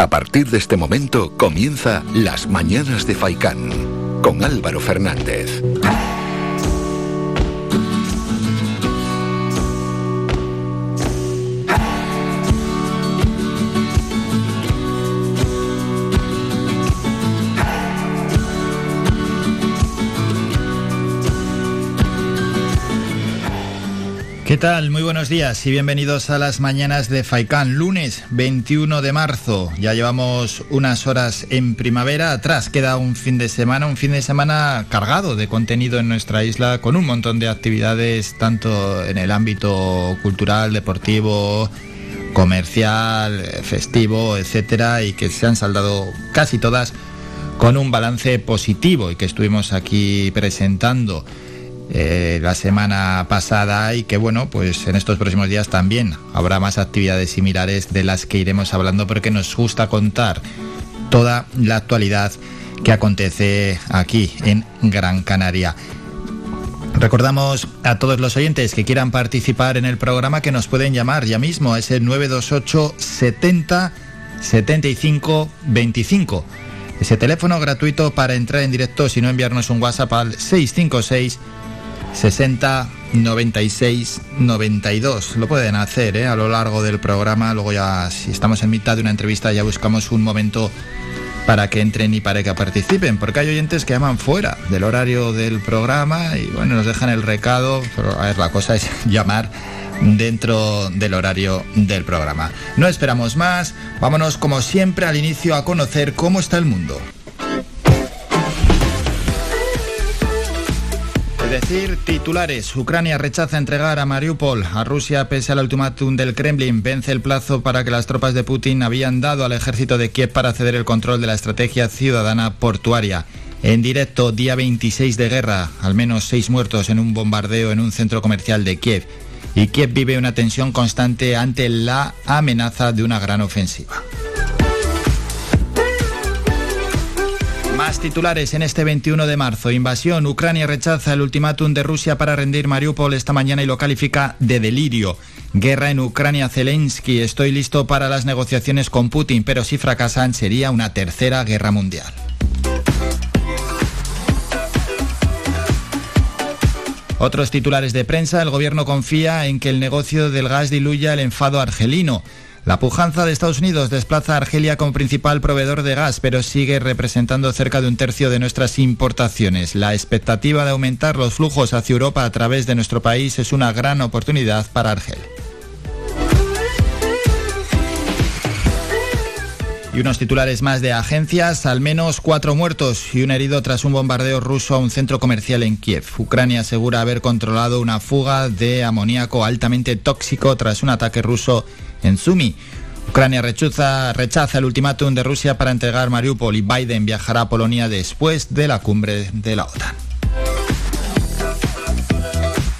A partir de este momento comienza Las Mañanas de Faicán con Álvaro Fernández. Tal? Muy buenos días y bienvenidos a las mañanas de Faicán, lunes 21 de marzo. Ya llevamos unas horas en primavera, atrás queda un fin de semana, un fin de semana cargado de contenido en nuestra isla, con un montón de actividades tanto en el ámbito cultural, deportivo, comercial, festivo, etcétera, y que se han saldado casi todas con un balance positivo y que estuvimos aquí presentando. Eh, la semana pasada y que bueno, pues en estos próximos días también habrá más actividades similares de las que iremos hablando porque nos gusta contar toda la actualidad que acontece aquí en Gran Canaria. Recordamos a todos los oyentes que quieran participar en el programa que nos pueden llamar ya mismo, es el 928 70 75 25. Ese teléfono gratuito para entrar en directo, si no enviarnos un WhatsApp al 656 60 96 92. Lo pueden hacer ¿eh? a lo largo del programa. Luego ya, si estamos en mitad de una entrevista, ya buscamos un momento para que entren y para que participen, porque hay oyentes que llaman fuera del horario del programa y bueno, nos dejan el recado, pero a ver, la cosa es llamar dentro del horario del programa. No esperamos más, vámonos como siempre al inicio a conocer cómo está el mundo. Decir, titulares. Ucrania rechaza entregar a Mariupol a Rusia pese al ultimátum del Kremlin. Vence el plazo para que las tropas de Putin habían dado al ejército de Kiev para ceder el control de la estrategia ciudadana portuaria. En directo, día 26 de guerra, al menos seis muertos en un bombardeo en un centro comercial de Kiev. Y Kiev vive una tensión constante ante la amenaza de una gran ofensiva. Más titulares en este 21 de marzo. Invasión. Ucrania rechaza el ultimátum de Rusia para rendir Mariupol esta mañana y lo califica de delirio. Guerra en Ucrania. Zelensky. Estoy listo para las negociaciones con Putin, pero si fracasan sería una tercera guerra mundial. Otros titulares de prensa. El gobierno confía en que el negocio del gas diluya el enfado argelino. La pujanza de Estados Unidos desplaza a Argelia como principal proveedor de gas, pero sigue representando cerca de un tercio de nuestras importaciones. La expectativa de aumentar los flujos hacia Europa a través de nuestro país es una gran oportunidad para Argelia. Y unos titulares más de agencias, al menos cuatro muertos y un herido tras un bombardeo ruso a un centro comercial en Kiev. Ucrania asegura haber controlado una fuga de amoníaco altamente tóxico tras un ataque ruso en Sumi. Ucrania rechaza, rechaza el ultimátum de Rusia para entregar Mariupol y Biden viajará a Polonia después de la cumbre de la OTAN.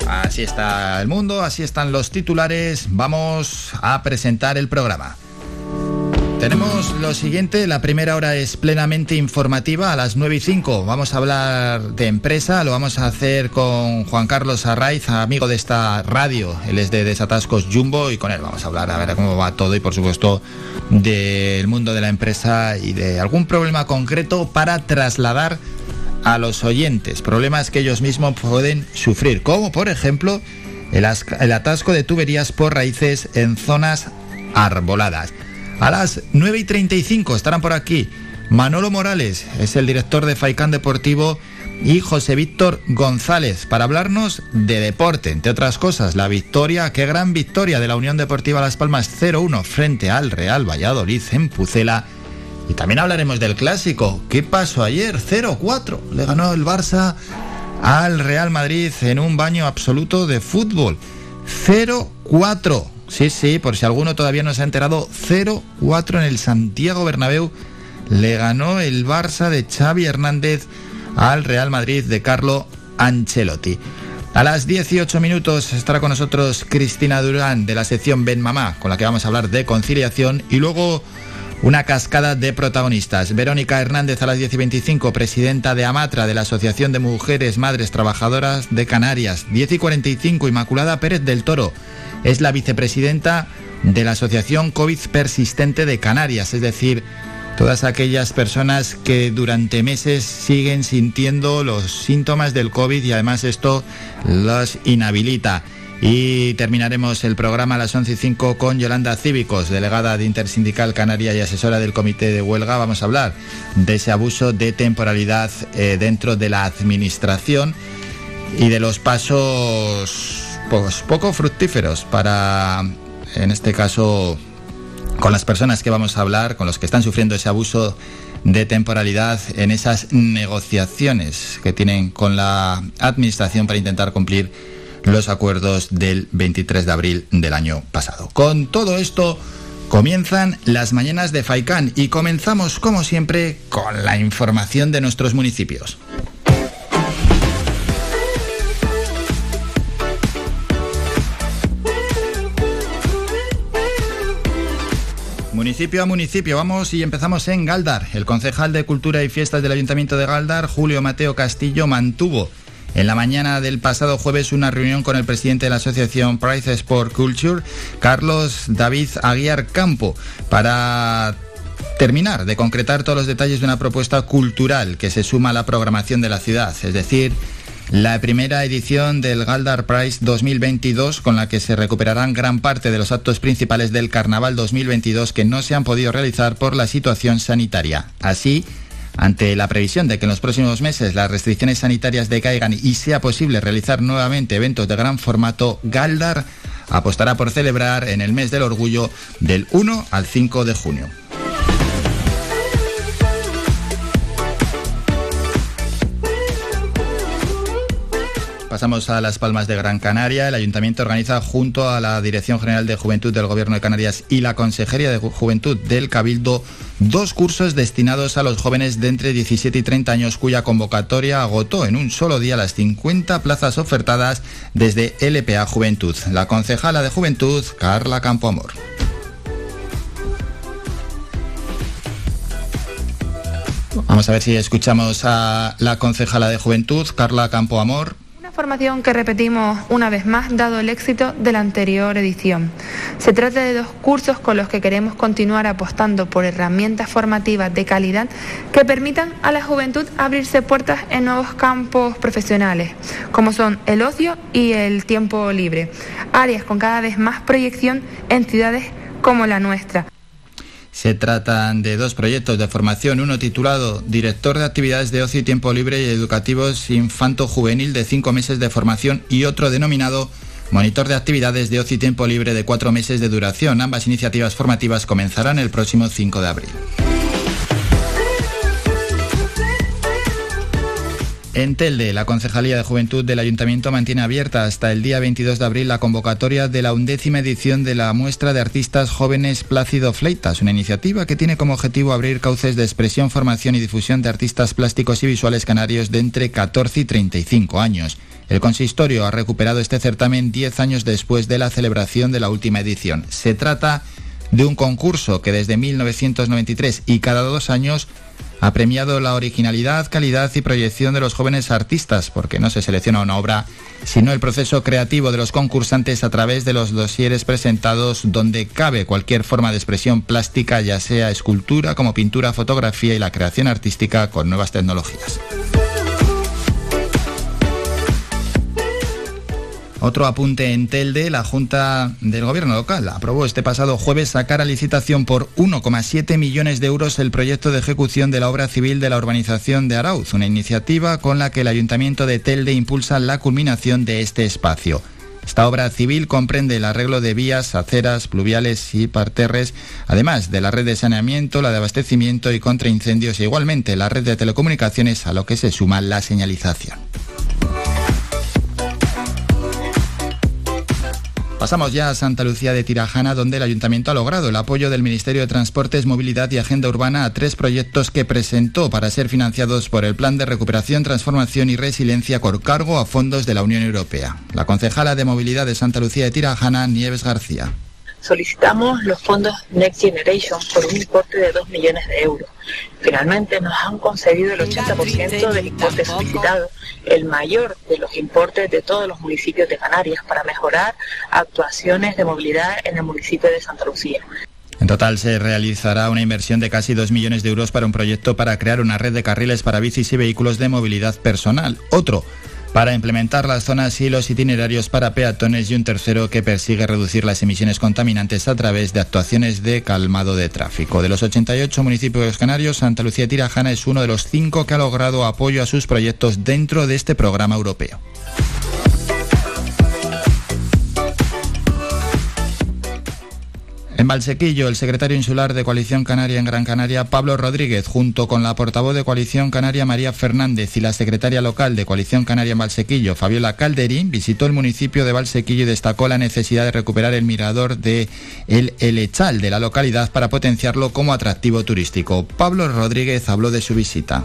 Así está el mundo, así están los titulares. Vamos a presentar el programa. Tenemos lo siguiente, la primera hora es plenamente informativa a las 9 y 5. Vamos a hablar de empresa, lo vamos a hacer con Juan Carlos Arraiz, amigo de esta radio. Él es de Desatascos Jumbo y con él vamos a hablar a ver cómo va todo y por supuesto del mundo de la empresa y de algún problema concreto para trasladar a los oyentes, problemas que ellos mismos pueden sufrir, como por ejemplo el, el atasco de tuberías por raíces en zonas arboladas. A las 9 y 35 estarán por aquí Manolo Morales, es el director de Faicán Deportivo, y José Víctor González para hablarnos de deporte, entre otras cosas, la victoria, qué gran victoria de la Unión Deportiva Las Palmas 0-1 frente al Real Valladolid en Pucela. Y también hablaremos del clásico. ¿Qué pasó ayer? 0-4. Le ganó el Barça al Real Madrid en un baño absoluto de fútbol. 0-4. Sí, sí, por si alguno todavía no se ha enterado, 0-4 en el Santiago Bernabéu le ganó el Barça de Xavi Hernández al Real Madrid de Carlo Ancelotti. A las 18 minutos estará con nosotros Cristina Durán de la sección Ben Mamá, con la que vamos a hablar de conciliación y luego una cascada de protagonistas. Verónica Hernández a las 10 y 25, presidenta de Amatra, de la Asociación de Mujeres Madres Trabajadoras de Canarias. 10 y 45, Inmaculada Pérez del Toro, es la vicepresidenta de la Asociación COVID Persistente de Canarias, es decir, todas aquellas personas que durante meses siguen sintiendo los síntomas del COVID y además esto los inhabilita. Y terminaremos el programa a las 11 y 5 con Yolanda Cívicos, delegada de Intersindical Canaria y asesora del Comité de Huelga. Vamos a hablar de ese abuso de temporalidad eh, dentro de la administración y de los pasos pues, poco fructíferos para, en este caso, con las personas que vamos a hablar, con los que están sufriendo ese abuso de temporalidad en esas negociaciones que tienen con la Administración para intentar cumplir los acuerdos del 23 de abril del año pasado. Con todo esto comienzan las mañanas de Faicán y comenzamos como siempre con la información de nuestros municipios. Municipio a municipio, vamos y empezamos en Galdar. El concejal de Cultura y Fiestas del Ayuntamiento de Galdar, Julio Mateo Castillo, mantuvo en la mañana del pasado jueves una reunión con el presidente de la asociación Price Sport Culture, Carlos David Aguiar Campo, para terminar de concretar todos los detalles de una propuesta cultural que se suma a la programación de la ciudad, es decir, la primera edición del Galdar Prize 2022 con la que se recuperarán gran parte de los actos principales del Carnaval 2022 que no se han podido realizar por la situación sanitaria. Así, ante la previsión de que en los próximos meses las restricciones sanitarias decaigan y sea posible realizar nuevamente eventos de gran formato, Galdar apostará por celebrar en el mes del orgullo del 1 al 5 de junio. Pasamos a Las Palmas de Gran Canaria. El ayuntamiento organiza junto a la Dirección General de Juventud del Gobierno de Canarias y la Consejería de Juventud del Cabildo dos cursos destinados a los jóvenes de entre 17 y 30 años cuya convocatoria agotó en un solo día las 50 plazas ofertadas desde LPA Juventud. La concejala de Juventud, Carla Campoamor. Vamos a ver si escuchamos a la concejala de Juventud, Carla Campoamor formación que repetimos una vez más dado el éxito de la anterior edición. Se trata de dos cursos con los que queremos continuar apostando por herramientas formativas de calidad que permitan a la juventud abrirse puertas en nuevos campos profesionales, como son el ocio y el tiempo libre, áreas con cada vez más proyección en ciudades como la nuestra. Se tratan de dos proyectos de formación, uno titulado Director de Actividades de Ocio y Tiempo Libre y Educativos Infanto-Juvenil de cinco meses de formación y otro denominado Monitor de Actividades de Ocio y Tiempo Libre de cuatro meses de duración. Ambas iniciativas formativas comenzarán el próximo 5 de abril. En Telde, la Concejalía de Juventud del Ayuntamiento mantiene abierta hasta el día 22 de abril la convocatoria de la undécima edición de la muestra de artistas jóvenes Plácido Fleitas, una iniciativa que tiene como objetivo abrir cauces de expresión, formación y difusión de artistas plásticos y visuales canarios de entre 14 y 35 años. El consistorio ha recuperado este certamen 10 años después de la celebración de la última edición. Se trata de un concurso que desde 1993 y cada dos años ha premiado la originalidad, calidad y proyección de los jóvenes artistas, porque no se selecciona una obra, sino el proceso creativo de los concursantes a través de los dosieres presentados donde cabe cualquier forma de expresión plástica, ya sea escultura como pintura, fotografía y la creación artística con nuevas tecnologías. Otro apunte en Telde, la Junta del Gobierno local aprobó este pasado jueves sacar a licitación por 1,7 millones de euros el proyecto de ejecución de la obra civil de la urbanización de Arauz, una iniciativa con la que el Ayuntamiento de Telde impulsa la culminación de este espacio. Esta obra civil comprende el arreglo de vías, aceras, pluviales y parterres, además de la red de saneamiento, la de abastecimiento y contra incendios e igualmente la red de telecomunicaciones a lo que se suma la señalización. Pasamos ya a Santa Lucía de Tirajana, donde el ayuntamiento ha logrado el apoyo del Ministerio de Transportes, Movilidad y Agenda Urbana a tres proyectos que presentó para ser financiados por el Plan de Recuperación, Transformación y Resiliencia con cargo a fondos de la Unión Europea. La concejala de Movilidad de Santa Lucía de Tirajana, Nieves García. Solicitamos los fondos Next Generation por un importe de 2 millones de euros. Finalmente nos han concedido el 80% del importe solicitado, el mayor de los importes de todos los municipios de Canarias para mejorar actuaciones de movilidad en el municipio de Santa Lucía. En total se realizará una inversión de casi 2 millones de euros para un proyecto para crear una red de carriles para bicis y vehículos de movilidad personal. Otro para implementar las zonas y los itinerarios para peatones y un tercero que persigue reducir las emisiones contaminantes a través de actuaciones de calmado de tráfico. De los 88 municipios canarios, Santa Lucía Tirajana es uno de los cinco que ha logrado apoyo a sus proyectos dentro de este programa europeo. En Valsequillo, el secretario insular de Coalición Canaria en Gran Canaria, Pablo Rodríguez, junto con la portavoz de Coalición Canaria, María Fernández, y la secretaria local de Coalición Canaria en Valsequillo, Fabiola Calderín, visitó el municipio de Valsequillo y destacó la necesidad de recuperar el mirador de El Elechal de la localidad para potenciarlo como atractivo turístico. Pablo Rodríguez habló de su visita.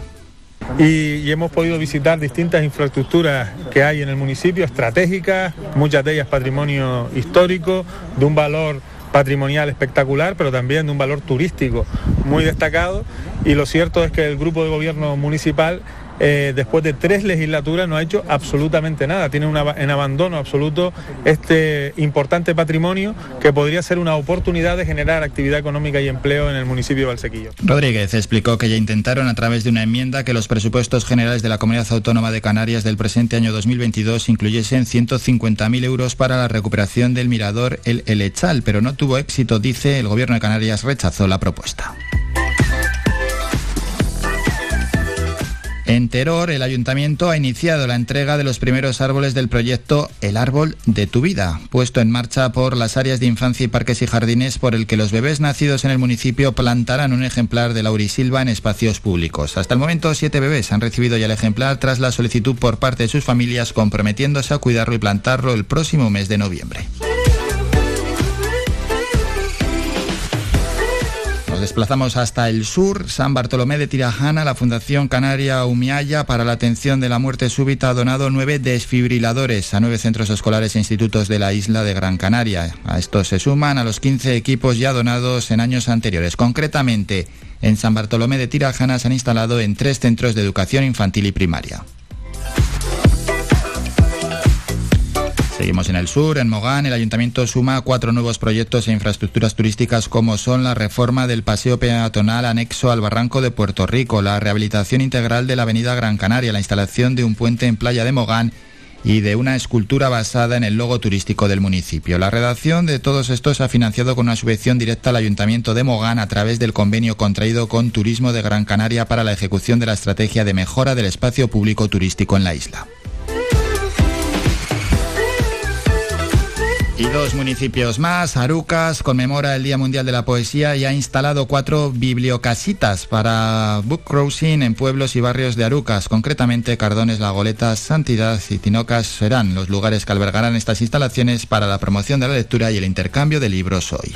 Y, y, hemos podido visitar distintas infraestructuras que hay en el municipio, estratégicas, muchas de ellas patrimonio histórico, de un valor patrimonial espectacular, pero también de un valor turístico muy destacado. Y lo cierto es que el grupo de gobierno municipal eh, después de tres legislaturas no ha hecho absolutamente nada. Tiene en abandono absoluto este importante patrimonio que podría ser una oportunidad de generar actividad económica y empleo en el municipio de Valsequillo. Rodríguez explicó que ya intentaron a través de una enmienda que los presupuestos generales de la Comunidad Autónoma de Canarias del presente año 2022 incluyesen 150.000 euros para la recuperación del mirador El Elechal, pero no tuvo éxito, dice, el gobierno de Canarias rechazó la propuesta. En Teror, el ayuntamiento ha iniciado la entrega de los primeros árboles del proyecto El Árbol de tu Vida, puesto en marcha por las áreas de infancia y parques y jardines, por el que los bebés nacidos en el municipio plantarán un ejemplar de laurisilva en espacios públicos. Hasta el momento, siete bebés han recibido ya el ejemplar tras la solicitud por parte de sus familias, comprometiéndose a cuidarlo y plantarlo el próximo mes de noviembre. Nos desplazamos hasta el sur, San Bartolomé de Tirajana. La Fundación Canaria Umiaya para la atención de la muerte súbita ha donado nueve desfibriladores a nueve centros escolares e institutos de la isla de Gran Canaria. A estos se suman a los 15 equipos ya donados en años anteriores. Concretamente, en San Bartolomé de Tirajana se han instalado en tres centros de educación infantil y primaria. Seguimos en el sur, en Mogán, el ayuntamiento suma cuatro nuevos proyectos e infraestructuras turísticas como son la reforma del paseo peatonal anexo al barranco de Puerto Rico, la rehabilitación integral de la avenida Gran Canaria, la instalación de un puente en playa de Mogán y de una escultura basada en el logo turístico del municipio. La redacción de todos estos ha financiado con una subvención directa al Ayuntamiento de Mogán a través del convenio contraído con Turismo de Gran Canaria para la ejecución de la estrategia de mejora del espacio público turístico en la isla. Y dos municipios más, Arucas conmemora el Día Mundial de la Poesía y ha instalado cuatro bibliocasitas para book crossing en pueblos y barrios de Arucas. Concretamente, Cardones, La Goleta, Santidad y Tinocas serán los lugares que albergarán estas instalaciones para la promoción de la lectura y el intercambio de libros hoy.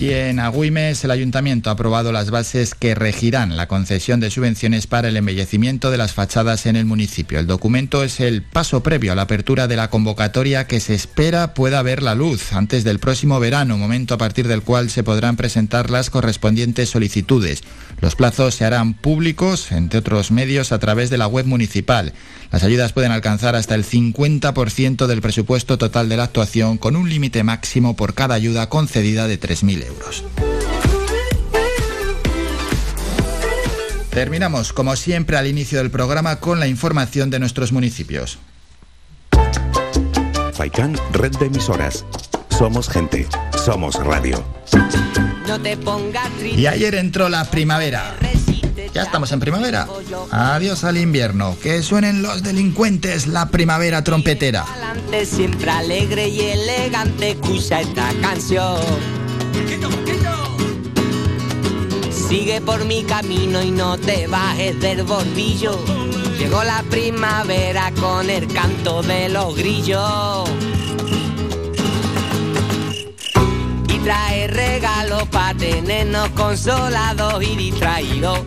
Y en Agüimes, el ayuntamiento ha aprobado las bases que regirán la concesión de subvenciones para el embellecimiento de las fachadas en el municipio. El documento es el paso previo a la apertura de la convocatoria que se espera pueda ver la luz antes del próximo verano, momento a partir del cual se podrán presentar las correspondientes solicitudes. Los plazos se harán públicos, entre otros medios, a través de la web municipal. Las ayudas pueden alcanzar hasta el 50% del presupuesto total de la actuación, con un límite máximo por cada ayuda concedida de 3.000 euros. Terminamos, como siempre, al inicio del programa con la información de nuestros municipios. Faikán, red de emisoras. Somos gente, somos radio. Y ayer entró la primavera. Ya estamos en primavera. Adiós al invierno. Que suenen los delincuentes la primavera trompetera. Siempre alegre y elegante, escucha esta canción. Sigue por mi camino y no te bajes del bordillo. Llegó la primavera con el canto de los grillos. Y trae regalos para tenernos consolados y distraídos.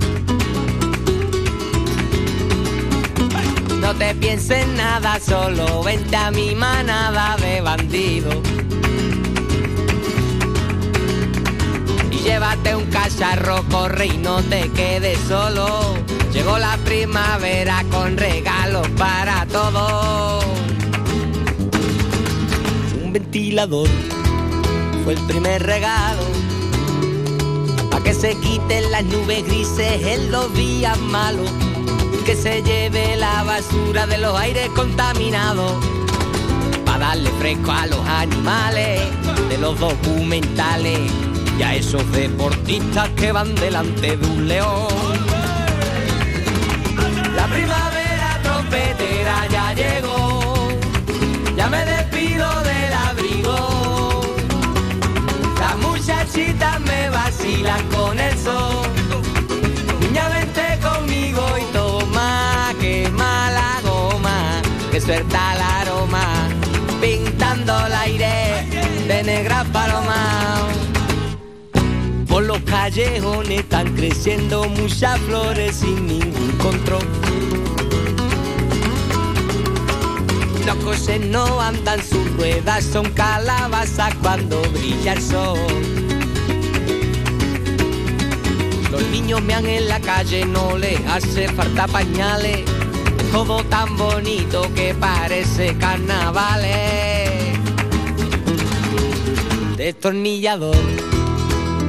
no te pienses nada, solo vente a mi manada de bandidos. Llévate un cacharro, corre y no te quedes solo. Llegó la primavera con regalos para todos. Un ventilador fue el primer regalo. Pa' que se quiten las nubes grises en los días malos que se lleve la basura de los aires contaminados. Para darle fresco a los animales de los documentales y a esos deportistas que van delante de un león. La primavera trompetera ya llegó, ya me despido del abrigo. Las muchachitas me vacilan con el sol. Niña, vente conmigo y toma, quema la goma, que suelta el aroma, pintando el aire de negra paloma. Los callejones están creciendo muchas flores sin ningún control. Los coches no andan sus ruedas, son calabazas cuando brilla el sol. Los niños mean en la calle, no les hace falta pañales. Todo tan bonito que parece carnavales. Destornillador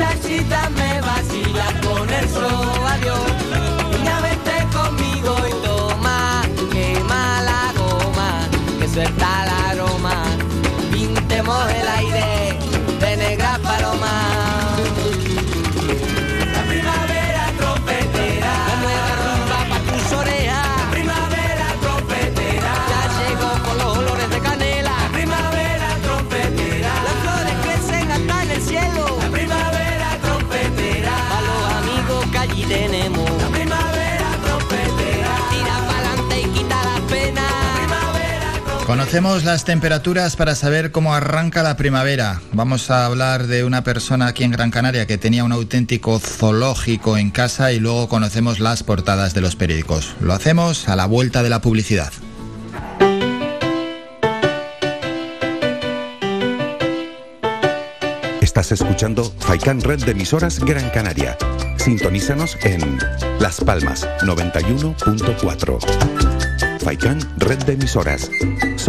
Las muchachitas me vacilan con el sol, adiós. Niña, vente conmigo y toma, quema la goma, que suelta el Conocemos las temperaturas para saber cómo arranca la primavera. Vamos a hablar de una persona aquí en Gran Canaria que tenía un auténtico zoológico en casa y luego conocemos las portadas de los periódicos. Lo hacemos a la vuelta de la publicidad. Estás escuchando Faikan Red de emisoras Gran Canaria. Sintonízanos en Las Palmas 91.4. Faikan Red de emisoras.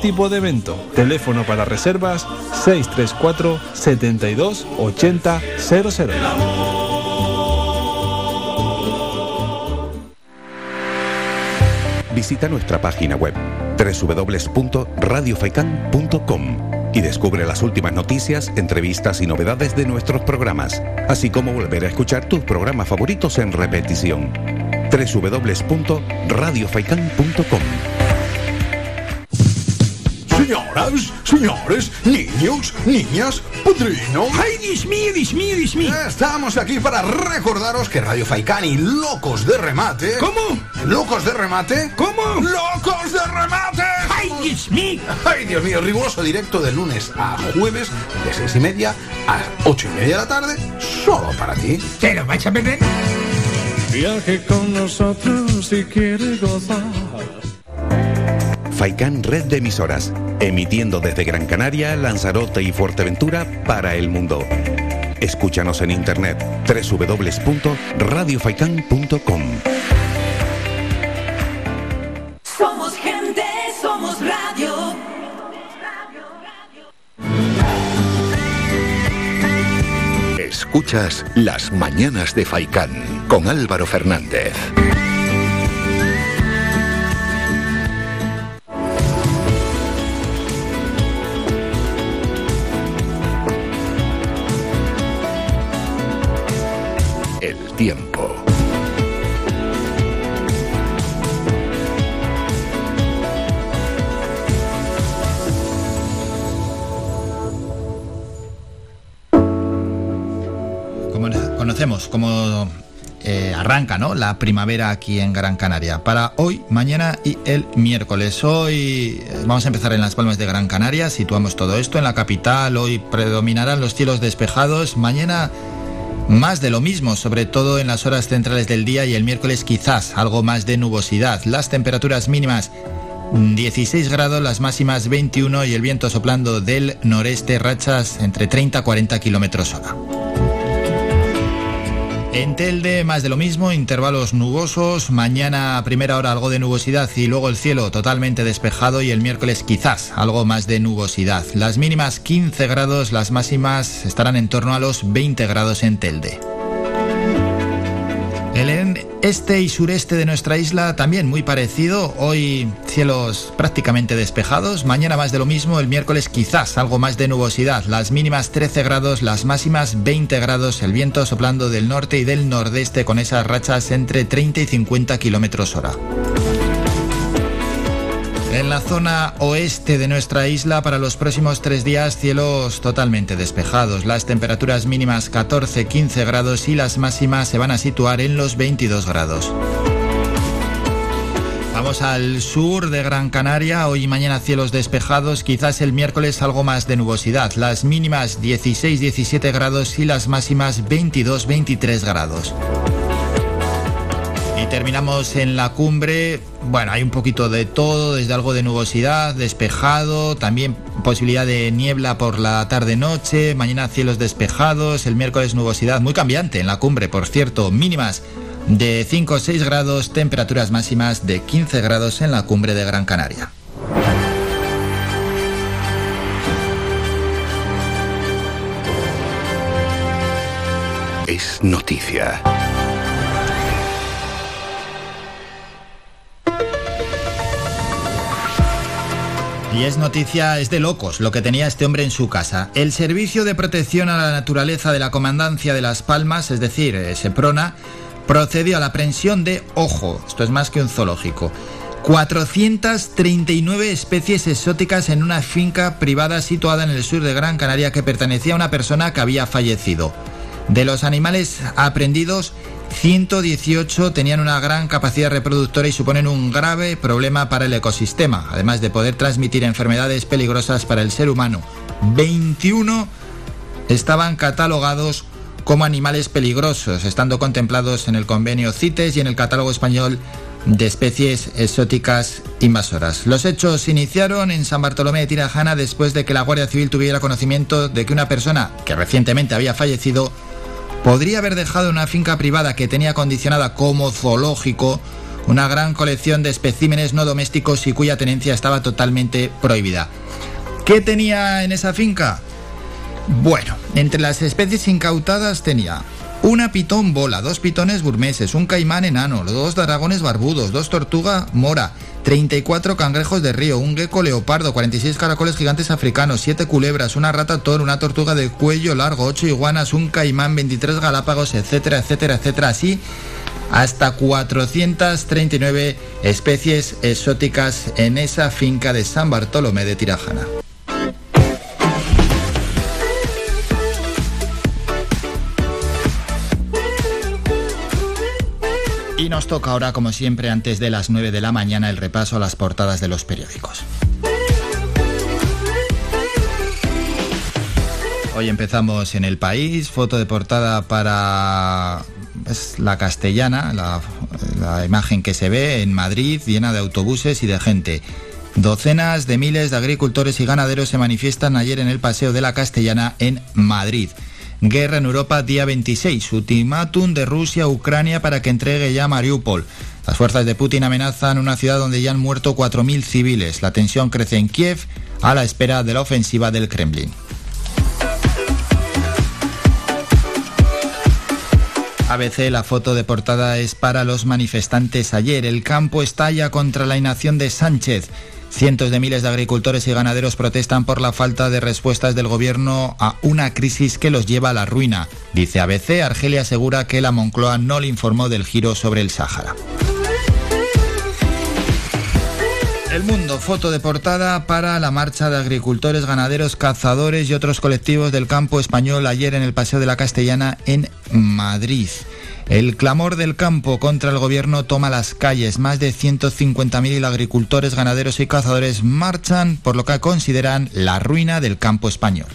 tipo de evento. Teléfono para reservas 634 72 80 00. Visita nuestra página web www.radiofaikan.com y descubre las últimas noticias, entrevistas y novedades de nuestros programas, así como volver a escuchar tus programas favoritos en repetición. www.radiofaikan.com Señoras, señores, niños, niñas, padrinos. ¡Ay, Dios mío, Dios mío, Dios mío! Estamos aquí para recordaros que Radio Faikán y Locos de Remate. ¿Cómo? ¿Locos de Remate? ¿Cómo? ¡Locos de Remate! ¡Ay, Dios mío! ¡Ay, Dios mío! Riguroso directo de lunes a jueves, de seis y media a ocho y media de la tarde, solo para ti. ¿Te lo vais a perder? Viaje con nosotros si quiere gozar. Faikán Red de Emisoras, emitiendo desde Gran Canaria, Lanzarote y Fuerteventura para el mundo. Escúchanos en internet www.radiofaikan.com. Somos gente, somos radio. Escuchas Las Mañanas de Faikán con Álvaro Fernández. Como conocemos cómo eh, arranca ¿no? la primavera aquí en Gran Canaria. Para hoy, mañana y el miércoles. Hoy eh, vamos a empezar en las Palmas de Gran Canaria. Situamos todo esto en la capital. Hoy predominarán los cielos despejados. Mañana más de lo mismo, sobre todo en las horas centrales del día y el miércoles quizás algo más de nubosidad. Las temperaturas mínimas 16 grados, las máximas 21 y el viento soplando del noreste, rachas entre 30 y 40 kilómetros hora. En Telde más de lo mismo, intervalos nubosos, mañana a primera hora algo de nubosidad y luego el cielo totalmente despejado y el miércoles quizás algo más de nubosidad. Las mínimas 15 grados, las máximas estarán en torno a los 20 grados en Telde. El este y sureste de nuestra isla también muy parecido. Hoy cielos prácticamente despejados. Mañana más de lo mismo. El miércoles quizás algo más de nubosidad. Las mínimas 13 grados, las máximas 20 grados. El viento soplando del norte y del nordeste con esas rachas entre 30 y 50 kilómetros hora. En la zona oeste de nuestra isla para los próximos tres días cielos totalmente despejados. Las temperaturas mínimas 14-15 grados y las máximas se van a situar en los 22 grados. Vamos al sur de Gran Canaria, hoy y mañana cielos despejados, quizás el miércoles algo más de nubosidad. Las mínimas 16-17 grados y las máximas 22-23 grados. Y terminamos en la cumbre. Bueno, hay un poquito de todo, desde algo de nubosidad, despejado, también posibilidad de niebla por la tarde-noche, mañana cielos despejados, el miércoles nubosidad, muy cambiante en la cumbre, por cierto, mínimas de 5 o 6 grados, temperaturas máximas de 15 grados en la cumbre de Gran Canaria. Es noticia. Y es noticia, es de locos lo que tenía este hombre en su casa. El Servicio de Protección a la Naturaleza de la Comandancia de Las Palmas, es decir, eh, Seprona, procedió a la aprehensión de, ojo, esto es más que un zoológico, 439 especies exóticas en una finca privada situada en el sur de Gran Canaria que pertenecía a una persona que había fallecido. De los animales aprendidos, 118 tenían una gran capacidad reproductora y suponen un grave problema para el ecosistema, además de poder transmitir enfermedades peligrosas para el ser humano. 21 estaban catalogados como animales peligrosos, estando contemplados en el convenio CITES y en el catálogo español de especies exóticas invasoras. Los hechos iniciaron en San Bartolomé de Tirajana después de que la Guardia Civil tuviera conocimiento de que una persona que recientemente había fallecido podría haber dejado en una finca privada que tenía condicionada como zoológico una gran colección de especímenes no domésticos y cuya tenencia estaba totalmente prohibida. ¿Qué tenía en esa finca? Bueno, entre las especies incautadas tenía una pitón bola, dos pitones burmeses, un caimán enano, dos dragones barbudos, dos tortuga mora, 34 cangrejos de río, un gecko leopardo, 46 caracoles gigantes africanos, 7 culebras, una rata toro, una tortuga de cuello largo, 8 iguanas, un caimán, 23 galápagos, etcétera, etcétera, etcétera. Así hasta 439 especies exóticas en esa finca de San Bartolomé de Tirajana. Y nos toca ahora, como siempre, antes de las 9 de la mañana, el repaso a las portadas de los periódicos. Hoy empezamos en el país, foto de portada para es la castellana, la, la imagen que se ve en Madrid, llena de autobuses y de gente. Docenas de miles de agricultores y ganaderos se manifiestan ayer en el Paseo de la Castellana en Madrid. Guerra en Europa día 26. Ultimátum de Rusia a Ucrania para que entregue ya Mariupol. Las fuerzas de Putin amenazan una ciudad donde ya han muerto 4.000 civiles. La tensión crece en Kiev a la espera de la ofensiva del Kremlin. ABC, la foto de portada es para los manifestantes ayer. El campo estalla contra la inacción de Sánchez. Cientos de miles de agricultores y ganaderos protestan por la falta de respuestas del gobierno a una crisis que los lleva a la ruina. Dice ABC, Argelia asegura que la Moncloa no le informó del giro sobre el Sáhara. El Mundo, foto de portada para la marcha de agricultores, ganaderos, cazadores y otros colectivos del campo español ayer en el Paseo de la Castellana en Madrid. El clamor del campo contra el gobierno toma las calles. Más de 150.000 agricultores, ganaderos y cazadores marchan por lo que consideran la ruina del campo español.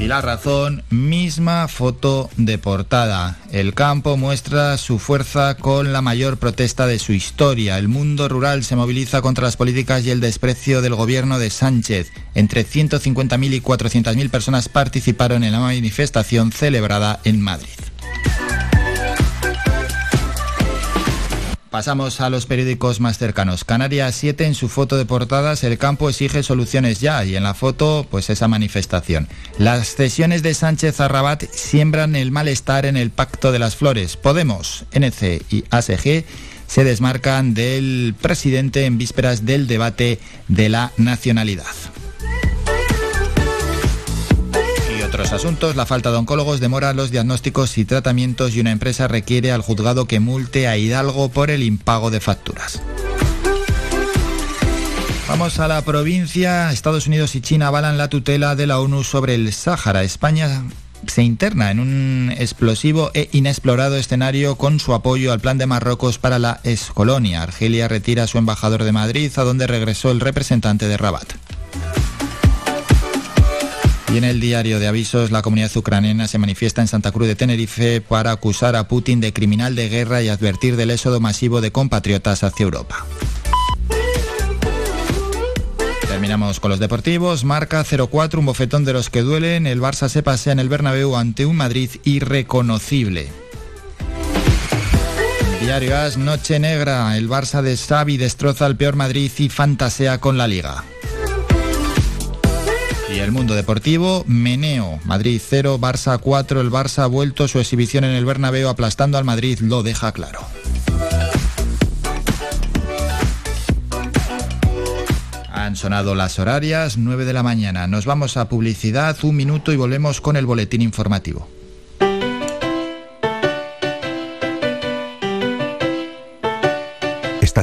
Y la razón, misma foto de portada. El campo muestra su fuerza con la mayor protesta de su historia. El mundo rural se moviliza contra las políticas y el desprecio del gobierno de Sánchez. Entre 150.000 y 400.000 personas participaron en la manifestación celebrada en Madrid. Pasamos a los periódicos más cercanos. Canarias 7 en su foto de portadas, el campo exige soluciones ya y en la foto pues esa manifestación. Las cesiones de Sánchez a Rabat siembran el malestar en el Pacto de las Flores. Podemos, NC y ASG se desmarcan del presidente en vísperas del debate de la nacionalidad. Otros asuntos, la falta de oncólogos demora los diagnósticos y tratamientos y una empresa requiere al juzgado que multe a Hidalgo por el impago de facturas. Vamos a la provincia. Estados Unidos y China avalan la tutela de la ONU sobre el Sáhara. España se interna en un explosivo e inexplorado escenario con su apoyo al plan de Marruecos para la excolonia. Argelia retira a su embajador de Madrid, a donde regresó el representante de Rabat. Y en el diario de avisos, la comunidad ucraniana se manifiesta en Santa Cruz de Tenerife para acusar a Putin de criminal de guerra y advertir del éxodo masivo de compatriotas hacia Europa. Terminamos con los deportivos. Marca 0-4, un bofetón de los que duelen. El Barça se pasea en el Bernabéu ante un Madrid irreconocible. Diario As, Noche Negra. El Barça de Xavi destroza al peor Madrid y fantasea con la Liga. Y el mundo deportivo, Meneo, Madrid 0, Barça 4, el Barça ha vuelto su exhibición en el Bernabéu aplastando al Madrid, lo deja claro. Han sonado las horarias, 9 de la mañana. Nos vamos a publicidad, un minuto y volvemos con el boletín informativo.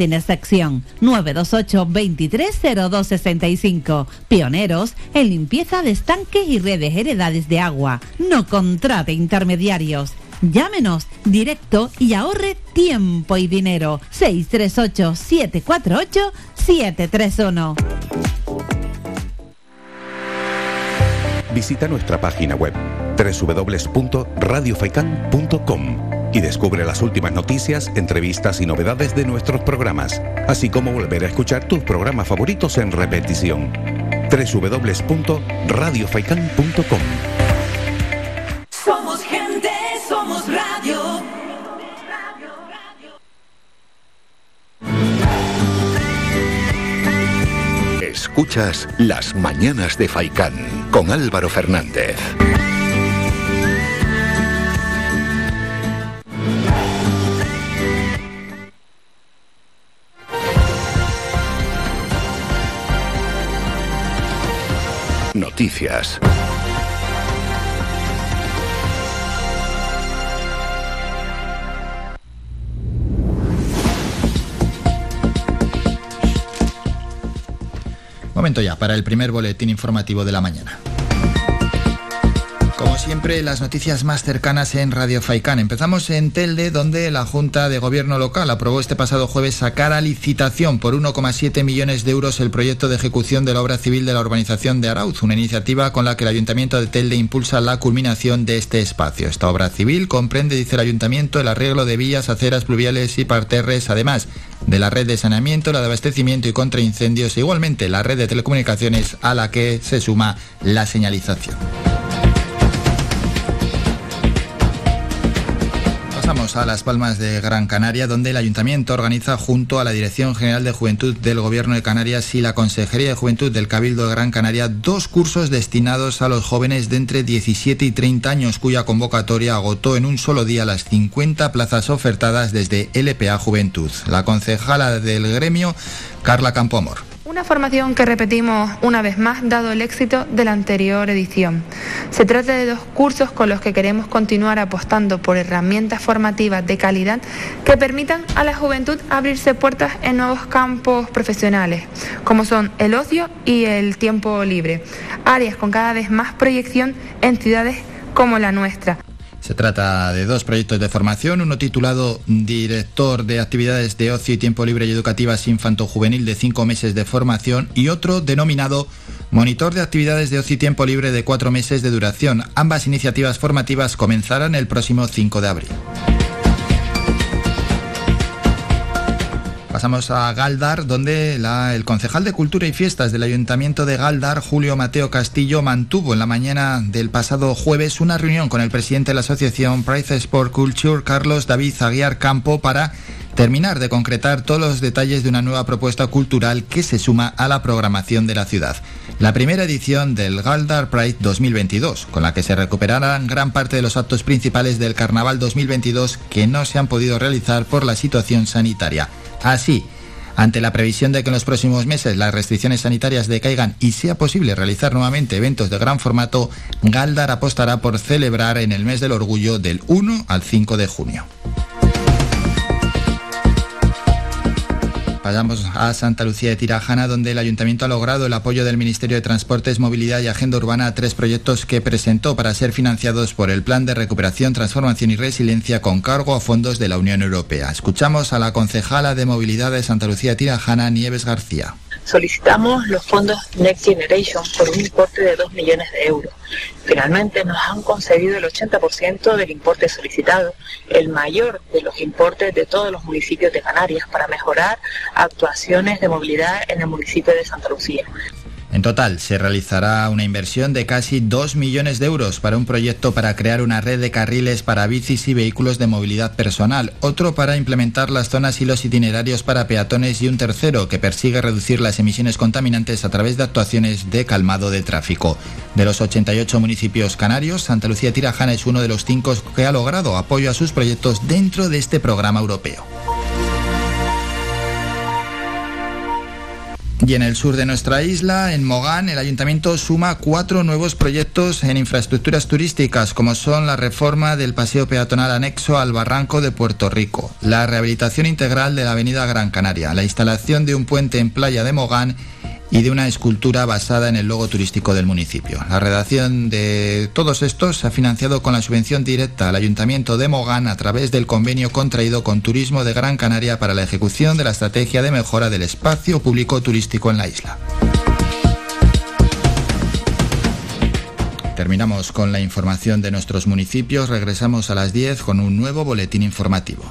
sin excepción. 928 230265. Pioneros en limpieza de estanques y redes heredades de agua. No contrate intermediarios. Llámenos directo y ahorre tiempo y dinero. 638-748-731. Visita nuestra página web www.radiofaikan.com y descubre las últimas noticias, entrevistas y novedades de nuestros programas, así como volver a escuchar tus programas favoritos en repetición. www.radiofaikan.com Somos gente, somos radio. Escuchas Las Mañanas de Faicán con Álvaro Fernández. Noticias. Momento ya para el primer boletín informativo de la mañana. Como siempre, las noticias más cercanas en Radio Faicán. Empezamos en Telde, donde la Junta de Gobierno Local aprobó este pasado jueves sacar a licitación por 1,7 millones de euros el proyecto de ejecución de la obra civil de la urbanización de Arauz, una iniciativa con la que el Ayuntamiento de Telde impulsa la culminación de este espacio. Esta obra civil comprende, dice el Ayuntamiento, el arreglo de vías, aceras pluviales y parterres, además de la red de saneamiento, la de abastecimiento y contra incendios e igualmente la red de telecomunicaciones a la que se suma la señalización. Pasamos a Las Palmas de Gran Canaria, donde el Ayuntamiento organiza junto a la Dirección General de Juventud del Gobierno de Canarias y la Consejería de Juventud del Cabildo de Gran Canaria dos cursos destinados a los jóvenes de entre 17 y 30 años, cuya convocatoria agotó en un solo día las 50 plazas ofertadas desde LPA Juventud. La concejala del gremio, Carla Campoamor. Una formación que repetimos una vez más dado el éxito de la anterior edición. Se trata de dos cursos con los que queremos continuar apostando por herramientas formativas de calidad que permitan a la juventud abrirse puertas en nuevos campos profesionales, como son el ocio y el tiempo libre, áreas con cada vez más proyección en ciudades como la nuestra. Se trata de dos proyectos de formación, uno titulado Director de Actividades de Ocio y Tiempo Libre y Educativas Infanto-Juvenil de cinco meses de formación y otro denominado Monitor de Actividades de Ocio y Tiempo Libre de cuatro meses de duración. Ambas iniciativas formativas comenzarán el próximo 5 de abril. Pasamos a Galdar, donde el concejal de Cultura y Fiestas del Ayuntamiento de Galdar, Julio Mateo Castillo, mantuvo en la mañana del pasado jueves una reunión con el presidente de la asociación Price Sport Culture, Carlos David Aguiar Campo, para terminar de concretar todos los detalles de una nueva propuesta cultural que se suma a la programación de la ciudad. La primera edición del Galdar Pride 2022, con la que se recuperarán gran parte de los actos principales del Carnaval 2022 que no se han podido realizar por la situación sanitaria. Así, ante la previsión de que en los próximos meses las restricciones sanitarias decaigan y sea posible realizar nuevamente eventos de gran formato, Galdar apostará por celebrar en el mes del orgullo del 1 al 5 de junio. Pasamos a Santa Lucía de Tirajana, donde el ayuntamiento ha logrado el apoyo del Ministerio de Transportes, Movilidad y Agenda Urbana a tres proyectos que presentó para ser financiados por el Plan de Recuperación, Transformación y Resiliencia con cargo a fondos de la Unión Europea. Escuchamos a la concejala de Movilidad de Santa Lucía de Tirajana, Nieves García. Solicitamos los fondos Next Generation por un importe de 2 millones de euros. Finalmente nos han concedido el 80% del importe solicitado, el mayor de los importes de todos los municipios de Canarias para mejorar actuaciones de movilidad en el municipio de Santa Lucía. En total, se realizará una inversión de casi 2 millones de euros para un proyecto para crear una red de carriles para bicis y vehículos de movilidad personal, otro para implementar las zonas y los itinerarios para peatones y un tercero que persigue reducir las emisiones contaminantes a través de actuaciones de calmado de tráfico. De los 88 municipios canarios, Santa Lucía Tirajana es uno de los cinco que ha logrado apoyo a sus proyectos dentro de este programa europeo. Y en el sur de nuestra isla, en Mogán, el ayuntamiento suma cuatro nuevos proyectos en infraestructuras turísticas, como son la reforma del paseo peatonal anexo al barranco de Puerto Rico, la rehabilitación integral de la avenida Gran Canaria, la instalación de un puente en playa de Mogán y de una escultura basada en el logo turístico del municipio. La redacción de todos estos se ha financiado con la subvención directa al Ayuntamiento de Mogán a través del convenio contraído con Turismo de Gran Canaria para la ejecución de la estrategia de mejora del espacio público turístico en la isla. Terminamos con la información de nuestros municipios, regresamos a las 10 con un nuevo boletín informativo.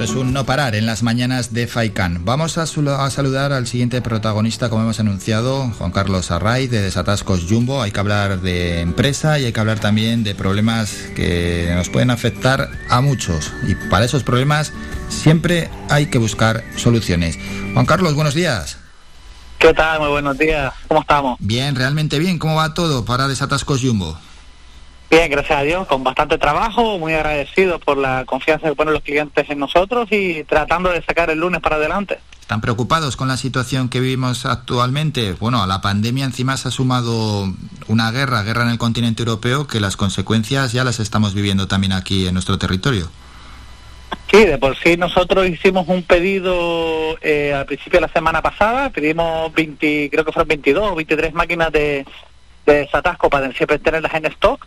Es un no parar en las mañanas de Faicán. Vamos a, a, saludar al siguiente protagonista, como hemos anunciado, Juan Carlos Arraiz, de Desatascos Jumbo. Hay que hablar de empresa y hay que hablar también de problemas que nos pueden afectar a muchos. Y para esos problemas siempre hay que buscar soluciones. Juan Carlos, buenos días. ¿Qué tal? Muy buenos días. ¿Cómo estamos? Bien, realmente bien. ¿Cómo va todo para Desatascos Jumbo? Bien, gracias a Dios, con bastante trabajo, muy agradecido por la confianza que ponen los clientes en nosotros y tratando de sacar el lunes para adelante. ¿Están preocupados con la situación que vivimos actualmente? Bueno, a la pandemia encima se ha sumado una guerra, guerra en el continente europeo, que las consecuencias ya las estamos viviendo también aquí en nuestro territorio. Sí, de por sí nosotros hicimos un pedido eh, al principio de la semana pasada, pedimos 20, creo que fueron 22 o 23 máquinas de, de desatasco para siempre tenerlas en stock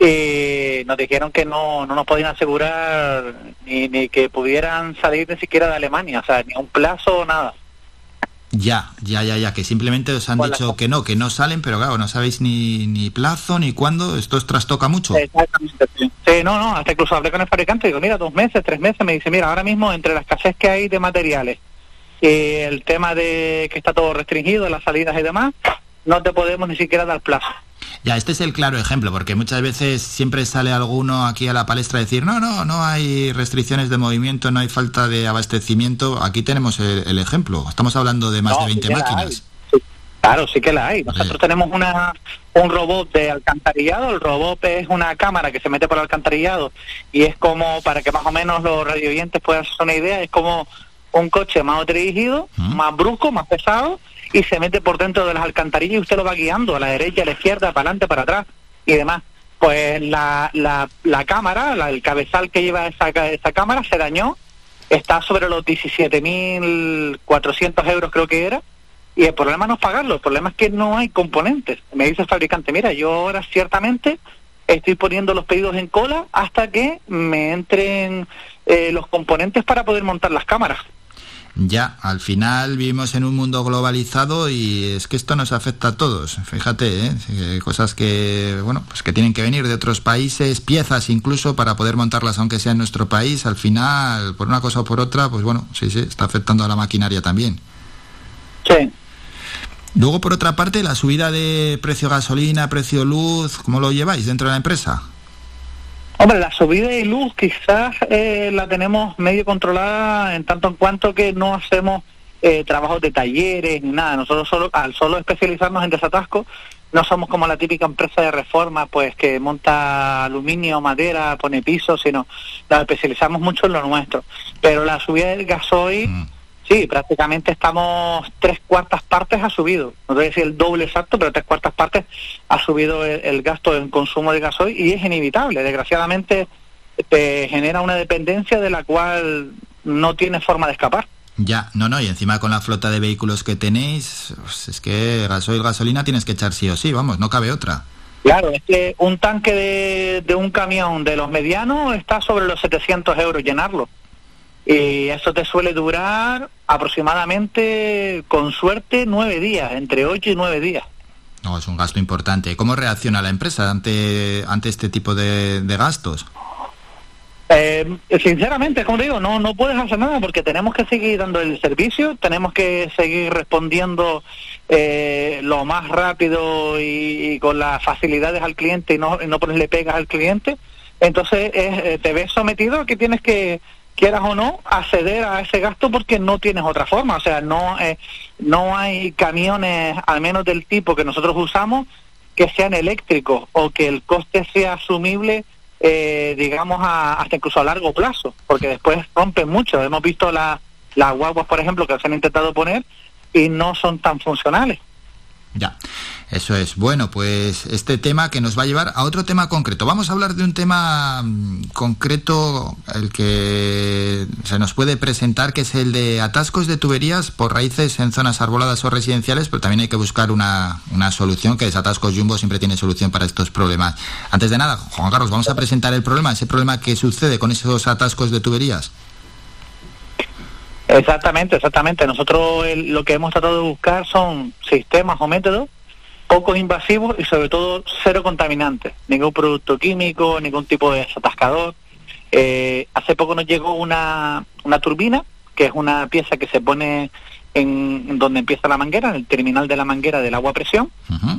y nos dijeron que no, no nos podían asegurar ni, ni que pudieran salir ni siquiera de Alemania, o sea, ni un plazo, nada. Ya, ya, ya, ya, que simplemente os han dicho que no, que no salen, pero claro, no sabéis ni, ni plazo ni cuándo, esto os trastoca mucho. Exactamente, sí. sí. no, no, hasta incluso hablé con el fabricante y digo, mira, dos meses, tres meses, me dice, mira, ahora mismo entre la escasez que hay de materiales y el tema de que está todo restringido, las salidas y demás, no te podemos ni siquiera dar plazo. Ya, este es el claro ejemplo, porque muchas veces siempre sale alguno aquí a la palestra a decir, no, no, no hay restricciones de movimiento, no hay falta de abastecimiento. Aquí tenemos el, el ejemplo. Estamos hablando de más No, de 20 sí que la máquinas. Sí, Claro, sí que la hay. Nosotros tenemos una, un robot de alcantarillado. El robot es una cámara que se mete por el alcantarillado y es como, para que más o menos los radioyentes puedan hacer una idea, es como un coche más dirigido, más brusco, más pesado y se mete por dentro de las alcantarillas y usted lo va guiando a la derecha, a la izquierda, para adelante, para atrás y demás. Pues la, la, la cámara, la- el cabezal que lleva esa, esa cámara se dañó, está sobre los 17.400 euros creo que era, y el problema no es pagarlo, el problema es que no hay componentes. Me dice el fabricante, mira, yo ahora ciertamente estoy poniendo los pedidos en cola hasta que me entren eh, los componentes para poder montar las cámaras. Ya, al final vivimos en un mundo globalizado y es que esto nos afecta a todos. Fíjate, ¿eh? Eh, cosas que, bueno, pues que tienen que venir de otros países, piezas incluso para poder montarlas aunque sea en nuestro país. Al final, por una cosa o por otra, pues bueno, sí, sí, está afectando a la maquinaria también. Sí. Luego, por otra parte, la subida de precio gasolina, precio luz, ¿cómo lo lleváis dentro de la empresa? Hombre, la subida de luz quizás eh, la tenemos medio controlada en tanto en cuanto que no hacemos eh, trabajos de talleres ni nada. Nosotros solo, al solo especializarnos en desatasco, no somos como la típica empresa de reforma, pues que monta aluminio, madera, pone piso, sino la especializamos mucho en lo nuestro. Pero la subida del gasoil, sí, prácticamente estamos tres cuartas partes ha subido. No te voy a decir el doble exacto, pero tres cuartas partes ha subido el, el gasto en consumo de gasoil y es inevitable. Desgraciadamente te genera una dependencia de la cual no tienes forma de escapar. Ya, no, no, y encima con la flota de vehículos que tenéis, pues es que gasoil, gasolina tienes que echar sí o sí, vamos, no cabe otra. Claro, es que un tanque de, de un camión de los medianos está sobre los 700 euros llenarlo. Y eso te suele durar aproximadamente, con suerte, nueve días, entre ocho y nueve días. No, es un gasto importante. ¿Cómo reacciona la empresa ante, ante este tipo de, de gastos? Eh, sinceramente, como te digo, no, no puedes hacer nada porque tenemos que seguir dando el servicio, tenemos que seguir respondiendo eh, lo más rápido y, y con las facilidades al cliente y no, y no ponerle pegas al cliente. Entonces es, eh, te ves sometido a que tienes que, quieras o no, acceder a ese gasto porque no tienes otra forma. O sea, no, eh, no hay camiones, al menos del tipo que nosotros usamos, que sean eléctricos o que el coste sea asumible eh, digamos, a- hasta incluso a largo plazo, porque después rompen mucho. Hemos visto la- las guaguas, por ejemplo, que se han intentado poner y no son tan funcionales. Ya, eso es. Bueno, pues este tema que nos va a llevar a otro tema concreto. Vamos a hablar de un tema mm, concreto, el que se nos puede presentar, que es el de atascos de tuberías por raíces en zonas arboladas o residenciales, pero también hay que buscar una, una solución, que es atascos Jumbo siempre tiene solución para estos problemas. Antes de nada, Juan Carlos, vamos a presentar el problema, ese problema que sucede con esos atascos de tuberías. Exactamente, exactamente. Nosotros el- lo que hemos tratado de buscar son sistemas o métodos pocos invasivos y sobre todo cero contaminantes. Ningún producto químico, ningún tipo de desatascador. Eh, hace poco nos llegó una, una turbina, que es una pieza que se pone en, donde empieza la manguera, en el terminal de la manguera del agua a presión,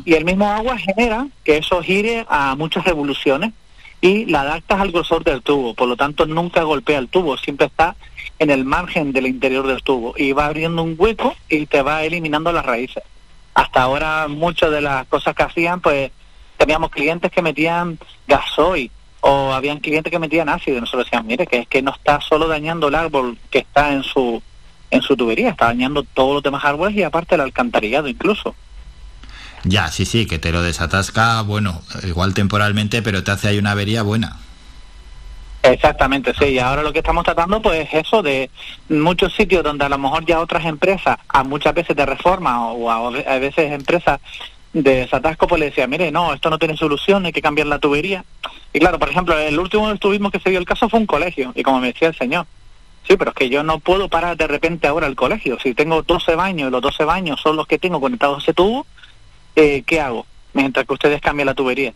y el mismo agua genera que eso gire a muchas revoluciones y la adaptas al grosor del tubo, por lo tanto nunca golpea el tubo, siempre está en el margen del interior del tubo y va abriendo un hueco y te va eliminando las raíces. Hasta ahora muchas de las cosas que hacían, pues teníamos clientes que metían gasoil o habían clientes que metían ácido y nosotros decíamos, mire, que es que no está solo dañando el árbol que está en su en su tubería, está dañando todos los demás árboles y aparte el alcantarillado incluso. Ya, sí, sí, que te lo desatasca, bueno, igual temporalmente, pero te hace ahí una avería buena. Exactamente, sí. Y ahora lo que estamos tratando, pues, es eso de muchos sitios donde a lo mejor ya otras empresas, a muchas veces de reforma o a, a veces empresas de desatasco, pues le decían, mire, no, esto no tiene solución, hay que cambiar la tubería. Y claro, por ejemplo, el último que estuvimos que se dio el caso fue un colegio. Y como me decía el señor, sí, pero es que yo no puedo parar de repente ahora el colegio. Si tengo 12 baños y los 12 baños son los que tengo conectados a ese tubo, eh, ¿qué hago? Mientras que ustedes cambian la tubería.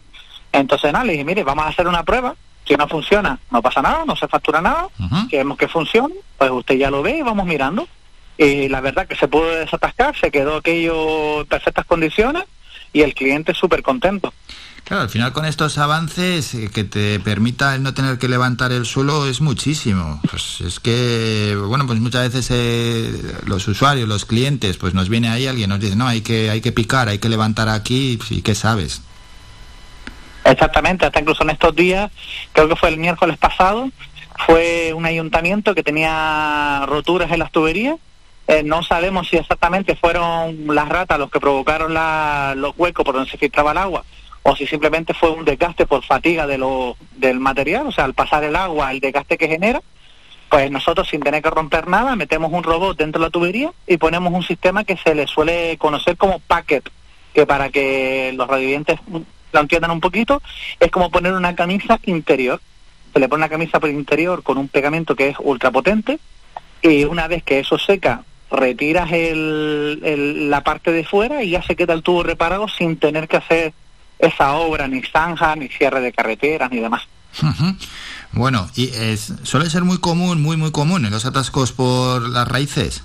Entonces, nada, le dije, mire, vamos a hacer una prueba. Si no funciona, no pasa nada, no se factura nada. Si vemos que funciona, pues usted ya lo ve y vamos mirando. Y la verdad que se pudo desatascar, se quedó aquello en perfectas condiciones y el cliente súper contento. Claro, al final con estos avances eh, que te permita el no tener que levantar el suelo es muchísimo. Pues es que, bueno, pues muchas veces eh, los usuarios, los clientes, pues nos viene ahí alguien, nos dice, no, hay que, hay que picar, hay que levantar aquí, ¿y qué sabes? Exactamente, hasta incluso en estos días, creo que fue el miércoles pasado, fue un ayuntamiento que tenía roturas en las tuberías. Eh, no sabemos si exactamente fueron las ratas los que provocaron la- los huecos por donde se filtraba el agua o si simplemente fue un desgaste por fatiga de del material, o sea, al pasar el agua, el desgaste que genera. Pues nosotros sin tener que romper nada metemos un robot dentro de la tubería y ponemos un sistema que se le suele conocer como packet, que para que los radiovidentes lo entiendan un poquito, es como poner una camisa interior. Se le pone una camisa por interior con un pegamento que es ultra potente y una vez que eso seca, retiras el, la parte de fuera y ya se queda el tubo reparado sin tener que hacer esa obra, ni zanja, ni cierre de carreteras, ni demás. Bueno, y es, suele ser muy común, muy, muy común en los atascos por las raíces.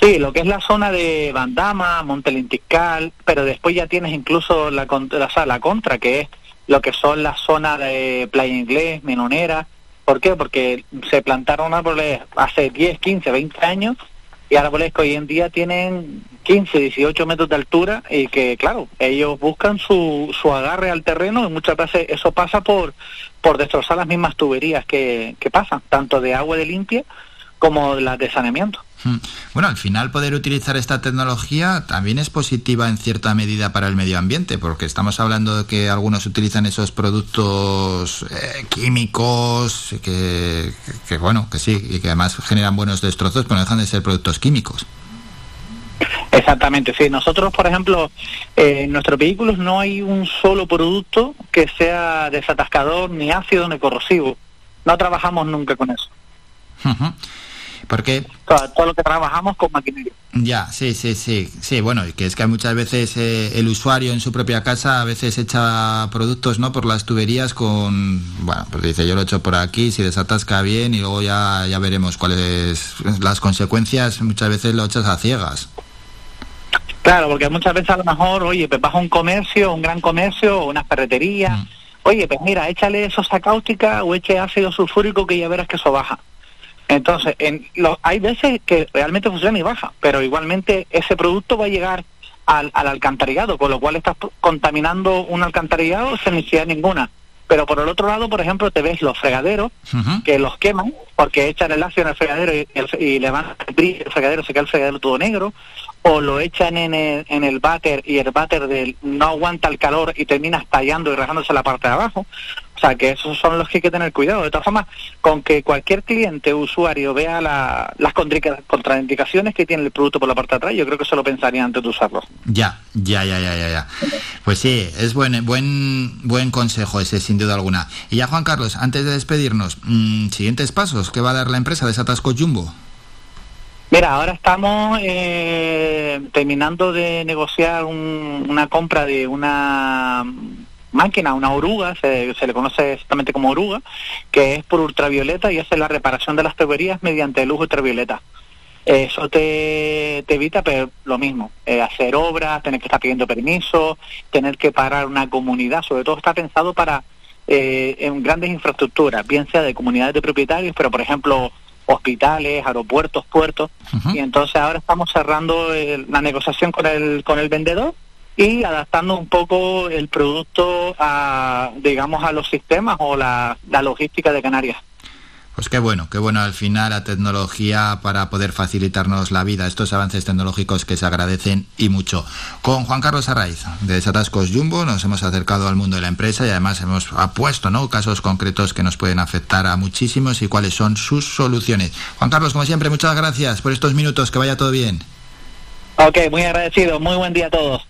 Sí, lo que es la zona de Bandama, Montelintiscal, pero después ya tienes incluso la, con- la, contra, que es lo que son las zonas de Playa Inglés, Menonera. ¿Por qué? Porque se plantaron árboles hace 10, 15, 20 años y árboles que hoy en día tienen 15, 18 metros de altura y que, claro, ellos buscan su, su agarre al terreno y muchas veces eso pasa por, por destrozar las mismas tuberías que, que pasan, tanto de agua de limpia como las de saneamiento. Mm. Bueno, al final poder utilizar esta tecnología también es positiva en cierta medida para el medio ambiente, porque estamos hablando de que algunos utilizan esos productos eh, químicos que, bueno, que sí, y que además generan buenos destrozos, pero no dejan de ser productos químicos. Exactamente, sí. Nosotros, por ejemplo, eh, en nuestros vehículos no hay un solo producto que sea desatascador, ni ácido, ni corrosivo. No trabajamos nunca con eso. Porque Todo, todo lo que trabajamos con maquinaria. Ya, sí, sí, sí, sí, bueno, y que es que muchas veces eh, el usuario en su propia casa a veces echa productos, ¿no? Por las tuberías con, bueno, pues dice, yo lo echo por aquí, si desatasca bien y luego ya, ya veremos cuáles las consecuencias, muchas veces lo echas a ciegas. Claro, porque muchas veces a lo mejor, oye, pues vas a un comercio, un gran comercio, una ferretería. Oye, pues mira, échale sosa cáustica o eche ácido sulfúrico que ya verás que eso baja. Entonces, en lo- hay veces que realmente funciona y baja, pero igualmente ese producto va a llegar al, al alcantarillado, con lo cual estás contaminando un alcantarillado sin necesidad ninguna. Pero por el otro lado, por ejemplo, te ves los fregaderos que los queman porque echan el ácido en el fregadero y, el- y le van el fregadero, se queda el fregadero todo negro, o lo echan en el, en el váter y el váter del, no aguanta el calor y termina estallando y rajándose la parte de abajo. O sea, que esos son los que hay que tener cuidado. De todas formas, con que cualquier cliente o usuario vea la- las contra- contraindicaciones que tiene el producto por la parte de atrás, yo creo que se lo pensaría antes de usarlo. Ya, ya, ya, ya, ya, ya. Pues sí, es buen, buen, buen consejo ese, sin duda alguna. Y ya, Juan Carlos, antes de despedirnos, mm, siguientes pasos, ¿qué va a dar la empresa de Satasco Jumbo? Mira, ahora estamos eh, terminando de negociar un- una compra de una máquina, una oruga, se, se le conoce exactamente como oruga, que es por ultravioleta y hace la reparación de las tuberías mediante luz ultravioleta. Eso te, te evita pero lo mismo, eh, hacer obras, tener que estar pidiendo permiso, tener que parar una comunidad, sobre todo está pensado para eh, en grandes infraestructuras, bien sea de comunidades de propietarios, pero por ejemplo hospitales, aeropuertos, puertos, y entonces ahora estamos cerrando el- la negociación con el, con el vendedor y adaptando un poco el producto a, digamos, a los sistemas o la, la logística de Canarias. Pues qué bueno, qué bueno al final la tecnología para poder facilitarnos la vida, estos avances tecnológicos que se agradecen y mucho. Con Juan Carlos Arraiz de Desatascos Jumbo nos hemos acercado al mundo de la empresa y además hemos apuesto ¿no? casos concretos que nos pueden afectar a muchísimos y cuáles son sus soluciones. Juan Carlos, como siempre, muchas gracias por estos minutos, que vaya todo bien. Ok, muy agradecido, muy buen día a todos.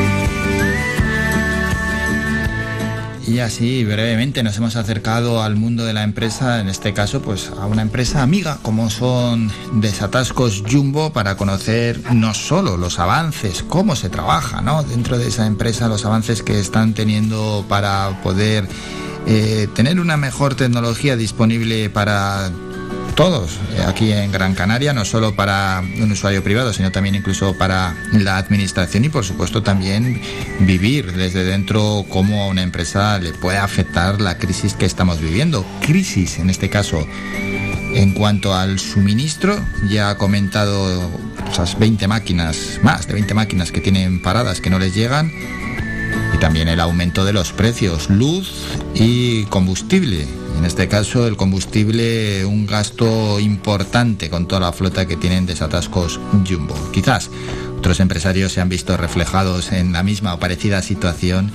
Y así brevemente nos hemos acercado al mundo de la empresa, en este caso pues a una empresa amiga como son Desatascos Jumbo para conocer no solo los avances, cómo se trabaja ¿no? dentro de esa empresa, los avances que están teniendo para poder eh, tener una mejor tecnología disponible para todos eh, aquí en Gran Canaria, no solo para un usuario privado, sino también incluso para la administración y por supuesto también vivir desde dentro cómo a una empresa le puede afectar la crisis que estamos viviendo. Crisis en este caso. En cuanto al suministro, ya ha comentado esas 20 máquinas, más de 20 máquinas que tienen paradas que no les llegan también el aumento de los precios, luz y combustible. En este caso, el combustible, un gasto importante con toda la flota que tienen desatascos Jumbo. Quizás otros empresarios se han visto reflejados en la misma o parecida situación.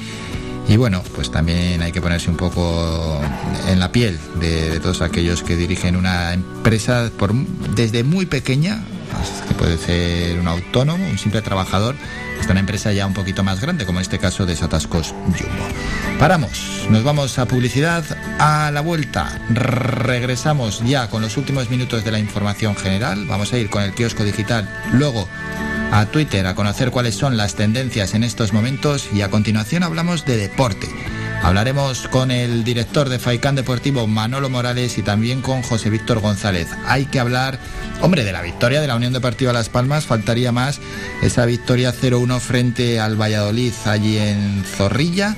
Y bueno, pues también hay que ponerse un poco en la piel de, de todos aquellos que dirigen una empresa por, desde muy pequeña, que puede ser un autónomo, un simple trabajador, hasta una empresa ya un poquito más grande, como en este caso de Satascos Jumbo. Paramos, nos vamos a publicidad, a la vuelta regresamos ya con los últimos minutos de la información general, vamos a ir con el kiosco digital, luego a Twitter a conocer cuáles son las tendencias en estos momentos y a continuación hablamos de deporte. Hablaremos con el director de Faicán Deportivo Manolo Morales y también con José Víctor González. Hay que hablar, hombre, de la victoria de la Unión Deportiva Las Palmas, faltaría más esa victoria 0-1 frente al Valladolid allí en Zorrilla,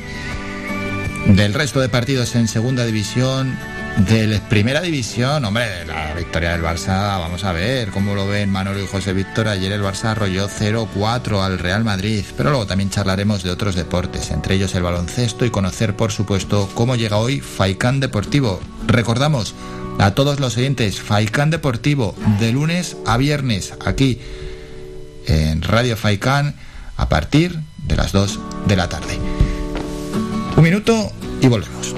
del resto de partidos en segunda división, de primera división, hombre, la victoria del Barça, vamos a ver cómo lo ven Manolo y José Víctor. Ayer el Barça arrolló 0-4 al Real Madrid, pero luego también charlaremos de otros deportes, entre ellos el baloncesto y conocer, por supuesto, cómo llega hoy Faicán Deportivo. Recordamos a todos los oyentes, Faicán Deportivo, de lunes a viernes, aquí en Radio Faicán, a partir de las 2 de la tarde. Un minuto y volvemos.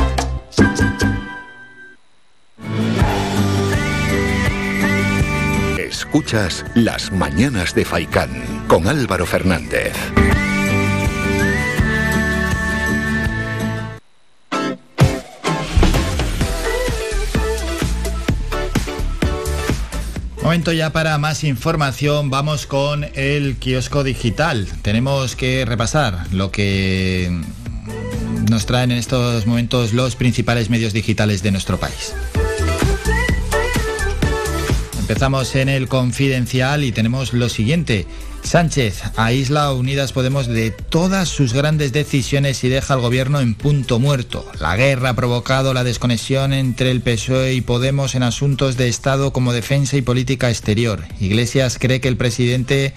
Escuchas Las Mañanas de Faicán con Álvaro Fernández. Momento ya para más información, vamos con el kiosco digital. Tenemos que repasar lo que nos traen en estos momentos los principales medios digitales de nuestro país. Empezamos en el confidencial y tenemos lo siguiente. Sánchez aísla Unidas Podemos de todas sus grandes decisiones y deja al gobierno en punto muerto. La guerra ha provocado la desconexión entre el PSOE y Podemos en asuntos de Estado como defensa y política exterior. Iglesias cree que el presidente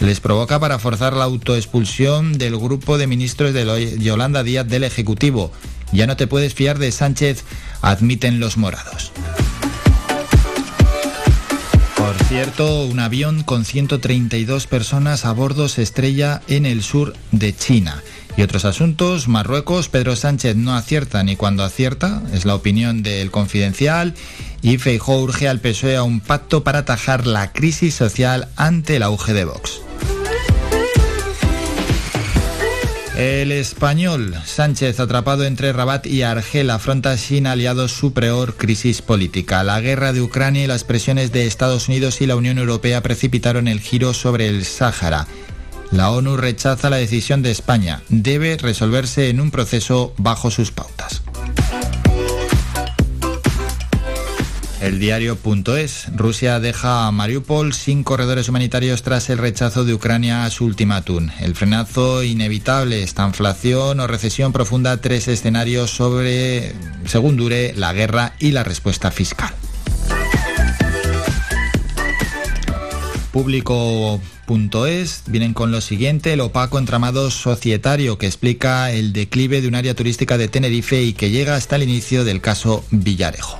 les provoca para forzar la autoexpulsión del grupo de ministros de Yolanda Díaz del Ejecutivo. Ya no te puedes fiar de Sánchez, admiten los morados. Por cierto, un avión con 132 personas a bordo se estrella en el sur de China. Y otros asuntos, Marruecos, Pedro Sánchez no acierta ni cuando acierta, es la opinión del confidencial, y Feijó urge al PSOE a un pacto para atajar la crisis social ante el auge de Vox. El español Sánchez, atrapado entre Rabat y Argel, afronta sin aliados su peor crisis política. La guerra de Ucrania y las presiones de Estados Unidos y la Unión Europea precipitaron el giro sobre el Sáhara. La ONU rechaza la decisión de España. Debe resolverse en un proceso bajo sus pautas. El diario.es. Rusia deja a Mariupol sin corredores humanitarios tras el rechazo de Ucrania a su ultimátum. El frenazo inevitable, esta inflación o recesión profunda, tres escenarios sobre, según dure, la guerra y la respuesta fiscal. Público.es vienen con lo siguiente, el opaco entramado societario que explica el declive de un área turística de Tenerife y que llega hasta el inicio del caso Villarejo.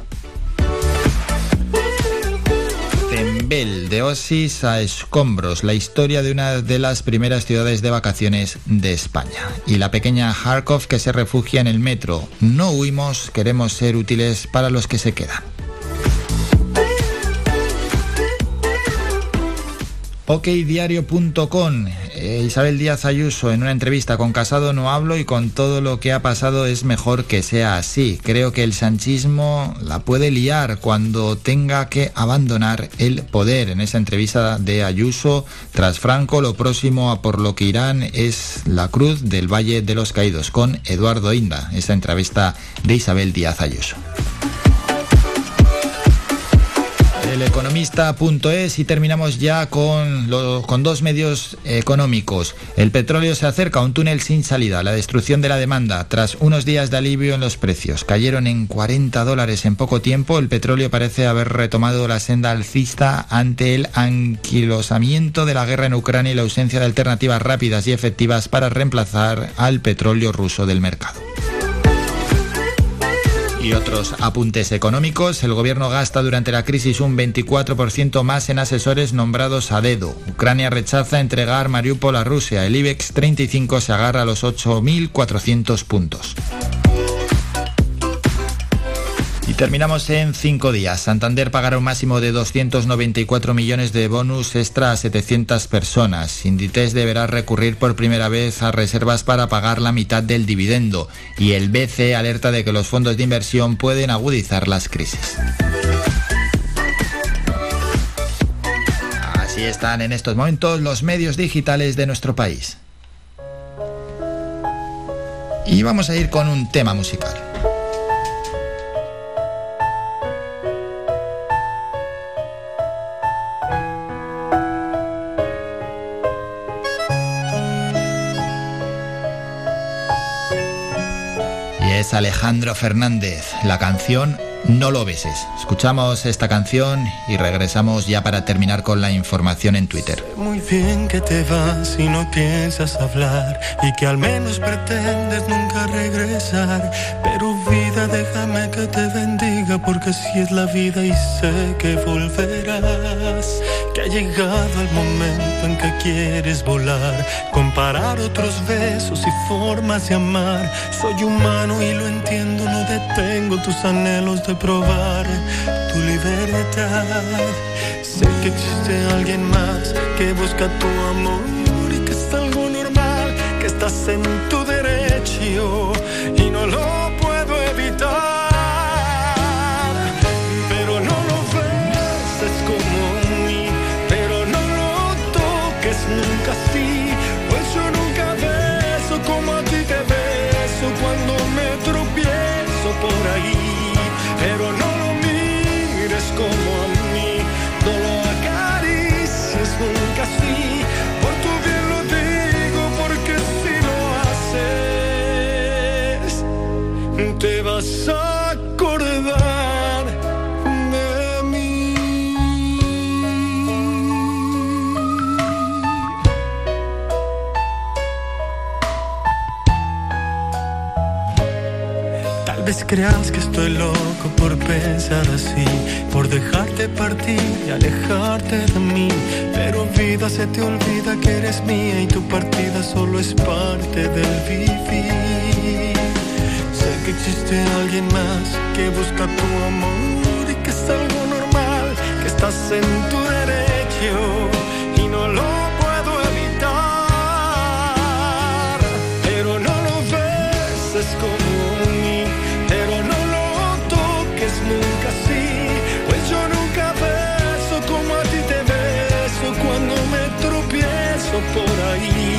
Tembel, de Oasis a Escombros, la historia de una de las primeras ciudades de vacaciones de España. Y la pequeña Kharkov que se refugia en el metro. No huimos, queremos ser útiles para los que se quedan. okdiario.com eh, Isabel Díaz Ayuso en una entrevista con Casado no hablo y con todo lo que ha pasado es mejor que sea así. Creo que el sanchismo la puede liar cuando tenga que abandonar el poder. En esa entrevista de Ayuso, tras Franco, lo próximo a por lo que irán es la cruz del Valle de los Caídos con Eduardo Inda. Esa entrevista de Isabel Díaz Ayuso. Eleconomista.es y terminamos ya con, con dos medios económicos. El petróleo se acerca a un túnel sin salida, la destrucción de la demanda. Tras unos días de alivio en los precios, cayeron en 40 dólares en poco tiempo. El petróleo parece haber retomado la senda alcista ante el anquilosamiento de la guerra en Ucrania y la ausencia de alternativas rápidas y efectivas para reemplazar al petróleo ruso del mercado. Y otros apuntes económicos. El gobierno gasta durante la crisis un 24% más en asesores nombrados a dedo. Ucrania rechaza entregar Mariupol a Rusia. El IBEX 35 se agarra a los 8.400 puntos. Y terminamos en cinco días. Santander pagará un máximo de 294 millones de bonus extra a 700 personas. Inditex deberá recurrir por primera vez a reservas para pagar la mitad del dividendo. Y el BC alerta de que los fondos de inversión pueden agudizar las crisis. Así están en estos momentos los medios digitales de nuestro país. Y vamos a ir con un tema musical. Es Alejandro Fernández, la canción No lo beses. Escuchamos esta canción y regresamos ya para terminar con la información en Twitter. Muy bien que te vas y no piensas hablar y que al menos pretendes nunca regresar. Pero vida, déjame que te bendiga porque si es la vida y sé que volverás. Que ha llegado el momento en que quieres volar, comparar otros besos y formas de amar. Soy humano y lo entiendo, no detengo tus anhelos de probar tu libertad. Sé que existe alguien más que busca tu amor y que es algo normal, que estás en tu derecho y no lo vas a acordar de mí. Tal vez creas que estoy loco por pensar así, por dejarte partir y alejarte de mí. Pero vida se te olvida que eres mía y tu partida solo es parte del vivir. Existe alguien más que busca tu amor y que es algo normal, que estás en tu derecho y no lo puedo evitar. Pero no lo beses como a mí, pero no lo toques nunca así, pues yo nunca beso como a ti te beso cuando me tropiezo por ahí.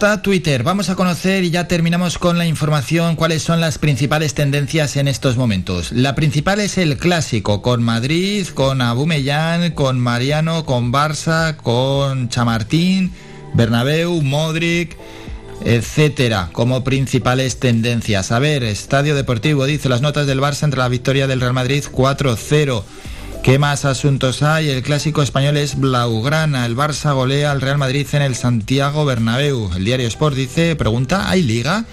Está Twitter? Vamos a conocer y ya terminamos con la información cuáles son las principales tendencias en estos momentos. La principal es el clásico, con Madrid, con Abumellán, con Mariano, con Barça, con Chamartín, Bernabéu, Modric, etcétera, como principales tendencias. A ver, Estadio Deportivo dice las notas del Barça entre la victoria del Real Madrid 4-0. ¿Qué más asuntos hay? El clásico español es Blaugrana. El Barça golea al Real Madrid en el Santiago Bernabéu. El diario Sport dice, pregunta, ¿hay liga?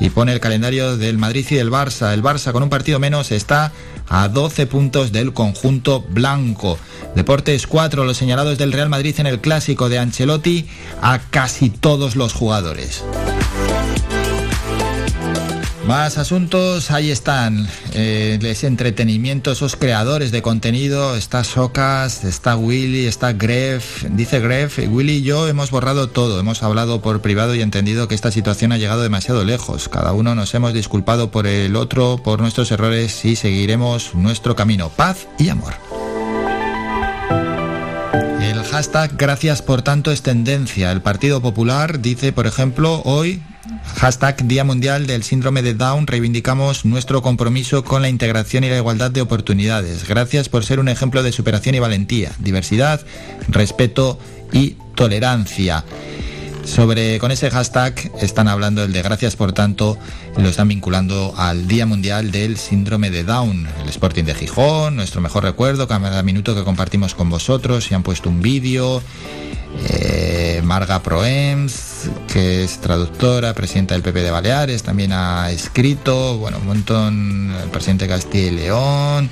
y pone el calendario del Madrid y del Barça. El Barça con un partido menos está a 12 puntos del conjunto blanco. Deportes 4, los señalados del Real Madrid en el clásico de Ancelotti a casi todos los jugadores. Más asuntos, ahí están. Eh, ese entretenimiento, esos creadores de contenido. Está Socas, está Willy, está Gref. Dice Gref, Willy y yo hemos borrado todo. Hemos hablado por privado y entendido que esta situación ha llegado demasiado lejos. Cada uno nos hemos disculpado por el otro, por nuestros errores y seguiremos nuestro camino. Paz y amor. El hashtag gracias por tanto es tendencia. El Partido Popular dice, por ejemplo, hoy Hashtag Día Mundial del Síndrome de Down. Reivindicamos nuestro compromiso con la integración y la igualdad de oportunidades. Gracias por ser un ejemplo de superación y valentía, diversidad, respeto y tolerancia. Sobre con ese hashtag están hablando el de gracias por tanto, lo están vinculando al Día Mundial del Síndrome de Down. El Sporting de Gijón, nuestro mejor recuerdo, cada minuto que compartimos con vosotros, y han puesto un vídeo. Eh, Marga Proems, que es traductora, presidenta del PP de Baleares, también ha escrito, bueno, un montón, el presidente de Castilla y León,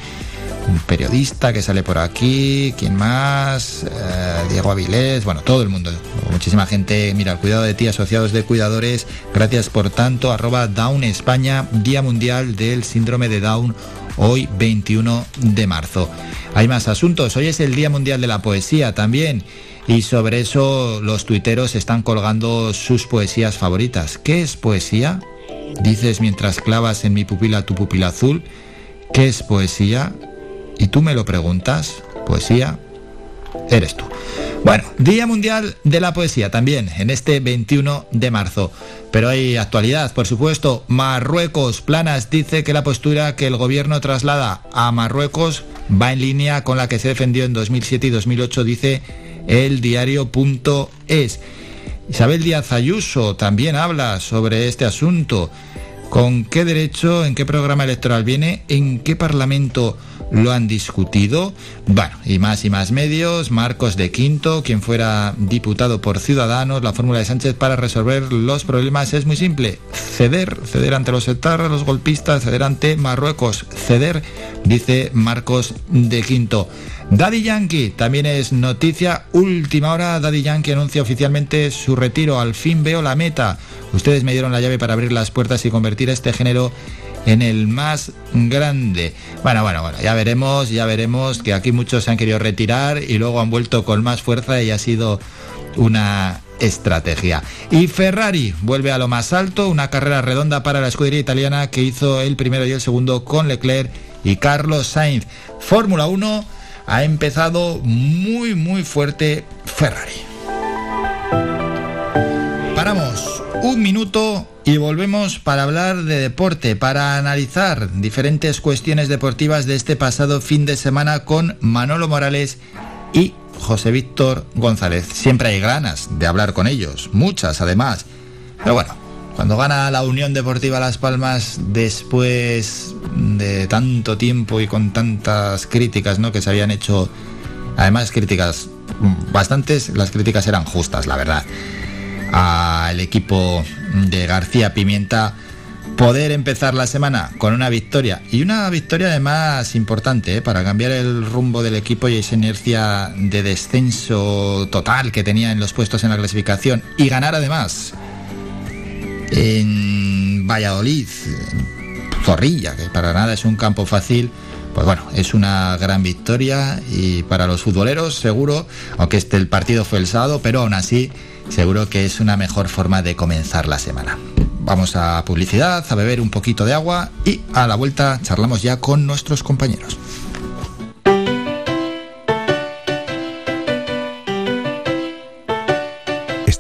un periodista que sale por aquí, ¿quién más? Eh, Diego Avilés, bueno, todo el mundo, muchísima gente, mira, cuidado de ti, asociados de cuidadores, gracias por tanto, arroba Down España, Día Mundial del Síndrome de Down, hoy 21 de marzo. Hay más asuntos, hoy es el Día Mundial de la Poesía también. Y sobre eso los tuiteros están colgando sus poesías favoritas. ¿Qué es poesía? Dices mientras clavas en mi pupila tu pupila azul. ¿Qué es poesía? Y tú me lo preguntas. Poesía eres tú. Bueno, Día Mundial de la Poesía también en este 21 de marzo. Pero hay actualidad, por supuesto. Marruecos Planas dice que la postura que el gobierno traslada a Marruecos va en línea con la que se defendió en 2007 y 2008, dice el diario.es. Isabel Díaz Ayuso también habla sobre este asunto. ¿Con qué derecho, en qué programa electoral viene, en qué parlamento lo han discutido? Bueno, y más y más medios. Marcos de Quinto, quien fuera diputado por Ciudadanos, la fórmula de Sánchez para resolver los problemas es muy simple. Ceder, ceder ante los etarras, los golpistas, ceder ante Marruecos, ceder, dice Marcos de Quinto. Daddy Yankee también es noticia. Última hora, Daddy Yankee anuncia oficialmente su retiro. Al fin veo la meta. Ustedes me dieron la llave para abrir las puertas y convertir este género en el más grande. Bueno, bueno, bueno, ya veremos, ya veremos que aquí muchos se han querido retirar y luego han vuelto con más fuerza y ha sido una estrategia. Y Ferrari vuelve a lo más alto, una carrera redonda para la escudería italiana que hizo el primero y el segundo con Leclerc y Carlos Sainz. Fórmula 1 ha empezado muy muy fuerte Ferrari. Paramos un minuto y volvemos para hablar de deporte, para analizar diferentes cuestiones deportivas de este pasado fin de semana con Manolo Morales y José Víctor González. Siempre hay ganas de hablar con ellos, muchas además. Pero bueno, cuando gana la Unión Deportiva Las Palmas después de tanto tiempo y con tantas críticas ¿no? que se habían hecho, además críticas bastantes, las críticas eran justas, la verdad, al equipo de García Pimienta poder empezar la semana con una victoria y una victoria además importante ¿eh? para cambiar el rumbo del equipo y esa inercia de descenso total que tenía en los puestos en la clasificación y ganar además en Valladolid, Zorrilla, que para nada es un campo fácil. Pues bueno, es una gran victoria y para los futboleros seguro, aunque este el partido fue el sábado, pero aún así seguro que es una mejor forma de comenzar la semana. Vamos a publicidad, a beber un poquito de agua y a la vuelta charlamos ya con nuestros compañeros.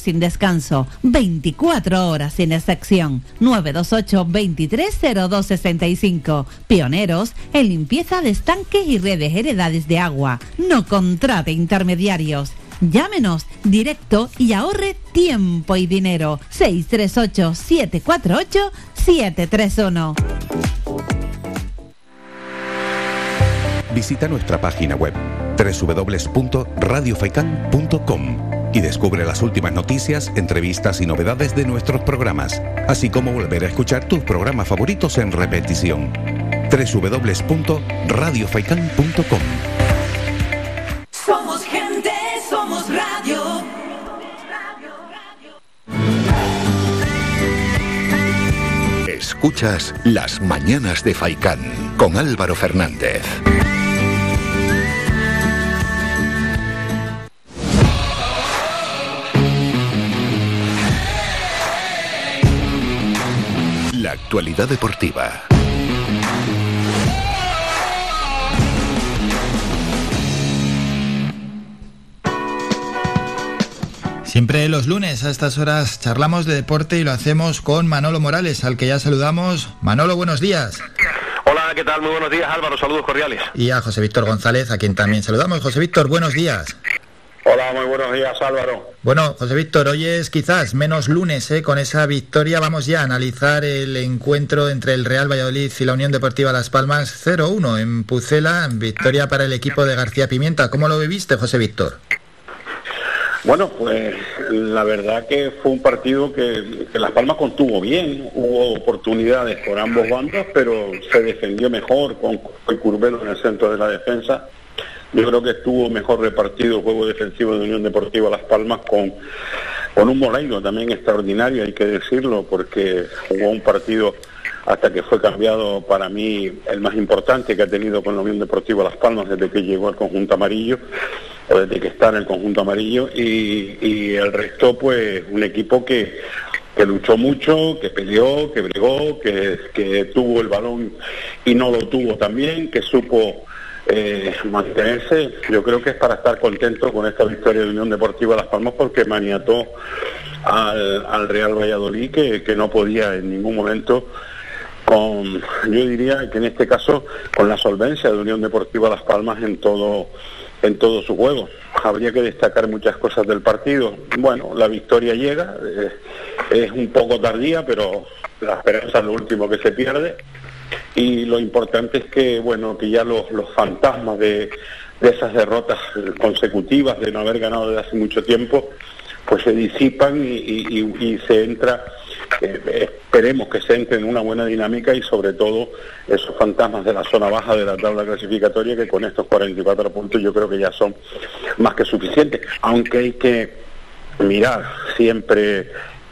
sin descanso. 24 horas sin excepción. 928 230265. Pioneros en limpieza de estanques y redes heredades de agua. No contrate intermediarios. Llámenos directo y ahorre tiempo y dinero. 638 748 731. Visita nuestra página web www.radiofaikan.com y descubre las últimas noticias, entrevistas y novedades de nuestros programas, así como volver a escuchar tus programas favoritos en repetición. www.radiofaikan.com Somos gente, somos radio. Escuchas Las Mañanas de Faicán con Álvaro Fernández. La actualidad deportiva. Siempre los lunes a estas horas charlamos de deporte y lo hacemos con Manolo Morales, al que ya saludamos. Manolo, buenos días. Hola, ¿qué tal? Muy buenos días, Álvaro. Saludos cordiales. Y a José Víctor González, a quien también saludamos. José Víctor, buenos días. Hola, muy buenos días, Álvaro. Bueno, José Víctor, hoy es quizás menos lunes, ¿eh? con esa victoria vamos ya a analizar el encuentro entre el Real Valladolid y la Unión Deportiva Las Palmas 0-1 en Pucela, victoria para el equipo de García Pimienta. ¿Cómo lo viviste, José Víctor? Bueno, pues la verdad que fue un partido que, que Las Palmas contuvo bien, hubo oportunidades por ambos bandos, pero se defendió mejor con el Curbelo en el centro de la defensa. Yo creo que estuvo mejor repartido el juego defensivo de Unión Deportiva Las Palmas con, con un Moleiro también extraordinario, hay que decirlo, porque jugó un partido hasta que fue cambiado para mí el más importante que ha tenido con la Unión Deportiva Las Palmas desde que llegó al conjunto amarillo, o desde que está en el conjunto amarillo, y, y el resto pues un equipo que, que luchó mucho, que peleó, que bregó, que, que tuvo el balón y no lo tuvo también, que supo eh, mantenerse, yo creo que es para estar contento con esta victoria de Unión Deportiva Las Palmas porque maniató al, al Real Valladolid que, que no podía en ningún momento con, yo diría que en este caso, con la solvencia de Unión Deportiva Las Palmas en todo, en todo su juego. Habría que destacar muchas cosas del partido. Bueno, la victoria llega, eh, es un poco tardía, pero la esperanza es lo último que se pierde. Y lo importante es que, bueno, que ya los, los fantasmas de, de esas derrotas consecutivas, de no haber ganado desde hace mucho tiempo, pues se disipan y, se entra, eh, esperemos que se entre en una buena dinámica y sobre todo esos fantasmas de la zona baja de la tabla clasificatoria que con estos 44 puntos yo creo que ya son más que suficientes, aunque hay que mirar siempre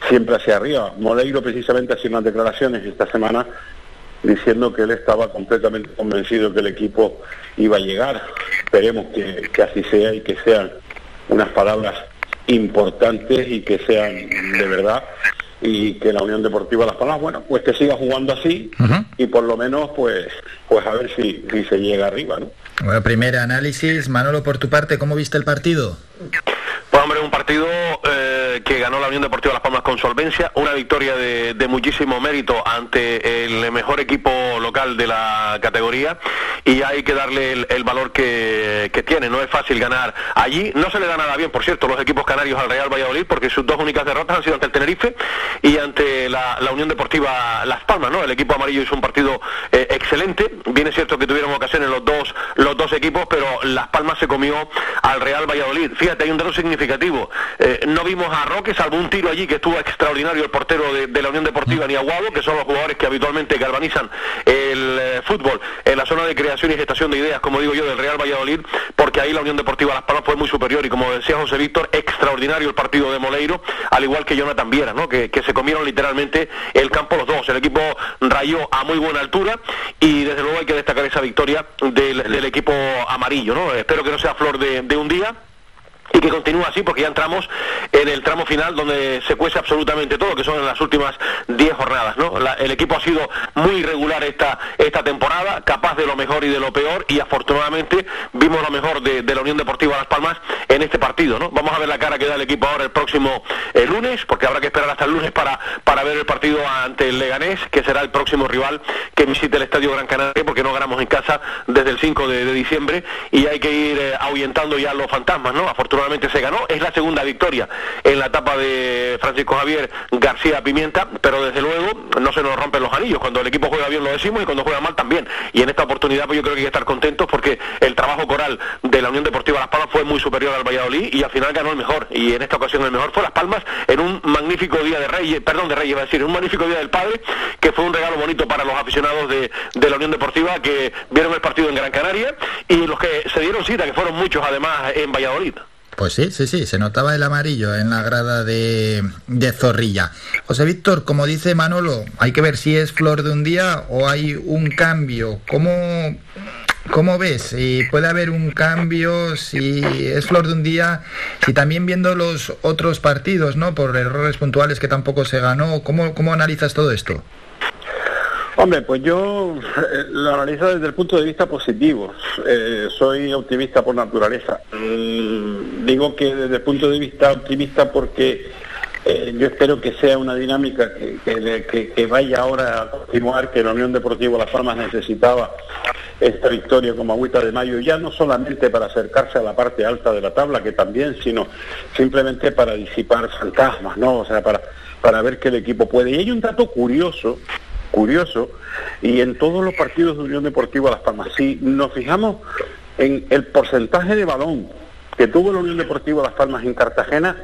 siempre hacia arriba. Moleiro precisamente hacía unas declaraciones esta semana diciendo que él estaba completamente convencido que el equipo iba a llegar. Esperemos que, que así sea y que sean unas palabras importantes y que sean de verdad y que la Unión Deportiva Las Palmas, bueno, pues que siga jugando así y por lo menos pues pues a ver si, si se llega arriba, ¿no? Bueno, primer análisis. Manolo, por tu parte, ¿cómo viste el partido? Pues hombre, un partido eh, que ganó la Unión Deportiva Las Palmas con solvencia, una victoria de, de muchísimo mérito ante el mejor equipo local de la categoría y hay que darle el, valor que, tiene. No es fácil ganar allí, no se le da nada bien, por cierto, los equipos canarios al Real Valladolid porque sus dos únicas derrotas han sido ante el Tenerife y ante la, la Unión Deportiva Las Palmas, ¿no? El equipo amarillo hizo un partido eh, excelente, bien es cierto que tuvieron ocasiones los dos, los dos equipos, pero Las Palmas se comió al Real Valladolid. Fíjate, hay un dato significativo. Eh, no vimos a Roque, salvo un tiro allí que estuvo extraordinario el portero de, la Unión Deportiva ni Aguado, que son los jugadores que habitualmente galvanizan el eh, fútbol en la zona de creación y gestación de ideas, como digo yo, del Real Valladolid, porque ahí la Unión Deportiva Las Palmas fue muy superior y como decía José Víctor, extraordinario el partido de Moleiro, al igual que Jonathan Viera, ¿no? que, se comieron literalmente el campo los dos. El equipo rayó a muy buena altura y desde luego hay que destacar esa victoria del, equipo amarillo. ¿no? Espero que no sea flor de un día y que continúe así porque ya entramos en el tramo final donde se cuece absolutamente todo, que son en las últimas 10 jornadas. ¿no? el equipo ha sido muy irregular esta, esta temporada, capaz de lo mejor y de lo peor, y afortunadamente vimos lo mejor de, la Unión Deportiva Las Palmas en este partido. ¿no? Vamos a ver la cara que da el equipo ahora el próximo eh, lunes, porque habrá que esperar hasta el lunes para, para ver el partido ante el Leganés, que será el próximo rival que visite el Estadio Gran Canaria, porque no ganamos en casa desde el 5 de, diciembre, y hay que ir eh, ahuyentando ya los fantasmas. ¿no? Afortunadamente se ganó. Es la segunda victoria en la etapa de Francisco Javier García Pimienta, pero desde luego no se nos rompen los anillos. Cuando el equipo juega bien lo decimos y cuando juega mal también. Y en esta oportunidad pues yo creo que hay que estar contentos porque el trabajo coral de la Unión Deportiva Las Palmas fue muy superior al Valladolid y al final ganó el mejor. Y en esta ocasión el mejor fue Las Palmas en un magnífico día de Reyes, perdón, de Reyes, va a decir, un magnífico día del Padre, que fue un regalo bonito para los aficionados de, de la Unión Deportiva que vieron el partido en Gran Canaria y los que se dieron cita, que fueron muchos además en Valladolid. Pues sí, sí, sí, se notaba el amarillo en la grada de, Zorrilla. José Víctor, como dice Manolo, hay que ver si es flor de un día o hay un cambio. ¿Cómo, cómo ves? Si puede haber un cambio, si es flor de un día, si también viendo los otros partidos, ¿no? Por errores puntuales que tampoco se ganó, ¿cómo, cómo analizas todo esto? Hombre, pues yo eh, lo analizo desde el punto de vista positivo. Eh, soy optimista por naturaleza. Mm, digo que desde el punto de vista optimista porque eh, yo espero que sea una dinámica que, vaya ahora a continuar, que la Unión Deportiva Las Palmas necesitaba esta victoria como agüita de mayo, ya no solamente para acercarse a la parte alta de la tabla, que también, sino simplemente para disipar fantasmas, ¿no? O sea, para, para ver que el equipo puede. Y hay un dato curioso curioso, y en todos los partidos de Unión Deportiva Las Palmas, si nos fijamos en el porcentaje de balón que tuvo la Unión Deportiva Las Palmas en Cartagena,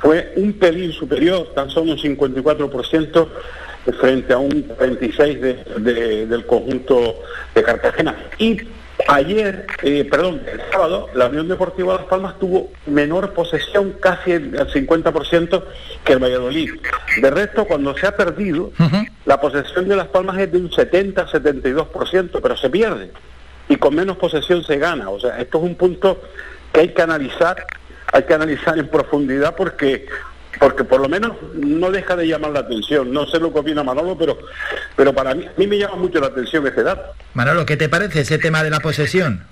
fue un pelín superior, tan solo un 54% frente a un 26% del conjunto de Cartagena. Ayer, eh, perdón, el sábado, la Unión Deportiva Las Palmas tuvo menor posesión, casi el 50% que el Valladolid. De resto, cuando se ha perdido, la posesión de Las Palmas es de un 70-72%, pero se pierde. Y con menos posesión se gana. O sea, esto es un punto que hay que analizar, hay que analizar en profundidad porque porque por lo menos no deja de llamar la atención. No sé lo que opina Manolo, pero, pero para mí, a mí me llama mucho la atención ese dato. Manolo, ¿qué te parece ese tema de la posesión?